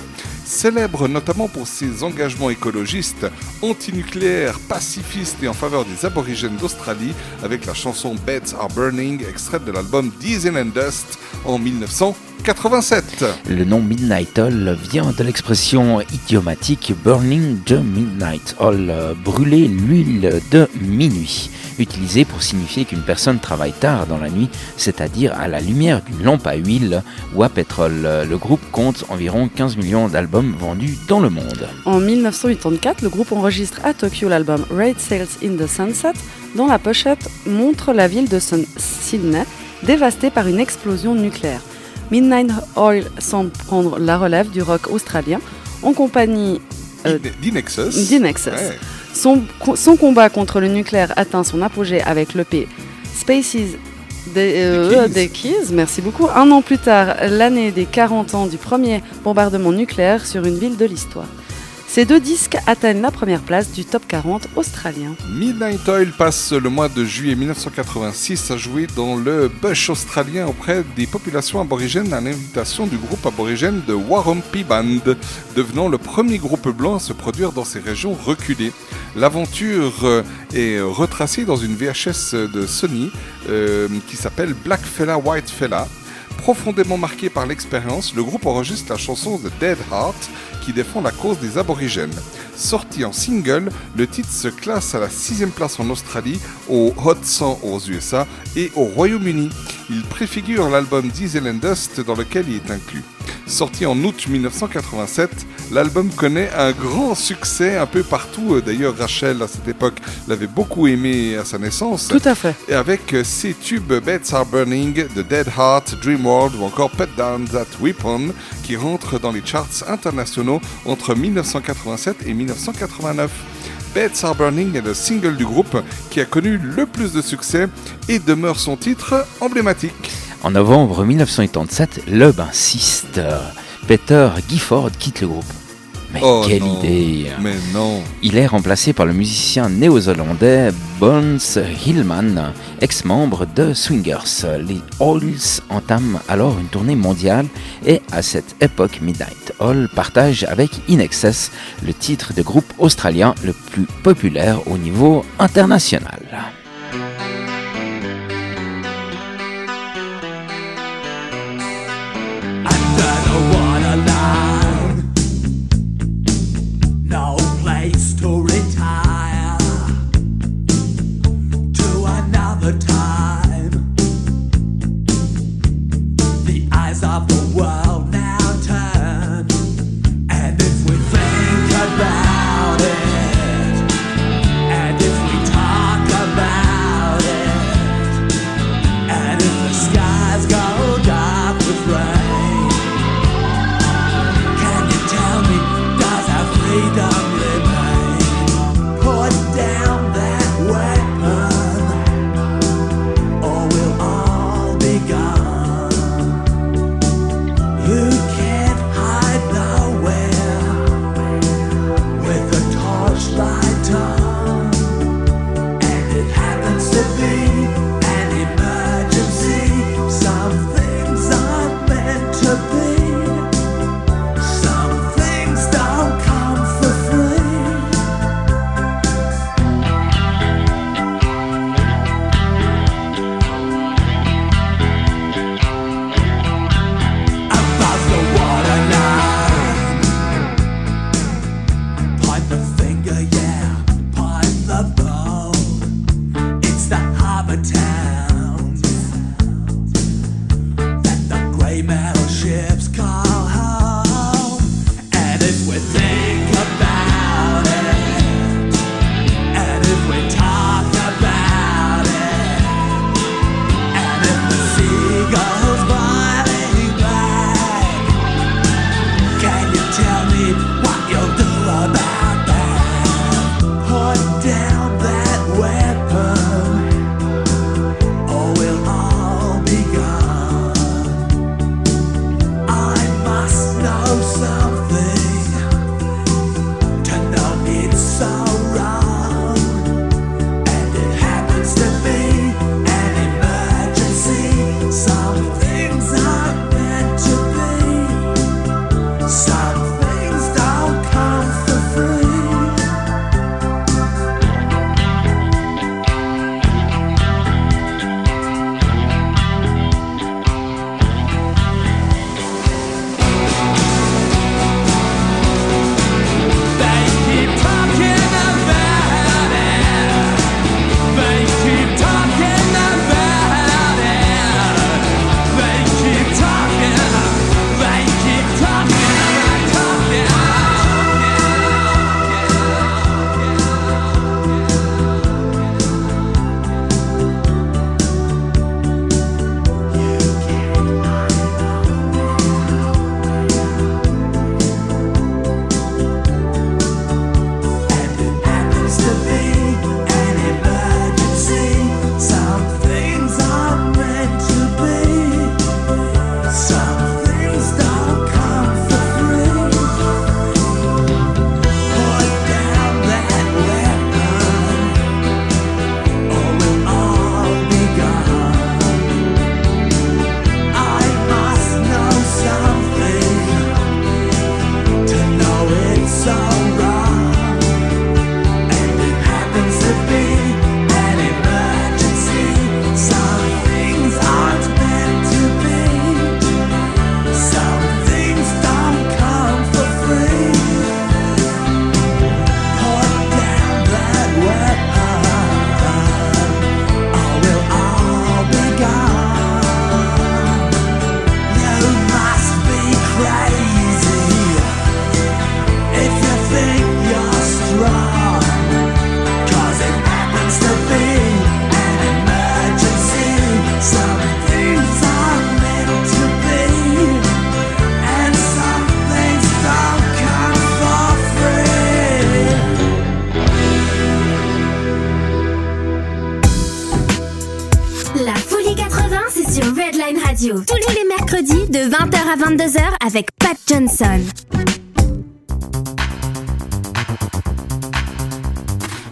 Célèbre notamment pour ses engagements écologistes, antinucléaires, pacifistes et en faveur des aborigènes d'Australie, avec la chanson Beds Are Burning, extraite de l'album Diesel and Dust en 1987. Le nom Midnight Oil vient de l'expression idiomatique Burning the Midnight Oil, brûler l'huile de minuit, utilisée pour signifier qu'une personne travaille tard dans la nuit, c'est-à-dire à la lumière d'une lampe à huile ou à pétrole. Le groupe compte environ 15 millions d'albums vendus dans le monde. En 1984, le groupe enregistre à Tokyo l'album Raid Sales in the Sunset, dont la pochette montre la ville de Sun- Sydney dévastée par une explosion nucléaire. Midnight Oil semble prendre la relève du rock australien en compagnie euh, D'Inexus. Son, son combat contre le nucléaire atteint son apogée avec l'EP Spaces des, euh, Keys. des Keys, merci beaucoup. Un an plus tard, l'année des 40 ans du premier bombardement nucléaire sur une ville de l'histoire. Ces deux disques atteignent la première place du top 40 australien. Midnight Oil passe le mois de juillet 1986 à jouer dans le Bush australien auprès des populations aborigènes à l'invitation du groupe aborigène de Warumpi Band, devenant le premier groupe blanc à se produire dans ces régions reculées. L'aventure euh, est retracée dans une VHS de Sony euh, qui s'appelle Black Fella White Fella. Profondément marqué par l'expérience, le groupe enregistre la chanson The Dead Heart qui défend la cause des aborigènes. Sorti en single, le titre se classe à la sixième place en Australie, au Hot 100 aux USA et au Royaume-Uni. Il préfigure l'album Diesel and Dust dans lequel il est inclus. Sorti en août 1987, l'album connaît un grand succès un peu partout. Euh, D'ailleurs, Rachel, à cette époque, l'avait beaucoup aimé à sa naissance. Tout à fait. Et avec euh, ses tubes Beds Are Burning, The Dead Heart, Dream World ou encore Put Down That Weapon qui rentrent dans les charts internationaux entre 1987 et 1989. Beds Are Burning est le single du groupe qui a connu le plus de succès et demeure son titre emblématique. En novembre 1987, le bassiste euh, Peter Gifford quitte le groupe. Mais Oh quelle non, idée Mais non. Il est remplacé par le musicien néo-zélandais Bones Hillman, ex-membre de Swingers. Les Halls entament alors une tournée mondiale et à cette époque, Midnight Hall partage avec In Excess le titre de groupe australien le plus populaire au niveau international. 22h avec Pat Johnson.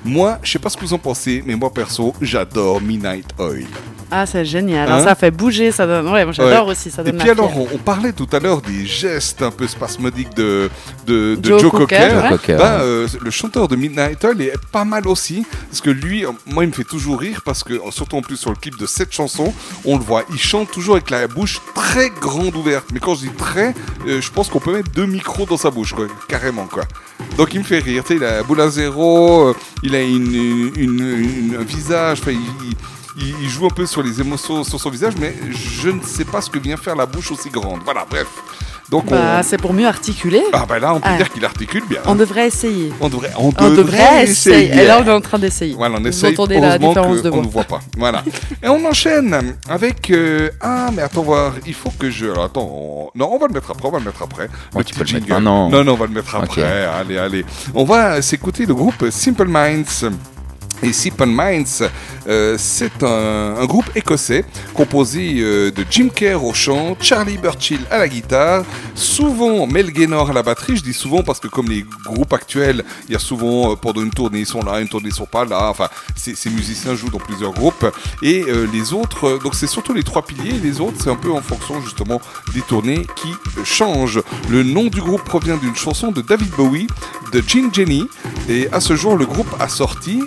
Moi, je sais pas ce que vous en pensez, mais moi perso, j'adore Midnight Oil. Ah, c'est génial. Hein ça fait bouger, ça donne. Ouais, moi j'adore Ouais. aussi, ça Et donne puis la alors, on, on parlait tout à l'heure des gestes un peu spasmodiques de, de, de Joe Joe, Cocker, Cocker. ouais. Joe Cocker, Ben, ouais. euh, le chanteur de Midnight Oil est pas mal aussi, parce que lui, euh, moi, il me fait toujours rire, parce que, surtout en plus sur le clip de cette chanson, on le voit, il chante toujours avec la bouche très grande ouverte. Mais quand je dis très, euh, je pense qu'on peut mettre deux micros dans sa bouche, quoi, carrément, quoi. Donc il me fait rire, tu sais, il a la boule à zéro, euh, il a une, une- une- un visage, enfin, il, il- il- il joue un peu sur les émotions sur son visage, mais je ne sais pas ce que vient faire la bouche aussi grande. Voilà, bref. Donc Bah, on... c'est pour mieux articuler. Ah bah là, on peut Ah. dire qu'il articule bien. On devrait essayer. On devrait, on On devrait essayer. essayer. Et là, on est en train d'essayer. Voilà, on Vous essaye. entendez la différence que de on ne voit pas. Voilà. Et on enchaîne avec. euh, Ah, mais attends, voir. Il faut que je. alors, attends. on- Non, on va le mettre après. On va le mettre après. Le tu peux le mettre maintenant. Non, non, on va le mettre après. Allez, allez. On va s'écouter le groupe Simple Minds. Et Simple Minds, euh, c'est un, groupe écossais composé euh, de Jim Kerr au chant, Charlie Burchill à la guitare, souvent Mel Gaynor à la batterie. Je dis souvent parce que comme les groupes actuels, il y a souvent euh, pendant une tournée ils sont là, une tournée ils sont pas là. Enfin, ces, musiciens jouent dans plusieurs groupes et les autres. donc c'est surtout les trois piliers. Les autres, c'est un peu en fonction justement des tournées qui changent. Le nom du groupe provient d'une chanson de David Bowie, de Gene Jenny. Et à ce jour, le groupe a sorti,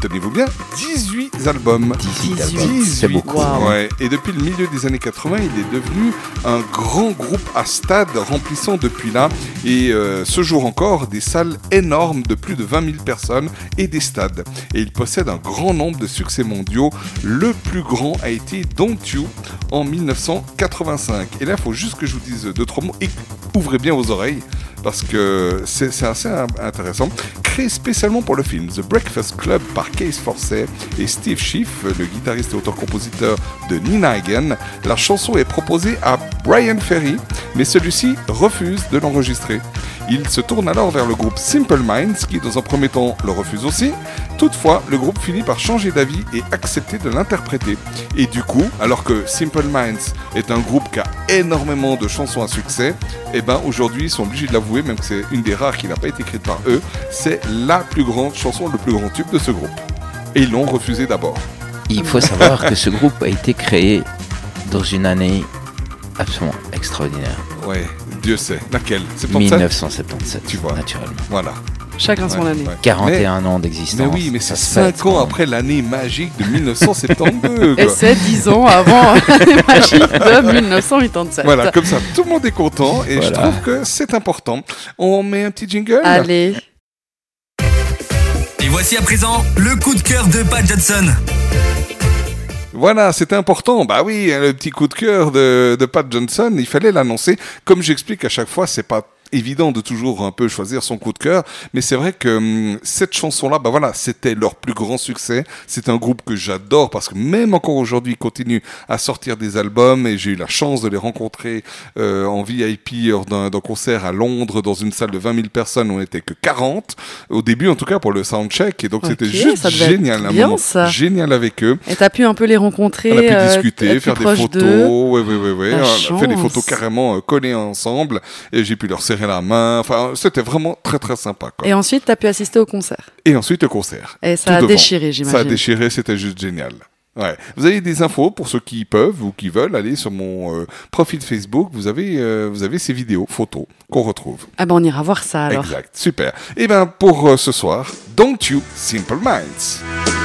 tenez-vous bien, 18 albums. 18 albums. 18. C'est beaucoup. Wow. Ouais. Et depuis le milieu des années 80, il est devenu un grand groupe à stade, remplissant depuis là, et euh, ce jour encore, des salles énormes de plus de 20 000 personnes et des stades. Et il possède un grand nombre de succès mondiaux. Le plus grand a été Don't You en 1985. Et là, il faut juste que je vous dise deux, trois mots et ouvrez bien vos oreilles parce que c'est assez in- intéressant. Créé spécialement pour le film The Breakfast Club par Case Forcey et Steve Schiff, le guitariste et auteur-compositeur de Nina Hagen, la chanson est proposée à Brian Ferry, mais celui-ci refuse de l'enregistrer. Il se tourne alors vers le groupe Simple Minds, qui dans un premier temps le refuse aussi. Toutefois, le groupe finit par changer d'avis et accepter de l'interpréter. Et du coup, alors que Simple Minds est un groupe qui a énormément de chansons à succès, et ben aujourd'hui ils sont obligés de l'avouer, même que c'est une des rares qui n'a pas été écrite par eux, c'est la plus grande chanson, le plus grand tube de ce groupe. Et ils l'ont refusé d'abord. Il faut savoir que ce groupe a été créé dans une année absolument extraordinaire. Ouais, Dieu sait. Laquelle? C'est pour ça 1977, Tu vois. naturellement. Voilà. Chacun son année. ouais. 41 ans d'existence. Mais oui, mais c'est Ça se 5 fête, ans après l'année magique de 1972. Et c'est 10 ans avant les magiques de 1987. Voilà, comme ça, tout le monde est content et je trouve que c'est important. On met un petit jingle? Allez. Et voici à présent le coup de cœur de Pat Johnson. Voilà, c'était important. Bah oui, le petit coup de cœur de, de Pat Johnson, il fallait l'annoncer. Comme j'explique à chaque fois, c'est pas évident de toujours un peu choisir son coup de cœur, mais c'est vrai que hum, cette chanson-là, bah voilà, c'était leur plus grand succès. C'est un groupe que j'adore parce que même encore aujourd'hui, ils continuent à sortir des albums et j'ai eu la chance de les rencontrer euh, en VIP lors d'un concert à Londres dans une salle de 20 000 personnes. On n'était que 40 au début, en tout cas pour le soundcheck, et donc c'était juste génial, un bien, moment ça. génial avec eux. Et t'as pu un peu les rencontrer. On a pu euh, discuter, faire des photos. Ouais, ouais, ouais, ouais. On a fait des photos carrément euh, collées ensemble. Et j'ai pu leur serrer la main. Enfin, c'était vraiment très, très sympa. Quoi. Et ensuite, t'as pu assister au concert. Et ensuite, le concert. Et ça Tout a devant. déchiré, Ça a j'imagine. déchiré, c'était juste génial. Ouais. Vous avez des infos pour ceux qui peuvent ou qui veulent aller sur mon euh, profil Facebook. Vous avez, euh, vous avez ces vidéos, photos qu'on retrouve. Ah ben on ira voir ça alors. Exact, super. Et ben pour euh, ce soir, Don't You Simple Minds.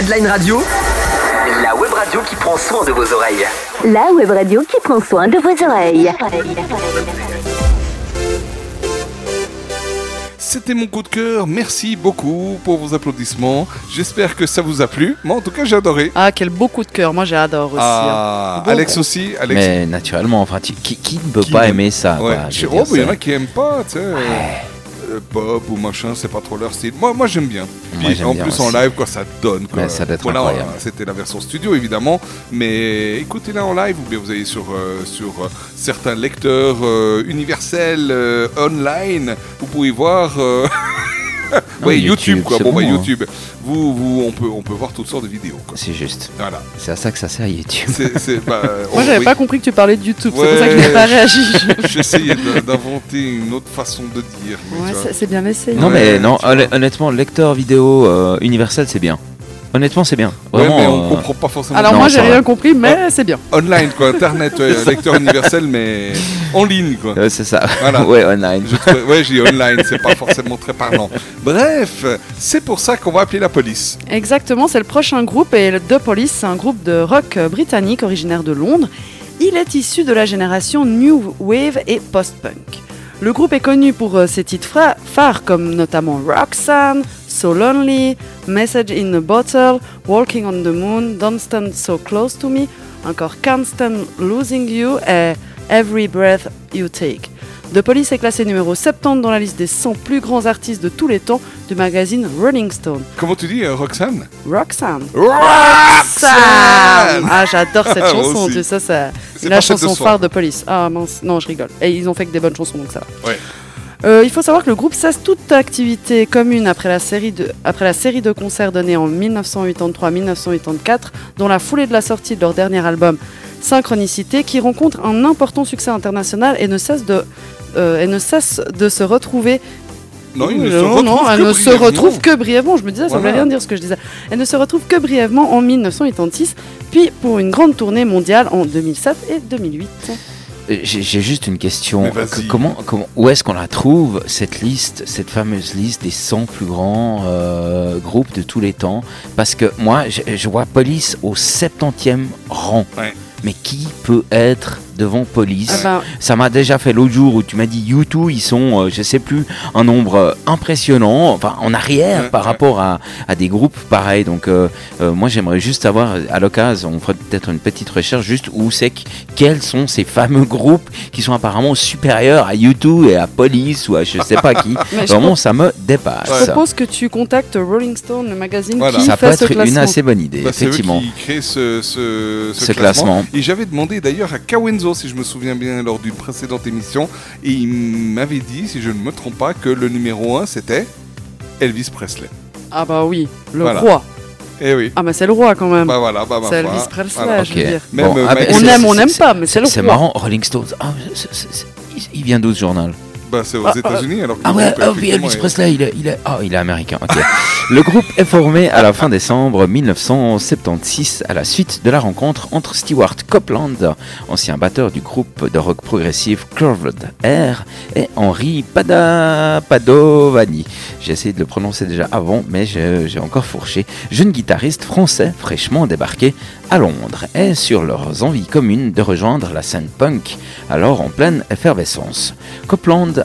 Redline Radio, la web radio qui prend soin de vos oreilles. La web radio qui prend soin de vos oreilles. C'était mon coup de cœur. Merci beaucoup pour vos applaudissements. J'espère que ça vous a plu. Moi, en tout cas, j'ai adoré. Ah, quel beau coup de cœur. Moi, j'adore aussi. Ah, hein. Beau Alex aussi. Alex. Mais naturellement, enfin, tu- qui, qui ne peut Qui pas aimer ça Ouais. quoi, je Je- veux oh, dire, il y en c'est- a qui aiment pas, tu sais. euh, euh, pop ou machin, c'est pas trop leur style. Moi, moi j'aime bien. Moi, Puis, j'aime en plus en live, quoi, ça donne. Quoi. Ouais, ça doit être voilà, incroyable. c'était la version studio évidemment, mais écoutez-la en live ou bien vous allez sur euh, sur euh, certains lecteurs euh, universels euh, online, vous pouvez voir. ouais, YouTube, YouTube, quoi. Bon, bah, hein. YouTube. Vous, vous, on peut, on peut voir toutes sortes de vidéos. quoi. C'est juste. Voilà. C'est à ça que ça sert YouTube. C'est, c'est, bah, Moi, on- j'avais oui. pas compris que tu parlais de YouTube. C'est pour ça que je n'ai pas réagi. J'essayais de- d'inventer une autre façon de dire. Ouais, c'est- c'est bien essayé. Non, Ouais, mais non, honnêtement, lecteur vidéo euh, universel, c'est bien. Honnêtement, c'est bien. Ouais, Vraiment, mais on euh, comprend pas forcément. Alors, Non, moi, j'ai rien compris, mais c'est bien. Online, quoi, internet, ouais, lecteur universel, mais en ligne, quoi. euh, c'est ça. Voilà. ouais, online. Je ouais, j'ai dit online, c'est pas forcément très parlant. Bref, c'est pour ça qu'on va appeler la police. Exactement, c'est le prochain groupe et The Police, c'est un groupe de rock euh, britannique originaire de Londres. Il est issu de la génération New Wave et Post-Punk. Le groupe est connu pour euh, ses titres phares comme notamment Roxanne, So Lonely, Message in a Bottle, Walking on the Moon, Don't Stand So Close to Me, encore Can't Stand Losing You et Every Breath You Take. The Police est classé numéro 70 dans la liste des 100 plus grands artistes de tous les temps du magazine Rolling Stone. Comment tu dis, euh, Roxane? Roxanne. Roxanne Ah, j'adore cette chanson. Tu sais, C'est la chanson phare de police. Ah mince, non, je rigole. Et ils ont fait que des bonnes chansons, donc ça va. Ouais. Euh, il faut savoir que le groupe cesse toute activité commune après la série de, après la série de concerts donnés en 1983-1984, dont la foulée de la sortie de leur dernier album Synchronicité, qui rencontre un important succès international et ne cesse de, euh, et ne cesse de se retrouver Non, il ne se non, non, elle ne se retrouve que brièvement. Je me disais, ça ne Voilà. voulait rien dire ce que je disais. Elle ne se retrouve que brièvement en 1986, puis pour une grande tournée mondiale en 2007 et 2008. Euh, J'ai juste une question. Comment, comment, où est-ce qu'on la trouve, cette liste, cette fameuse liste des 100 plus grands euh, groupes de tous les temps? Parce que moi, je, je vois Police au 70e rang. Ouais. Mais qui peut être devant Police. Ah ben- Ça m'a déjà fait l'autre jour où tu m'as dit U2, ils sont, euh, je sais plus, un nombre euh, impressionnant, enfin en arrière Ouais, par ouais. rapport à, à des groupes pareils. Donc euh, euh, moi j'aimerais juste savoir, à l'occasion, on fera peut-être une petite recherche juste où c'est que quels sont ces fameux groupes qui sont apparemment supérieurs à U2 et à Police ou à je sais pas qui. Mais Vraiment, ça me dépasse. Je propose que tu contactes Rolling Stone, le magazine Voilà. qui Ça peut ce être une classement. assez bonne idée, Bah, c'est eux effectivement. qui créent ce, ce, Ce classement. Et j'avais demandé d'ailleurs à Kawenzo, si je me souviens bien, lors d'une précédente émission, et il m'avait dit, si je ne me trompe pas, que le numéro 1 c'était Elvis Presley. Ah bah oui, le Voilà. roi. Eh oui. Ah mais c'est le roi quand même. Bah voilà, bah, ma c'est. Elvis Presley, Voilà. je veux dire. Même, Bon, euh, ah, On c'est- aime, on c'est- n'aime c'est- pas, mais c'est le C'est roi. marrant, Rolling Stones. Ah, c'est- c'est- c'est- il- il vient d'où ce journal? Bah, c'est aux Ah, États-Unis alors que Ah ouais, ah oui, Elvis est- Presley, il est, il est, ah, il est américain. le groupe est formé à la fin décembre 1976 à la suite de la rencontre entre Stewart Copeland, ancien batteur du groupe de rock progressif Curved Air, et Henri Pada Padovani. J'ai essayé de le prononcer déjà avant, mais j'ai encore fourché. Jeune guitariste français fraîchement débarqué à Londres et sur leurs envies communes de rejoindre la scène punk, alors en pleine effervescence.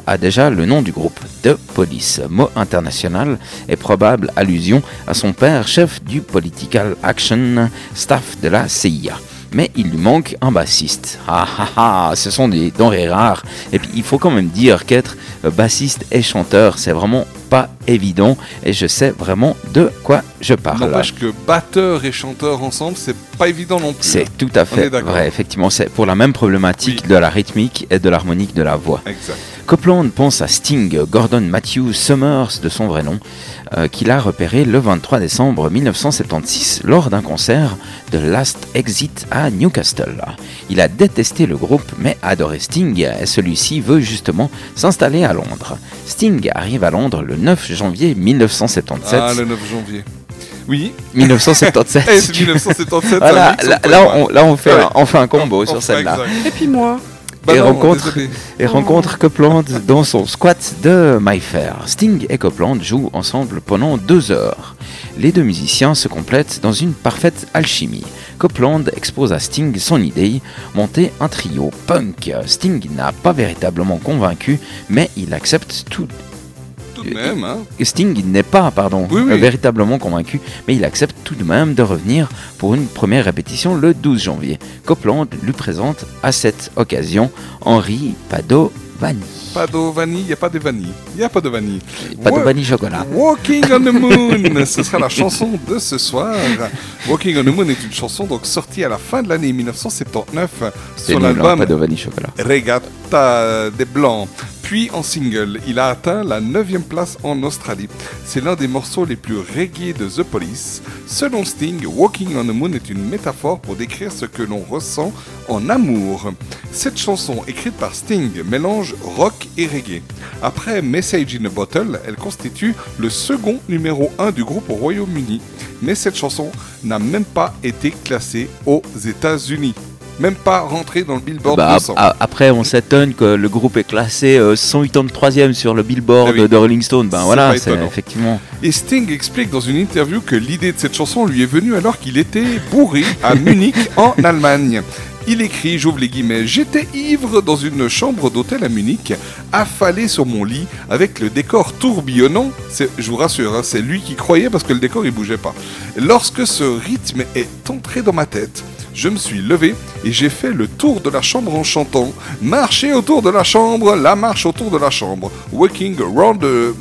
A déjà le nom du groupe, The Police, mot international et probable allusion à son père, chef du Political Action Staff de la CIA. Mais il lui manque un bassiste. Ah ah ah, ce sont des denrées rares. Et puis il faut quand même dire qu'être bassiste et chanteur, c'est vraiment pas évident. Et je sais vraiment de quoi je parle. N'empêche que batteur et chanteur ensemble, c'est pas évident non plus. C'est hein. tout à fait vrai, effectivement. C'est pour la même problématique Oui. de la rythmique et de l'harmonique de la voix. Exact. Copeland pense à Sting, Gordon Matthew Summers de son vrai nom, euh, qu'il a repéré le 23 décembre 1976 lors d'un concert de Last Exit à Newcastle. Il a détesté le groupe mais adoré Sting et celui-ci veut justement s'installer à Londres. Sting arrive à Londres le 9 janvier 1977. Ah, le 9 janvier. Oui. 1977. Eh, c'est 1977. Voilà, un mix, là, on là, on, là, on fait, Ouais. un, on fait un combo On sur celle-là. Et puis moi. Bah et non, rencontre, désolé. et rencontre Copeland dans son squat de Mayfair. Sting et Copeland jouent ensemble pendant deux heures. Les deux musiciens se complètent dans une parfaite alchimie. Copeland expose à Sting son idée, monter un trio punk. Sting n'a pas véritablement convaincu, mais il accepte tout. Tout de même, hein. Sting n'est pas, pardon, Oui, oui. véritablement convaincu, mais il accepte tout de même de revenir pour une première répétition le 12 janvier. Copeland lui présente à cette occasion Henri Padovani. Pas de vanille, il n'y a pas de vanille. Il n'y a pas de vanille. Padovani chocolat. Walking on the Moon, ce sera la chanson de ce soir. Walking on the Moon est une chanson donc sortie à la fin de l'année 1979 C'est sur hein, l'album Padovani. Regatta des Blancs. Puis en single, il a atteint la 9 place en Australie. C'est l'un des morceaux les plus reggae de The Police. Selon Sting, Walking on the Moon est une métaphore pour décrire ce que l'on ressent en amour. Cette chanson, écrite par Sting, mélange rock et reggae. Après Message in a Bottle, elle constitue le second numéro 1 du groupe au Royaume-Uni. Mais cette chanson n'a même pas été classée aux États-Unis. Même pas rentrée dans le Billboard Bah, 200. a- après, on s'étonne que le groupe est classé euh, 183e sur le Billboard Ah oui. de Rolling Stone. Ben voilà, c'est effectivement. Et Sting explique dans une interview que l'idée de cette chanson lui est venue alors qu'il était bourré à Munich en Allemagne. Il écrit, j'ouvre les guillemets, J'étais ivre dans une chambre d'hôtel à Munich, affalé sur mon lit, avec le décor tourbillonnant. Je vous rassure, hein, c'est lui qui croyait parce que le décor il bougeait pas. Lorsque ce rythme est entré dans ma tête, je me suis levé et j'ai fait le tour de la chambre en chantant Marcher autour de la chambre, la marche autour de la chambre, Walking around the,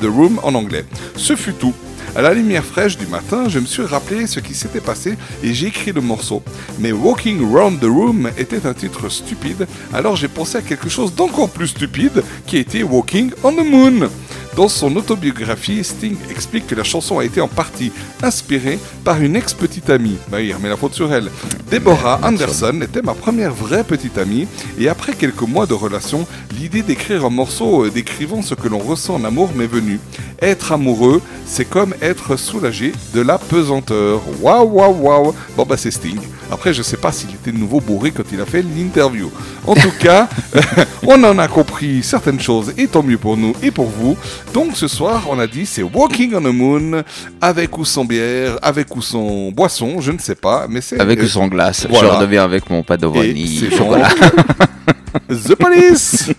the room en anglais. Ce fut tout. À la lumière fraîche du matin, je me suis rappelé ce qui s'était passé et j'ai écrit le morceau. Mais Walking Around the Room était un titre stupide, alors j'ai pensé à quelque chose d'encore plus stupide qui était Walking on the Moon. Dans son autobiographie, Sting explique que la chanson a été en partie inspirée par une ex-petite amie. Bah, il remet la faute sur elle. Deborah Anderson était ma première vraie petite amie, et après quelques mois de relation, l'idée d'écrire un morceau euh, décrivant ce que l'on ressent en amour m'est venue. Être amoureux, c'est comme être soulagé de la pesanteur. Waouh, waouh, waouh. Bon, bah, c'est Sting. Après, je sais pas s'il était de nouveau bourré quand il a fait l'interview. En tout cas, on en a compris certaines choses, et tant mieux pour nous et pour vous. Donc ce soir, on a dit c'est Walking on the Moon, avec ou sans bière, avec ou sans boisson, je ne sais pas, mais c'est Avec ou sans glace. voilà. Je redeviens avec mon Padovani. c'est The Police.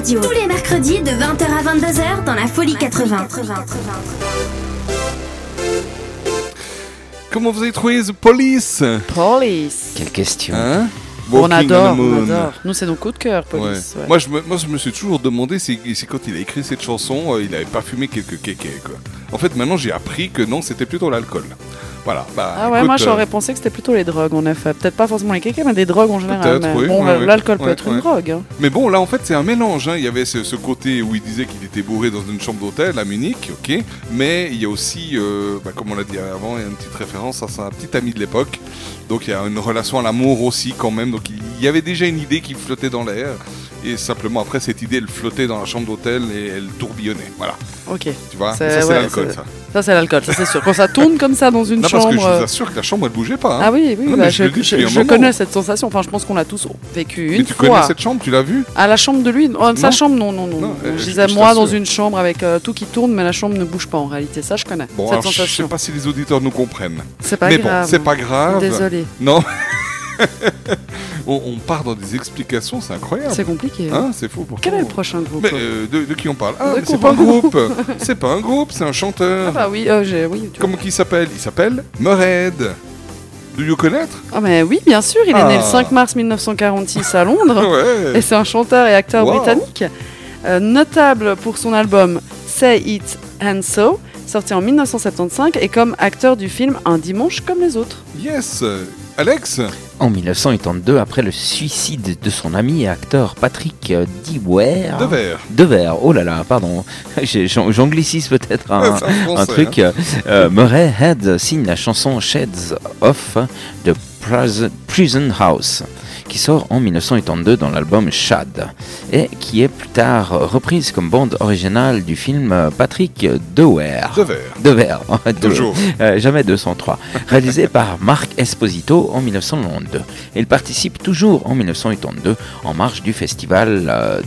Radio. Tous les mercredis de 20h à 22h dans la Folie 80. Comment vous avez trouvé The Police? Police. Quelle question. Hein? On adore, on adore. Nous, c'est nos coups de cœur, police. Ouais. ouais. Moi, je me, moi, je me suis toujours demandé si, si quand il a écrit cette chanson, euh, il avait pas fumé quelques kékés, quoi. En fait, maintenant, j'ai appris que non, c'était plutôt l'alcool. Voilà. Bah, Ah ouais, écoute, moi j'aurais euh, pensé que c'était plutôt les drogues en effet. Peut-être pas forcément les kékés, mais des drogues en général. Peut-être, mais oui, bon, oui, oui. l'alcool peut être une drogue. hein. Mais bon, là, en fait, c'est un mélange. hein. Il y avait ce, ce côté où il disait qu'il était bourré dans une chambre d'hôtel à Munich, ok. Mais il y a aussi, euh, bah, comme on l'a dit avant, il y a une petite référence à sa petite amie de l'époque. Donc il y a une relation à l'amour aussi, quand même. Donc il y avait déjà une idée qui flottait dans l'air. Et simplement, après, cette idée, elle flottait dans la chambre d'hôtel et elle tourbillonnait. Voilà. Ok. Tu vois? Ça, c'est ouais, l'alcool, ça. Ça, c'est l'alcool, ça c'est sûr. Quand ça tourne comme ça dans une non, chambre. parce que je vous assure que la chambre, elle bougeait pas. hein. Ah oui, oui, Non, bah, je, connais cette sensation. Enfin, je pense qu'on l'a tous vécu une Mais tu fois. connais cette chambre, tu l'as vue? À la chambre de lui oh, Sa chambre, non, non, non. euh, je disais, moi, dans une chambre avec euh, tout qui tourne, mais la chambre ne bouge pas en réalité. Ça, je connais. Bon, cette alors, je sais sensation. pas si les auditeurs nous comprennent. C'est pas Mais grave. bon, c'est pas grave. Désolé. Non. on, on part dans des explications, c'est incroyable. C'est compliqué. Hein, c'est fou pour Quel est le prochain groupe Mais euh, de, de qui on parle? Ah, De c'est pas un groupe. c'est pas un groupe, c'est un chanteur. Ah bah oui, euh, j'ai- oui. tu- Comment il s'appelle? Il s'appelle Murhead. Do you connaître? Ah mais oui, bien sûr, il est né le Ah. 5 mars 1946 à Londres. Ouais. Et c'est un chanteur et acteur Wow. britannique, euh, notable pour son album Say It and So, sorti en 1975, et comme acteur du film Un dimanche comme les autres. Yes. Alex En 1982, après le suicide de son ami et acteur Patrick Dewar. Devers. Devers, oh là là, pardon. J'anglicise peut-être un, truc. hein. euh, Murray Head signe la chanson Shades Off de Pris- Prison House, qui sort en 1982 dans l'album Shad, et qui est plus tard reprise comme bande originale du film Patrick Dewar. Devers. Devers, de- Toujours. euh, jamais 203. Réalisé par Marc Esposito en 1992. Il participe toujours en 1982 en marge du festival euh,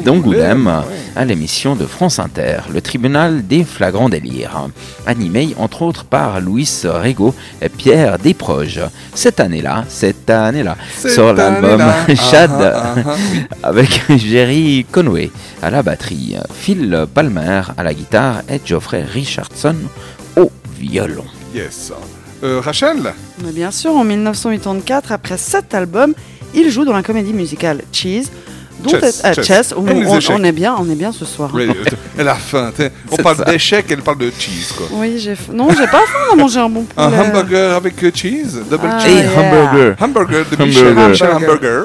d'Angoulême à l'émission de France Inter, le tribunal des flagrants délires, animé entre autres par Louis Rego et Pierre Desproges. Cette année-là, cette année-là, sort l'album Chad ah, ah, ah, avec Jerry Conway à la batterie, Phil Palmer à la guitare et Geoffrey Richardson au violon. Yes. Euh, Rachel Mais bien sûr, en 1984, après sept albums, il joue dans la comédie musicale Cheese. Dont Chess, est- ah, chess. Chess, on, est bien, on est bien ce soir. Oui, euh, Elle a faim. On parle d'échecs, elle parle de cheese, quoi. Oui, j'ai f- non, j'ai pas faim, on a mangé un bon poulet. Un hamburger avec euh, cheese, double Ah, cheese. Et yeah. hamburger. Hamburger de Hamburger. Michel, Michel Hamburger. Hamburger.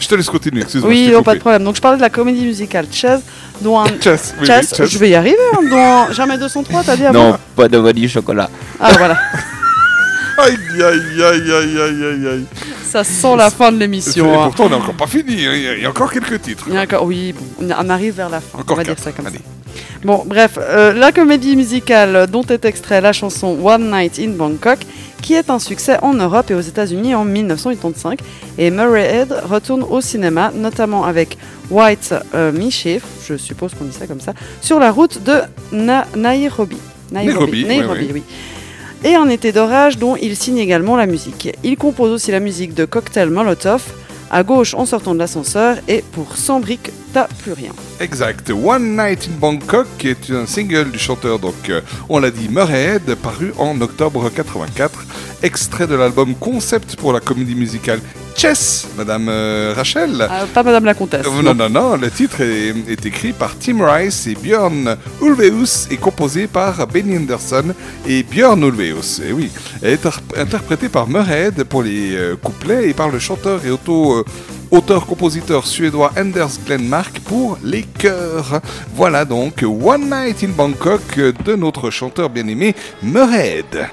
Je te laisse continuer, excuse-moi. Oui, non, pas de problème. Donc je parlais de la comédie musicale Chess, dont un... Chess, oui, Chess, oui, chess. je vais y arriver, hein, dont Jamais 203, t'as dit avant Non, pas de vanille chocolat. Ah voilà, Aïe, aïe, aïe, aïe, aïe, aïe, aïe. ça sent la fin de Et l'émission. hein. pourtant, on n'est encore pas fini. hein. Il y a- il y a encore quelques titres. Il y a encore, oui, bon, on arrive vers la fin, Encore on va dire ça comme allez. ça. Bon, bref, euh, la comédie musicale dont est extrait la chanson One Night in Bangkok, qui est un succès en Europe et aux États-Unis en 1985. Et Murray Head retourne au cinéma, notamment avec White euh, Mischief, je suppose qu'on dit ça comme ça, sur la route de Na- Nairobi. Nairobi, oui. oui. Et un été d'orage dont il signe également la musique. Il compose aussi la musique de Cocktail Molotov, à gauche en sortant de l'ascenseur, et pour 100 briques, t'as plus rien. Exact. One Night in Bangkok est un single du chanteur, donc euh, on l'a dit, Murhead, paru en octobre 84. Extrait de l'album Concept pour la comédie musicale Chess, Madame euh, Rachel. Ah, pas Madame la Comtesse. Euh, non, non, non, le titre est, est écrit par Tim Rice et Björn Ulvaeus et composé par Benny Anderson et Björn Ulvaeus. Et oui, elle est inter- interprété par Murhead pour les euh, couplets et par le chanteur et auto, auteur-compositeur suédois Anders Glenmark pour les chœurs. Voilà donc One Night in Bangkok de notre chanteur bien-aimé Murhead.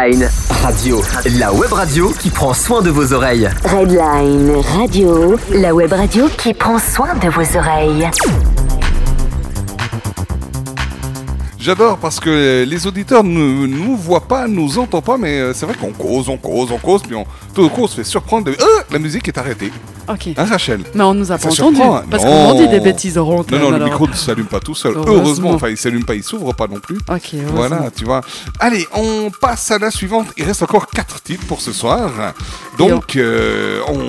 Radio, la web radio qui prend soin de vos oreilles. Redline Radio, la web radio qui prend soin de vos oreilles. J'adore parce que les auditeurs ne nous voient pas, nous entendent pas, mais euh, c'est vrai qu'on cause, on cause, on cause, puis on, tout d'un coup on se fait surprendre de... Euh, la musique est arrêtée. Ok. Hein Rachel Mais on nous a pas Ça entendu. surprend, hein. Parce qu'on dit des bêtises en rentrant. Non, non, le micro ne s'allume pas tout seul. Heureusement. Heureusement, enfin, il s'allume pas, il s'ouvre pas non plus. Ok. Voilà, tu vois. Allez, on passe à la suivante. Il reste encore quatre titres pour ce soir. Donc, euh, on,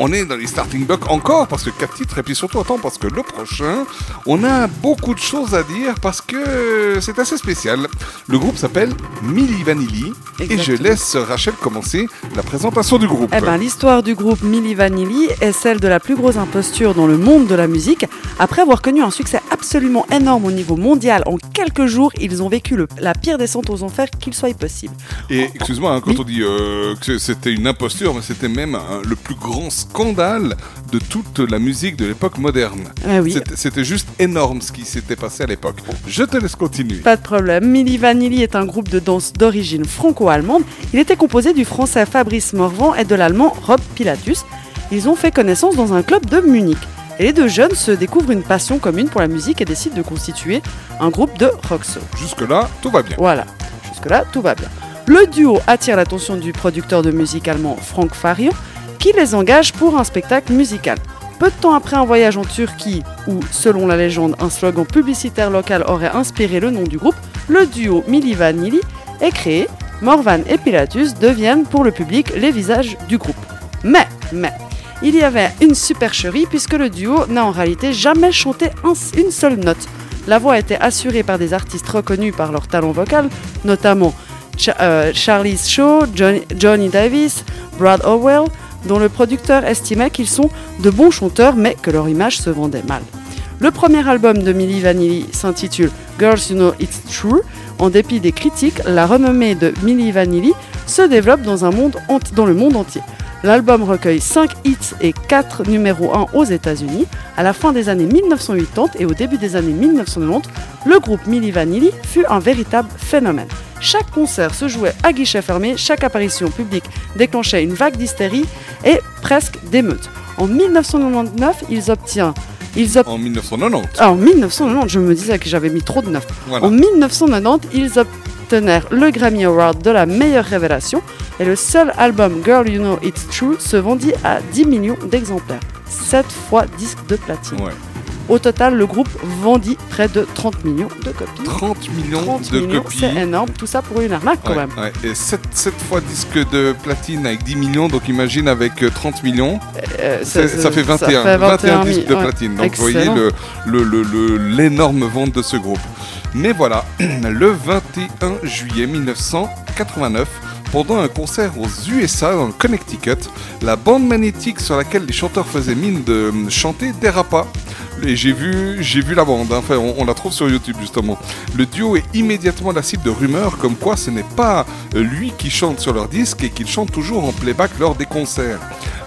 on est dans les starting blocks encore parce que quatre titres et puis surtout attends parce que le prochain, on a beaucoup de choses à dire parce que c'est assez spécial. Le groupe s'appelle Milli Vanilli et je laisse Rachel commencer la présentation du groupe. Eh ben, l'histoire du groupe Milli Vanilli est celle de la plus grosse imposture dans le monde de la musique. Après avoir connu un succès absolument énorme au niveau mondial, en quelques jours, ils ont vécu le- la pire descente aux enfers qu'il soit possible. Et excuse-moi, hein, quand on dit euh, que c'était une imposture, mais c'était même hein, le plus grand scandale de toute la musique de l'époque moderne. Ah oui. C'était juste énorme ce qui s'était passé à l'époque. Je te laisse continuer. Pas de problème. Milli Vanilli est un groupe de danse d'origine franco-allemande. Il était composé du français Fabrice Morvan et de l'allemand Rob Pilatus. Ils ont fait connaissance dans un club de Munich. Et les deux jeunes se découvrent une passion commune pour la musique et décident de constituer un groupe de rock soul. Jusque-là, tout va bien. Voilà, jusque-là, tout va bien. Le duo attire l'attention du producteur de musique allemand Frank Farian, qui les engage pour un spectacle musical. Peu de temps après un voyage en Turquie, où, selon la légende, un slogan publicitaire local aurait inspiré le nom du groupe, le duo Milli Vanilli est créé. Morvan et Pilatus deviennent pour le public les visages du groupe. Mais, mais, il y avait une supercherie puisque le duo n'a en réalité jamais chanté un- une seule note. La voix était assurée par des artistes reconnus par leur talent vocal, notamment euh, Charlie Shaw, Johnny, Davis, Brad Howell, dont le producteur estimait qu'ils sont de bons chanteurs mais que leur image se vendait mal. Le premier album de Milli Vanilli s'intitule Girls You Know It's True. En dépit des critiques, la renommée de Milli Vanilli se développe dans le monde entier. L'album recueille 5 hits et 4 numéros 1 aux États-Unis. À la fin des années 1980 et au début des années 1990, le groupe Milli Vanilli fut un véritable phénomène. Chaque concert se jouait à guichet fermé, chaque apparition publique déclenchait une vague d'hystérie et presque d'émeutes. En 1999, ils obtiennent ils ob- En 1990. ah, en 1990, je me disais que j'avais mis trop de neuf. Voilà. En 1990, ils le Grammy Award de la meilleure révélation et le seul album Girl You Know It's True se vendit à 10 millions d'exemplaires. 7 fois disque de platine. Au total, le groupe vendit près de 30 millions de copies. 30 millions 30 de millions, copies. c'est énorme. Tout ça pour une arnaque quand même. ouais. Et 7, fois disque de platine avec 10 millions, donc imagine avec euh, 30 millions, Euh, c'est- ça fait 21, ça fait 21 disques de ouais. platine. Donc vous voyez Excellent. le- le- le- le- l'énorme vente de ce groupe. Mais voilà, le 21 juillet 1989, pendant un concert aux USA dans le Connecticut, la bande magnétique sur laquelle les chanteurs faisaient mine de euh, chanter dérapa. Et j'ai vu, j'ai vu la bande, hein. enfin on, on la trouve sur YouTube justement. Le duo est immédiatement la cible de rumeurs comme quoi ce n'est pas euh, lui qui chante sur leur disque et qu'il chante toujours en playback lors des concerts.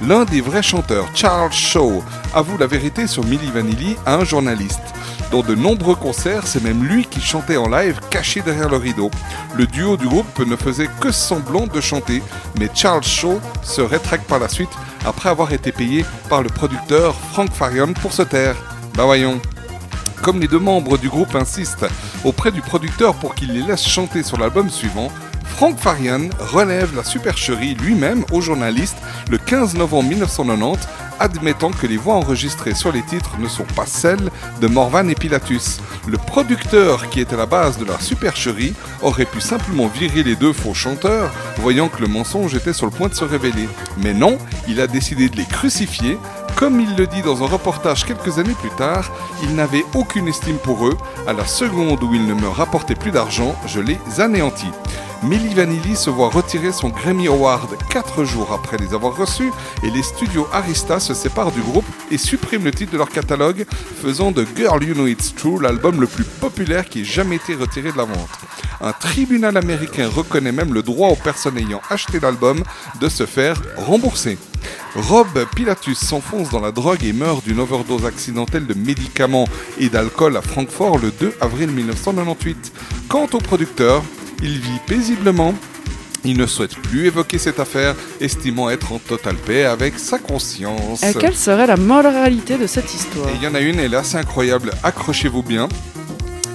L'un des vrais chanteurs, Charles Shaw, avoue la vérité sur Milli Vanilli à un journaliste. Dans de nombreux concerts, c'est même lui qui chantait en live caché derrière le rideau. Le duo du groupe ne faisait que semblant de chanter, mais Charles Shaw se rétracte par la suite après avoir été payé par le producteur Frank Farian pour se taire. Bah voyons. Comme les deux membres du groupe insistent auprès du producteur pour qu'il les laisse chanter sur l'album suivant, Frank Farian relève la supercherie lui-même au journaliste le 15 novembre 1990, admettant que les voix enregistrées sur les titres ne sont pas celles de Morvan et Pilatus. Le producteur qui était à la base de la supercherie aurait pu simplement virer les deux faux chanteurs, voyant que le mensonge était sur le point de se révéler. Mais non, il a décidé de les crucifier comme il le dit dans un reportage quelques années plus tard, il n'avait aucune estime pour eux. À la seconde où ils ne me rapportaient plus d'argent, je les anéantis. Milli Vanilli se voit retirer son Grammy Award 4 jours après les avoir reçus et les studios Arista se séparent du groupe et suppriment le titre de leur catalogue, faisant de Girl You Know It's True l'album le plus populaire qui ait jamais été retiré de la vente. Un tribunal américain reconnaît même le droit aux personnes ayant acheté l'album de se faire rembourser. Rob Pilatus s'enfonce dans la drogue et meurt d'une overdose accidentelle de médicaments et d'alcool à Francfort le 2 avril 1998. Quant au producteur, il vit paisiblement. Il ne souhaite plus évoquer cette affaire, estimant être en totale paix avec sa conscience. Et quelle serait la moralité de cette histoire? Et il y en a une, elle est assez incroyable. Accrochez-vous bien.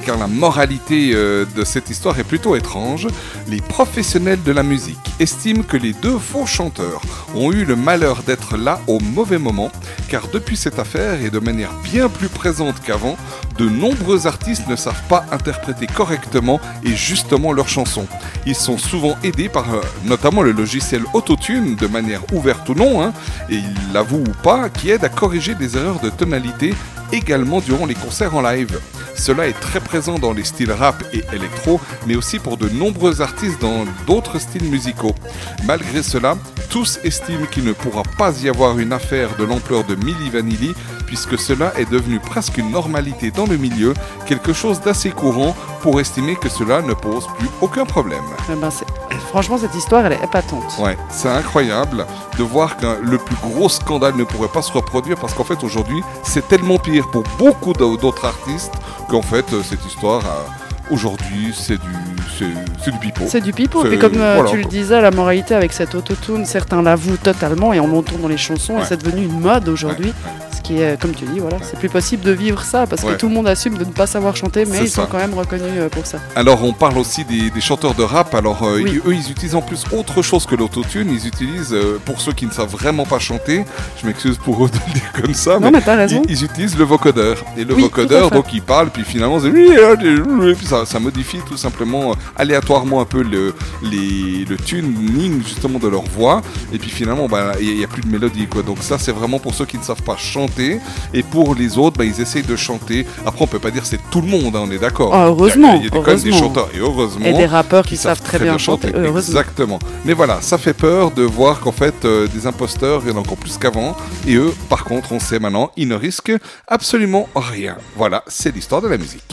Car la moralité euh, de cette histoire est plutôt étrange. Les professionnels de la musique estiment que les deux faux chanteurs ont eu le malheur d'être là au mauvais moment, car depuis cette affaire et de manière bien plus présente qu'avant, de nombreux artistes ne savent pas interpréter correctement et justement leurs chansons. Ils sont souvent aidés par euh, notamment le logiciel Autotune, de manière ouverte ou non, hein, et ils l'avouent ou pas, qui aide à corriger des erreurs de tonalité également durant les concerts en live. Cela est très présent dans les styles rap et électro, mais aussi pour de nombreux artistes dans d'autres styles musicaux. Malgré cela, tous estiment qu'il ne pourra pas y avoir une affaire de l'ampleur de Milli Vanilli, puisque cela est devenu presque une normalité dans le milieu, quelque chose d'assez courant pour estimer que cela ne pose plus aucun problème. Eh ben, Franchement, cette histoire, elle est épatante. Ouais, c'est incroyable de voir que le plus gros scandale ne pourrait pas se reproduire parce qu'en fait aujourd'hui c'est tellement pire pour beaucoup d'au- d'autres artistes qu'en fait euh, cette histoire aujourd'hui c'est du c'est c'est du pipeau. C'est du pipeau. Et comme euh, voilà, tu le disais, la moralité avec cet autotune, certains l'avouent totalement et en l'entend dans les chansons, Ouais. et c'est devenu une mode aujourd'hui, ce qui est, comme tu dis, voilà, c'est plus possible de vivre ça parce que tout le monde assume de ne pas savoir chanter, mais ils sont quand même reconnus euh, pour ça. Alors on parle aussi des, des chanteurs de rap. Alors euh, Oui. ils- eux ils utilisent en plus autre chose que l'autotune. Ils utilisent, euh, pour ceux qui ne savent vraiment pas chanter, je m'excuse pour eux de le dire comme ça, Non, mais raison. Ils, ils utilisent le vocodeur. Et le Oui, vocodeur, donc il parle, puis finalement c'est et puis ça, ça modifie tout simplement euh, aléatoirement un peu le, les, le tuning justement de leur voix. Et puis finalement bah, il n'y a, plus de mélodie quoi. Donc ça c'est vraiment pour ceux qui ne savent pas chanter. Et pour les autres, bah, ils essayent de chanter. Après on peut pas dire c'est tout le monde, hein, on est d'accord. Ah, heureusement, Il y a, y a quand même des chanteurs et heureusement. Et des rappeurs qui savent très bien chanter. Exactement. Mais voilà, ça fait peur de voir qu'en fait, euh, des imposteurs, il y en a encore plus qu'avant. Et eux, par contre, on sait maintenant, ils ne risquent absolument rien. Voilà, c'est l'histoire de la musique.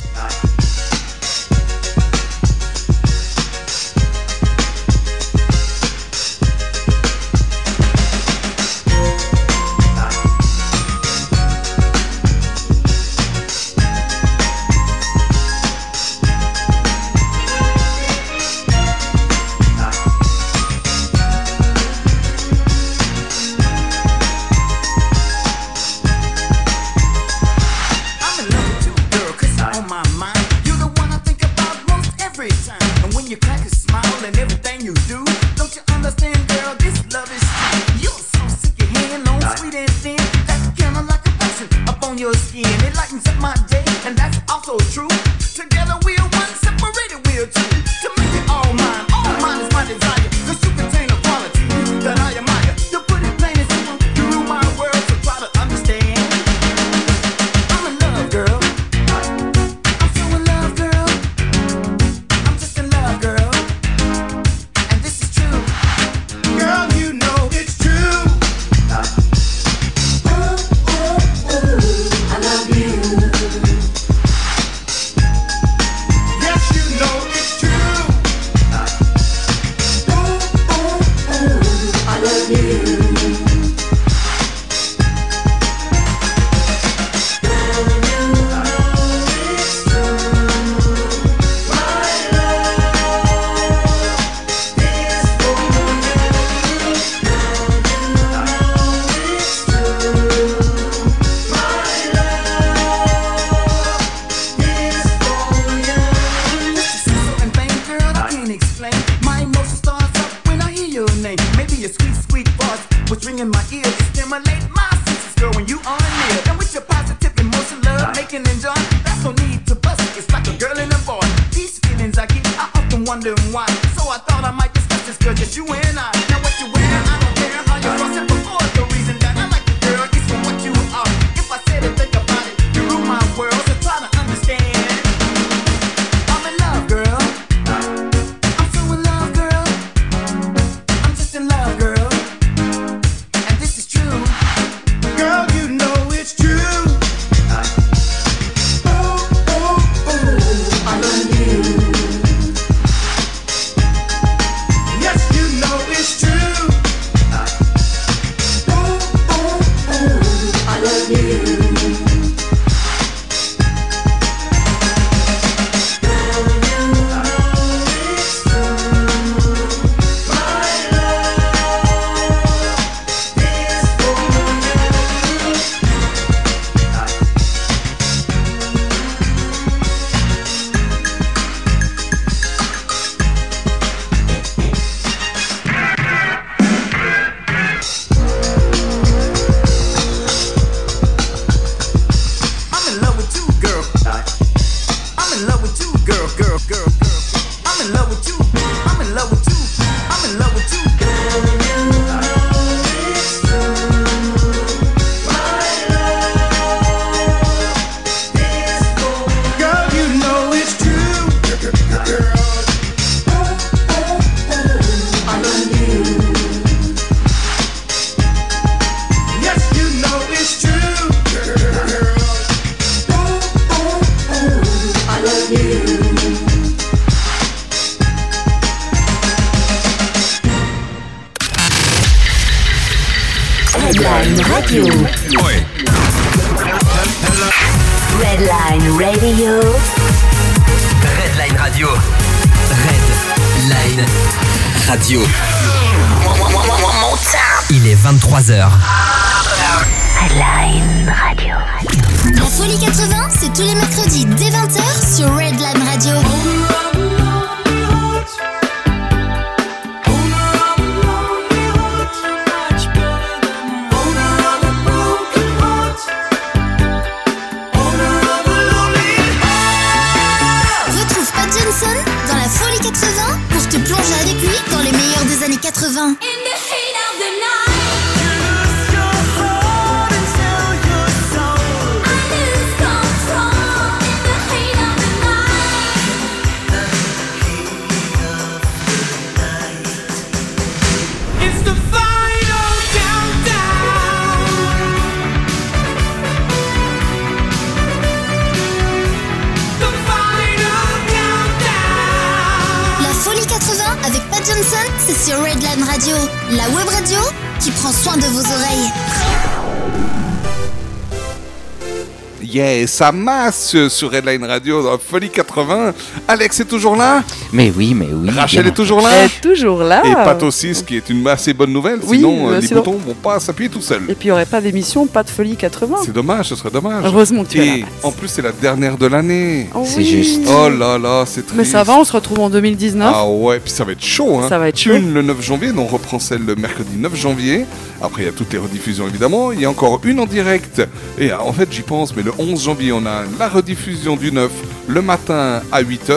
Sur Redline Radio dans Folie 80. Alex est toujours là? Mais oui, mais oui. Rachel bien est toujours là? Elle est toujours là. Et Pat aussi, ce qui est une assez bonne nouvelle. Oui, sinon, euh, les sinon- boutons vont pas s'appuyer tout seuls. Et puis il n'y aurait pas d'émission, pas de folie 80. C'est dommage, ce serait dommage. Heureusement que tu es Et là, en plus, c'est la dernière de l'année. Oh C'est oui. juste. Oh là là, c'est triste. Mais ça va, on se retrouve en 2019. Ah ouais, puis ça va être chaud. Hein. Ça va être chaud. Une le 9 janvier, donc on reprend celle le mercredi 9 janvier. Après, il y a toutes les rediffusions évidemment. Il y a encore une en direct. Et euh, en fait, j'y pense, mais le 11 janvier, on a la rediffusion du 9 le matin à 8h.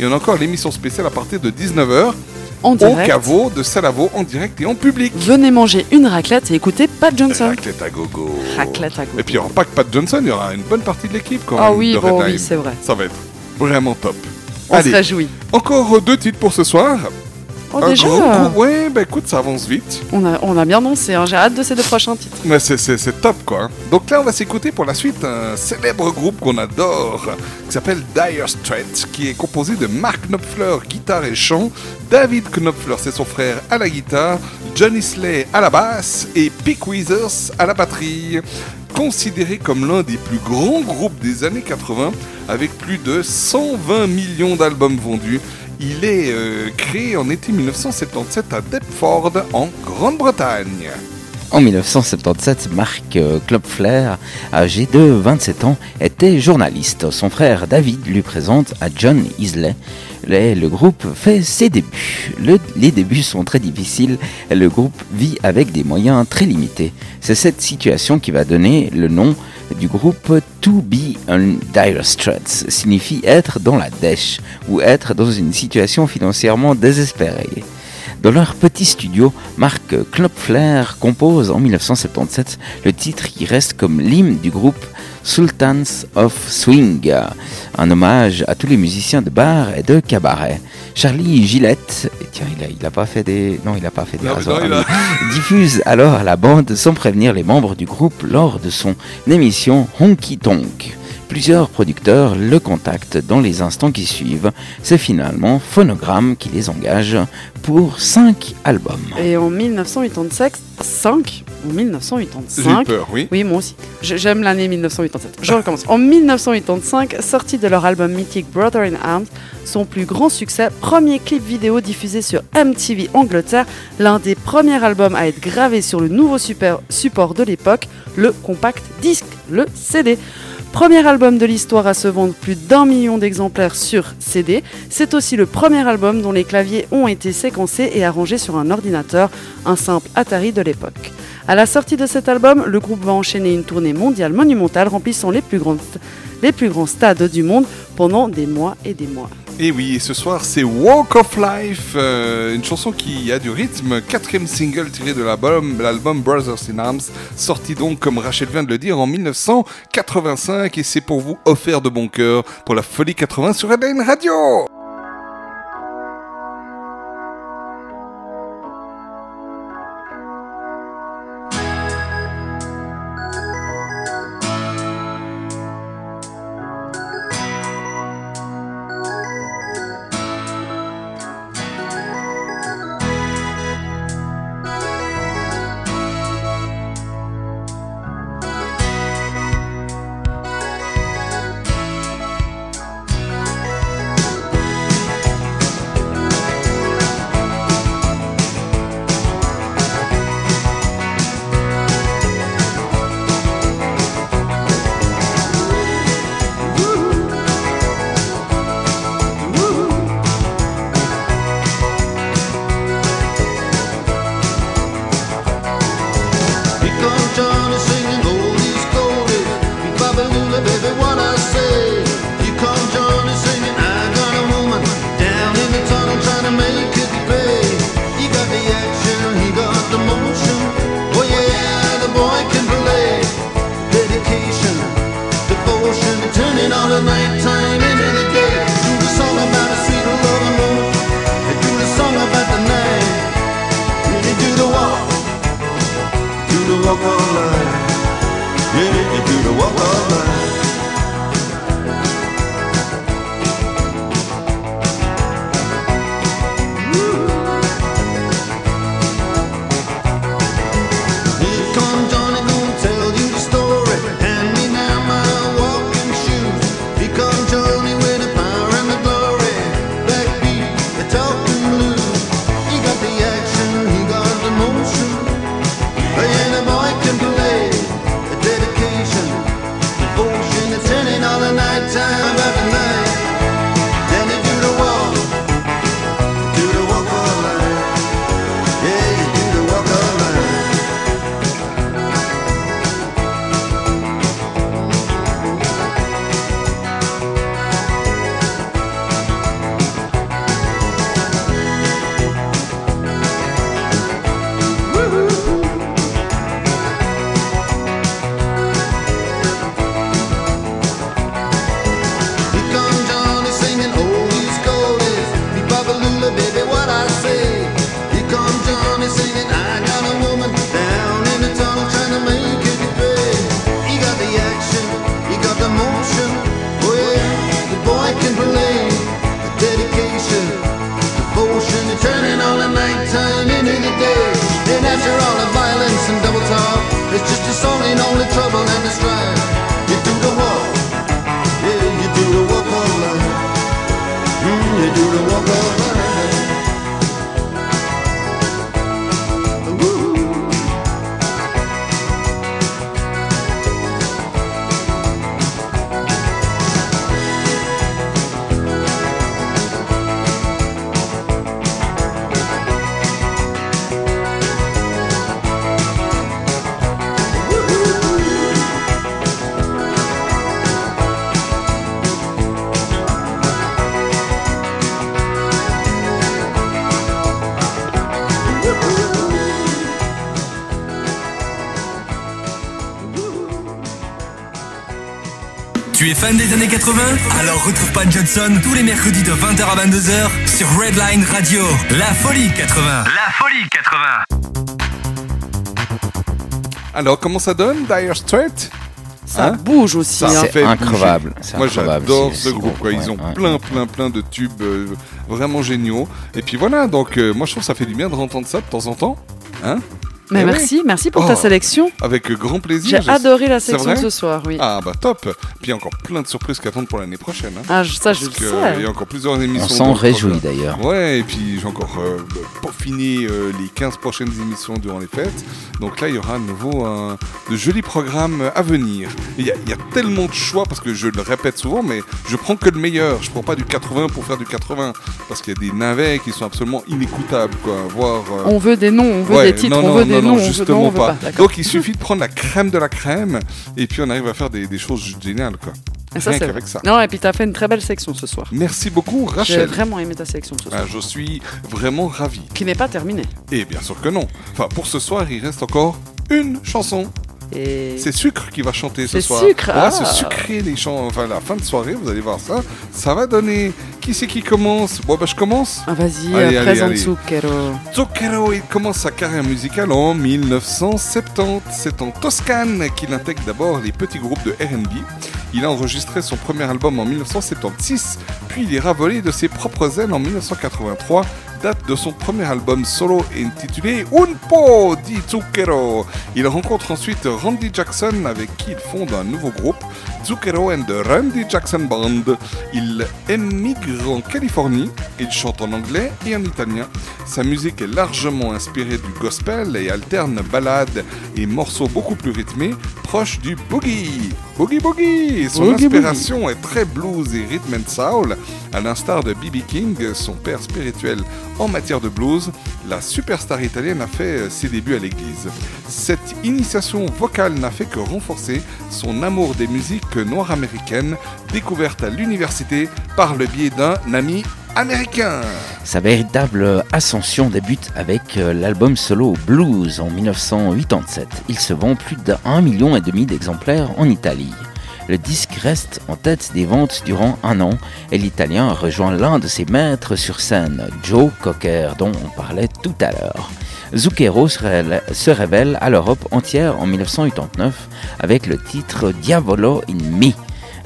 Et on a encore l'émission spéciale à partir de 19h. En Au direct. caveau de Salavo en direct et en public. Venez manger une raclette et écouter Pat Johnson. Raclette à gogo. Raclette à gogo. Et puis il n'y aura pas que Pat Johnson, il y aura une bonne partie de l'équipe quand Ah même. oui, de bon, oui, c'est vrai. Ça va être vraiment top. On se réjouit. Encore deux titres pour ce soir. Oh, Un déjà Ouais, bah écoute, ça avance vite. On a, on a bien dansé, hein. j'ai hâte de ces deux prochains titres. Mais c'est- c'est c'est top quoi. Donc là, on va s'écouter pour la suite un célèbre groupe qu'on adore qui s'appelle Dire Straits, qui est composé de Mark Knopfler, guitare et chant, David Knopfler, c'est son frère à la guitare, Johnny Slay à la basse et Pick Withers à la batterie. Considéré comme l'un des plus grands groupes des années 80, avec plus de 120 millions d'albums vendus, il est euh, créé en été 1977 à Deptford, en Grande-Bretagne. En 1977, Mark euh, Knopfler, âgé de 27 ans, était journaliste. Son frère David lui présente à John Isley. Le, groupe fait ses débuts. Le- les débuts sont très difficiles le groupe vit avec des moyens très limités. C'est cette situation qui va donner le nom du groupe To Be on Dire Straits, signifie être dans la dèche ou être dans une situation financièrement désespérée. Dans leur petit studio, Mark Knopfler compose en 1977 le titre qui reste comme l'hymne du groupe Sultans of Swing, un hommage à tous les musiciens de bar et de cabaret. Charlie Gillette, et tiens, il a, il a pas fait des, non, il a pas fait des Non, rasoirs, non, il a- diffuse alors la bande sans prévenir les membres du groupe lors de son émission Honky Tonk. Plusieurs producteurs le contactent dans les instants qui suivent. C'est finalement Phonogram qui les engage pour 5 albums. Et en 1985, 5, en 1985. J'ai eu peur, oui. Oui, moi aussi. J'aime l'année 1987. Je recommence. En 1985, sorti de leur album mythique Brother in Arms, son plus grand succès, premier clip vidéo diffusé sur MTV Angleterre, l'un des premiers albums à être gravé sur le nouveau super- support de l'époque, le compact disc, le CD. Premier album de l'histoire à se vendre plus d'un million d'exemplaires sur CD. C'est aussi le premier album dont les claviers ont été séquencés et arrangés sur un ordinateur, un simple Atari de l'époque. À la sortie de cet album, le groupe va enchaîner une tournée mondiale monumentale remplissant les plus, grandes- les plus grands stades du monde pendant des mois et des mois. Et oui, ce soir c'est Walk of Life, euh, une chanson qui a du rythme, quatrième single tiré de l'album, Brothers in Arms, sorti donc comme Rachel vient de le dire en 1985 et c'est pour vous offert de bon cœur pour la folie 80 sur Redline Radio. 80 Alors retrouve Pat Johnson tous les mercredis de 20h à 22h sur Redline Radio. La folie 80. La folie 80. Alors, comment ça donne, Dire Straits? Ça bouge aussi, Ça hein. fait C'est incroyable, Moi, j'adore ce groupe. quoi. Ils ont ouais. plein, plein, plein de tubes euh, vraiment géniaux. Et puis voilà, donc euh, moi, je trouve que ça fait du bien de entendre ça de temps en temps. Hein? Mais Eh merci, oui. merci pour ta Oh, sélection. Avec grand plaisir. J'ai adoré la vrai? ce soir, oui. Ah bah top. Puis il y a encore plein de surprises qui attendent pour l'année prochaine. hein. Ah, je- ça, je Parce le que, sais. euh, Il y a encore plusieurs émissions. s'en dans le réjouit, programme. d'ailleurs. Ouais, et puis j'ai encore euh, peaufiné euh, les 15 prochaines émissions durant les fêtes. Donc là, il y aura à nouveau un, de jolis programmes à venir. Il y, a- il y a tellement de choix, parce que je le répète souvent, mais je prends que le meilleur. Je prends pas du 80 pour faire du 80. Parce qu'il y a des navets qui sont absolument inécoutables, quoi. Voire, euh, On veut des noms, on veut Ouais, des titres, non, on veut non, des noms, on veut- justement on veut pas. Donc il suffit de prendre la crème de la crème et puis on arrive à faire des, des choses géniales quoi. Et ça, Rien vrai. ça. Non, et puis t'as fait une très belle section ce soir. Merci beaucoup J'ai Rachel. vraiment aimé ta sélection ce soir. Ah, je suis vraiment ravi. Qui n'est pas terminée. Et bien sûr que non. Enfin pour ce soir il reste encore une chanson. Et... C'est Sucre qui va chanter ce C'est soir. Sucre, On va ah. se sucrer les chants. Enfin la fin de soirée vous allez voir ça. Ça va donner. Qui c'est qui commence? Bon bah je commence. Ah, vas-y, Allez, allez, présente allez. Zucchero. Zucchero, il commence sa carrière musicale en 1970. C'est en Toscane qu'il intègre d'abord les petits groupes de RB. Il a enregistré son premier album en 1976, puis il ira voler de ses propres ailes en 1983, date de son premier album solo intitulé Un po di Zucchero. Il rencontre ensuite Randy Jackson avec qui il fonde un nouveau groupe, Zucchero and the Randy Jackson Band. Il émigre en Californie, il chante en anglais et en italien. Sa musique est largement inspirée du gospel et alterne ballades et morceaux beaucoup plus rythmés, proches du boogie. Boogie boogie Son Boogie inspiration est très blues et rhythm and soul, à l'instar de B.B. King, son père spirituel en matière de blues. La superstar italienne a fait euh, ses débuts à l'église. Cette initiation vocale n'a fait que renforcer son amour des musiques musique noire américaine découverte à l'université par le biais d'un ami Sa véritable ascension débute avec euh, l'album solo Blues en 1987. Il se vend plus d'un million et demi d'exemplaires en Italie. Le disque reste en tête des ventes durant un an et l'Italien rejoint l'un de ses maîtres sur scène, Joe Cocker, dont on parlait tout à l'heure. Zucchero se révèle à l'Europe entière en 1989 avec le titre Diavolo in Me,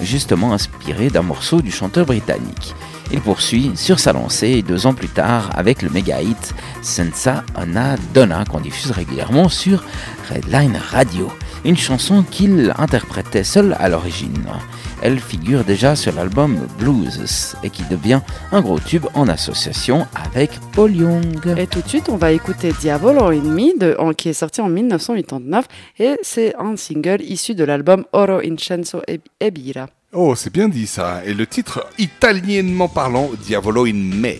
justement inspiré d'un morceau du chanteur britannique. Il poursuit sur sa lancée deux ans plus tard avec le méga hit Senza una donna qu'on diffuse régulièrement sur Redline Radio, une chanson qu'il interprétait seul à l'origine. Elle figure déjà sur l'album Blues et qui devient un gros tube en association avec Paul Young. Et tout de suite, on va écouter Diavolo in Me, qui est sorti en 1989, et c'est un single issu de l'album Oro Incenso e e Bira. Oh, c'est bien dit ça. Et le titre italiennement parlant, Diavolo in Me.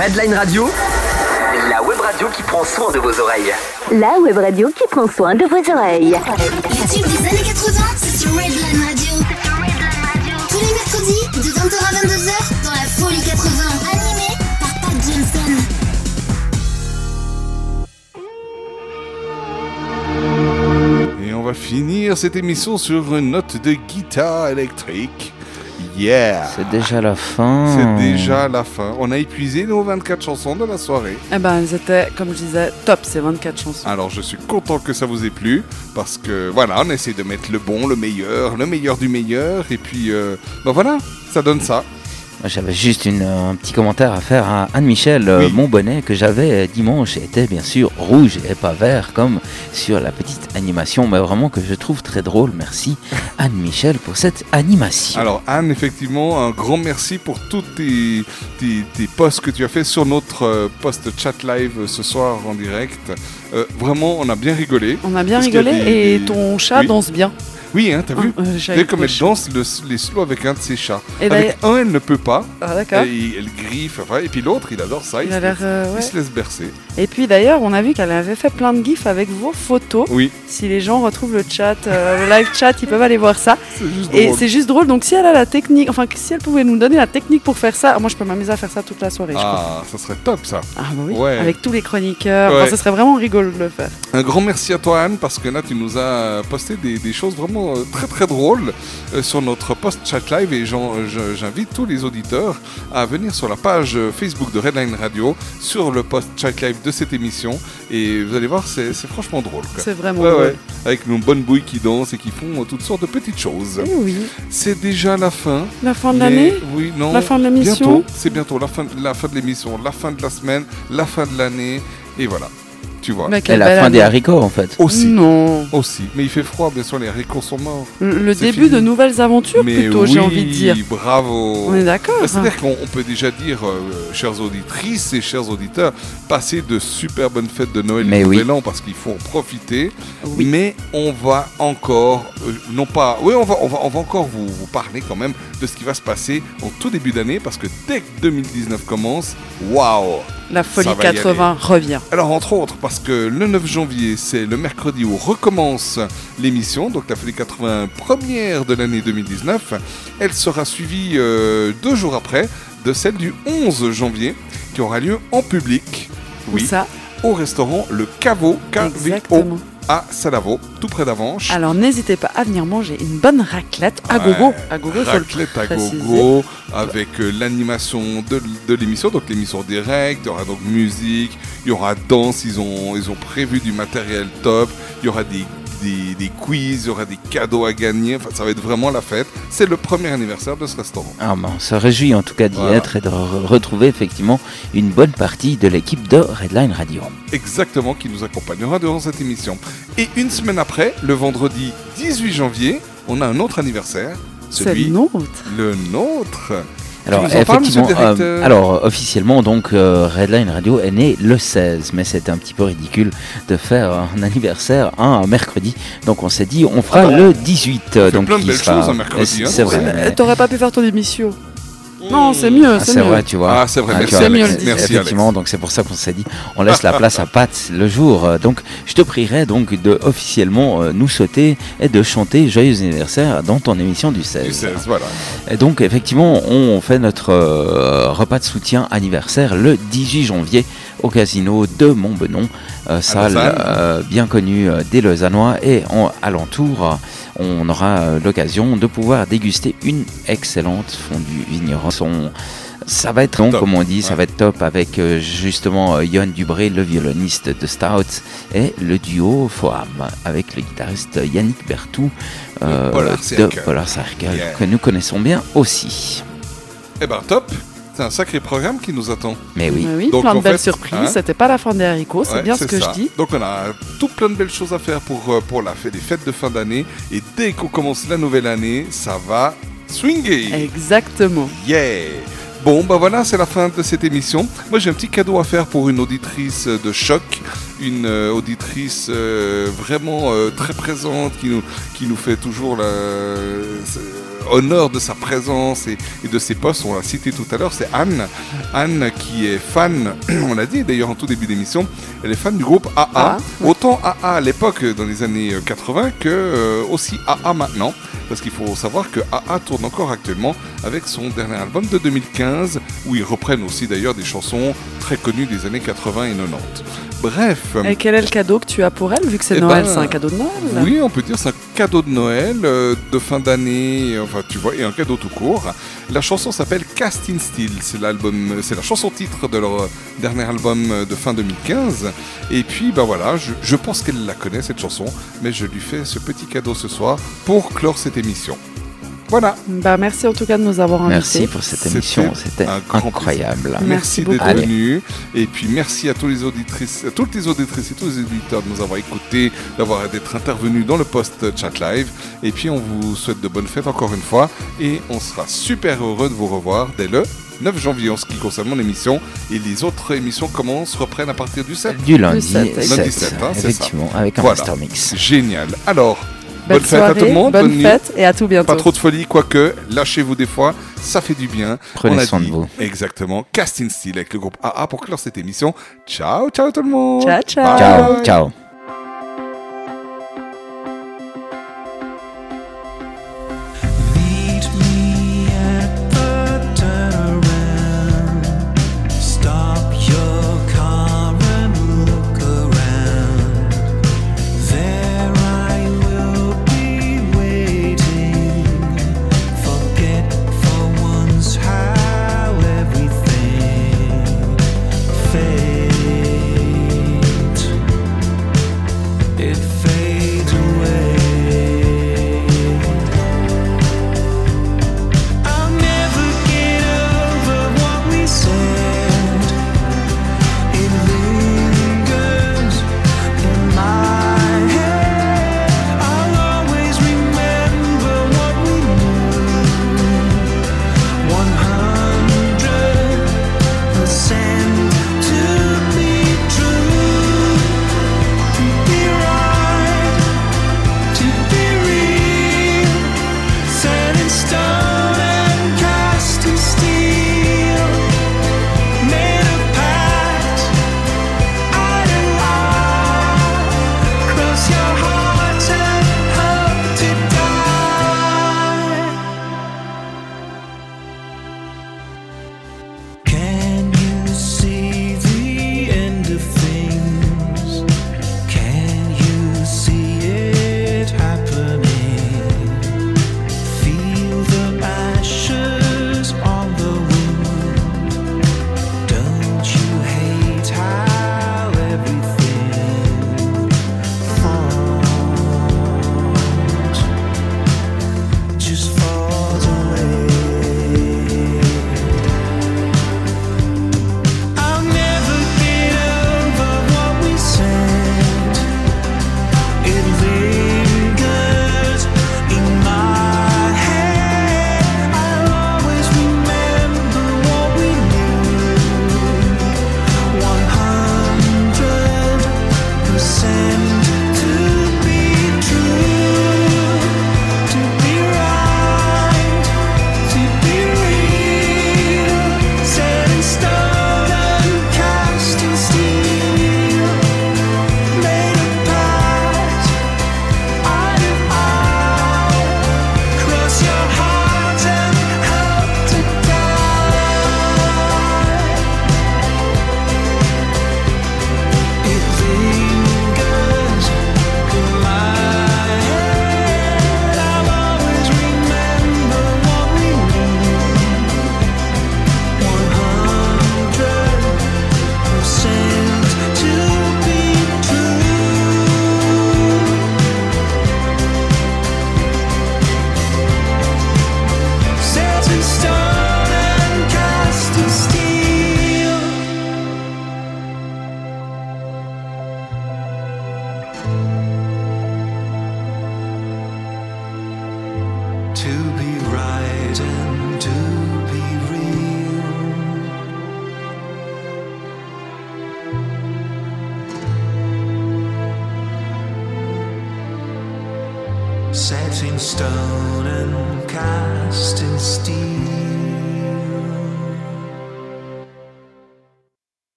Redline Radio, la web radio qui prend soin de vos oreilles. La web radio qui prend soin de vos oreilles. Les tubes des années 80, c'est sur Redline Radio. Tous les mercredis, de 20h à 22h, dans la folie 80. Animé par Pat Johnson. Et on va finir cette émission sur une note de guitare électrique. Yeah C'est déjà la fin. C'est déjà la fin. On a épuisé nos 24 chansons de la soirée. Eh ben, elles étaient, comme je disais, top, ces 24 chansons. Alors je suis content que ça vous ait plu parce que voilà, on essaie de mettre le bon, le meilleur, le meilleur du meilleur et puis euh, ben voilà, ça donne ça. J'avais juste une, un petit commentaire à faire à Anne-Michel. Euh, Mon bonnet que j'avais dimanche était bien sûr rouge et pas vert comme sur la petite animation, mais vraiment que je trouve très drôle. Merci Anne-Michel pour cette animation. Alors Anne, effectivement, un grand merci pour tous tes, tes, tes posts que tu as fait sur notre euh, post chat live ce soir en direct. Euh, vraiment, on a bien rigolé. On a bien rigolé des- et des- ton chat Oui. danse bien. Oui, hein, t'as vu Euh, Tu j'ai sais comme elle danse le- les slows avec un de ses chats. Et avec un, elle ne peut pas. Ah, d'accord. Et elle griffe. enfin, et puis l'autre, il adore ça. Il se laisse- euh, il se laisse bercer. Et puis d'ailleurs, on a vu qu'elle avait fait plein de gifs avec vos photos. Oui. Si les gens retrouvent le chat, euh, le live chat, ils peuvent aller voir ça. juste Et drôle. c'est juste drôle. Donc si elle a la technique, enfin si elle pouvait nous donner la technique pour faire ça, moi je peux m'amuser à faire ça toute la soirée. je. Ah, ça serait top ça. Ah bah oui. Ouais. Avec tous les chroniqueurs, Ouais. Enfin, ce serait vraiment rigolo de le faire. Un grand merci à toi Anne parce que là tu nous as posté des, des choses vraiment euh, très très drôles euh, sur notre post chat live et je- j'invite tous les auditeurs à venir sur la page euh, Facebook de Redline Radio sur le post chat live de cette émission et vous allez voir c'est franchement drôle. C'est vraiment Ouais, drôle. ouais. Avec nos bonnes bouilles qui dansent et qui font euh, toutes sortes de petites choses. Eh oui. C'est déjà la fin. La fin de l'année Oui, non. La fin de l'émission c'est bientôt la fin, la fin de l'émission, la fin de la semaine, la fin de l'année et voilà. Tu vois. Mais Et la fin des haricots en fait. Aussi. Non. Aussi. Mais il fait froid, bien sûr, les haricots sont morts. Le, début fini. de nouvelles aventures Mais plutôt, j'ai oui, envie de dire. bravo. On est d'accord, Bah, C'est-à-dire hein. qu'on on peut déjà dire, euh, chères auditrices et chers auditeurs, passer de super bonnes fêtes de Noël Mais et oui. Nouvel An parce qu'il faut en profiter. Mais on va encore, euh, non pas, oui, on va, on va, on va encore vous, vous parler quand même de ce qui va se passer en tout début d'année parce que dès que 2019 commence, waouh La folie ça va y 80 aller. revient. Alors, entre autres, parce que le 9 janvier, c'est le mercredi où recommence l'émission, donc la Folie 80 première de l'année 2019. Elle sera suivie euh, deux jours après de celle du 11 janvier, qui aura lieu en public. Où ça Au restaurant Le Caveau, KVO. À Salavo, tout près d'Avanches. Alors n'hésitez pas à venir manger une bonne raclette à Ouais, gogo. À gogo, Raclette à gogo, avec euh, l'animation de, de l'émission, donc l'émission directe, il y aura donc musique, il y aura danse, ils ont, ils ont prévu du matériel top, il y aura des, des, des quiz, il y aura des cadeaux à gagner, enfin ça va être vraiment la fête. C'est le premier anniversaire de ce restaurant. Ah, ben, on se réjouit en tout cas d'y Voilà. être et de re- retrouver effectivement une bonne partie de l'équipe de Redline Radio. Exactement, qui nous accompagnera durant cette émission. Et une semaine après, le vendredi 18 janvier, on a un autre anniversaire. C'est Celui, le nôtre. Le nôtre. Alors, Tu nous en parles, monsieur effectivement, euh, directeur alors euh, officiellement, donc euh, Redline Radio est né le 16, mais c'était un petit peu ridicule de faire un anniversaire un mercredi. Donc on s'est dit, on fera Ah bah, le 18. fait donc plein de belles sera- choses un mercredi, C'est hein. c'est vrai. Euh, mais- T'aurais pas pu faire ton émission. Non, c'est mieux, Ah, c'est mieux. vrai, tu vois. Ah, c'est vrai, Ah, merci, tu vois, Alex. c'est- Merci, Effectivement, donc c'est pour ça qu'on s'est dit, on laisse la place à Pat le jour. Euh, Donc, je te prierai donc de officiellement euh, nous sauter et de chanter Joyeux anniversaire dans ton émission du 16. Du 16, voilà. Et donc, effectivement, on fait notre euh, repas de soutien anniversaire le 18 janvier au casino de Montbenon, euh, salle euh, bien connue euh, des Lausannois et en alentour. On aura l'occasion de pouvoir déguster une excellente fondue vigneron. Son- ça va être long, Top. comme on dit, ça va être top avec euh, justement euh, Yon Dubré, le violoniste de Stout, et le duo Foam avec le guitariste Yannick Bertou euh, Polar de. Polar Circle, Yeah. que nous connaissons bien aussi. Eh ben top, c'est un sacré programme qui nous attend. Mais oui. Mais oui, Donc, plein de belles fait, surprises. hein, C'était pas la fin des haricots, c'est Ouais, bien ce que ça. je dis. Donc on a tout plein de belles choses à faire pour, euh, pour la fête, les fêtes de fin d'année. Et dès qu'on commence la nouvelle année, ça va swinger. Exactement. Yeah Bon, bah voilà, c'est la fin de cette émission. Moi, j'ai un petit cadeau à faire pour une auditrice de choc, une euh, auditrice euh, vraiment euh, très présente, qui nous, qui nous fait toujours la, euh, honneur de sa présence et, et de ses postes. On l'a cité tout à l'heure, c'est Anne. Anne qui est fan, on l'a dit d'ailleurs en tout début d'émission, elle est fan du groupe AA. Ah. Autant AA à l'époque, dans les années euh, 80, que euh, aussi AA maintenant. parce qu'il faut savoir que AA tourne encore actuellement avec son dernier album de 2015, où ils reprennent aussi d'ailleurs des chansons très connues des années 80 et 90. Bref. Et quel est le cadeau que tu as pour elle, vu que c'est Eh Noël ben, C'est un cadeau de Noël? Oui, on peut dire c'est un cadeau de Noël, euh, de fin d'année, enfin tu vois, et un cadeau tout court. La chanson s'appelle Cast in Steel, c'est l'album, c'est la chanson titre de leur dernier album de fin 2015. Et puis bah voilà, je, je pense qu'elle la connaît cette chanson, mais je lui fais ce petit cadeau ce soir pour clore cette émission. Voilà. Bah, merci en tout cas de nous avoir invités. Merci pour cette émission, c'était incroyable. Merci, d'être venu. Et puis merci à tous les auditrices, à toutes les auditrices et tous les éditeurs de nous avoir écoutés, d'avoir d'être intervenus dans le post chat live. Et puis on vous souhaite de bonnes fêtes encore une fois. Et on sera super heureux de vous revoir dès le 9 janvier en ce qui concerne mon émission. Et les autres émissions commencent, reprennent à partir du 7. Du lundi Lundi 7, 7, hein, c'est ça. effectivement, avec un Voilà. master mix. Génial. Alors, Bonne fête à tout le soirée, monde. bonne nuit. fête et à tout bientôt. Pas trop de folie, quoique, lâchez-vous des fois, ça fait du bien. Prenez On a soin de vous. Exactement. Casting Style avec le groupe AA pour clore cette émission. Ciao, ciao tout le monde. Ciao, ciao. Ciao, ciao.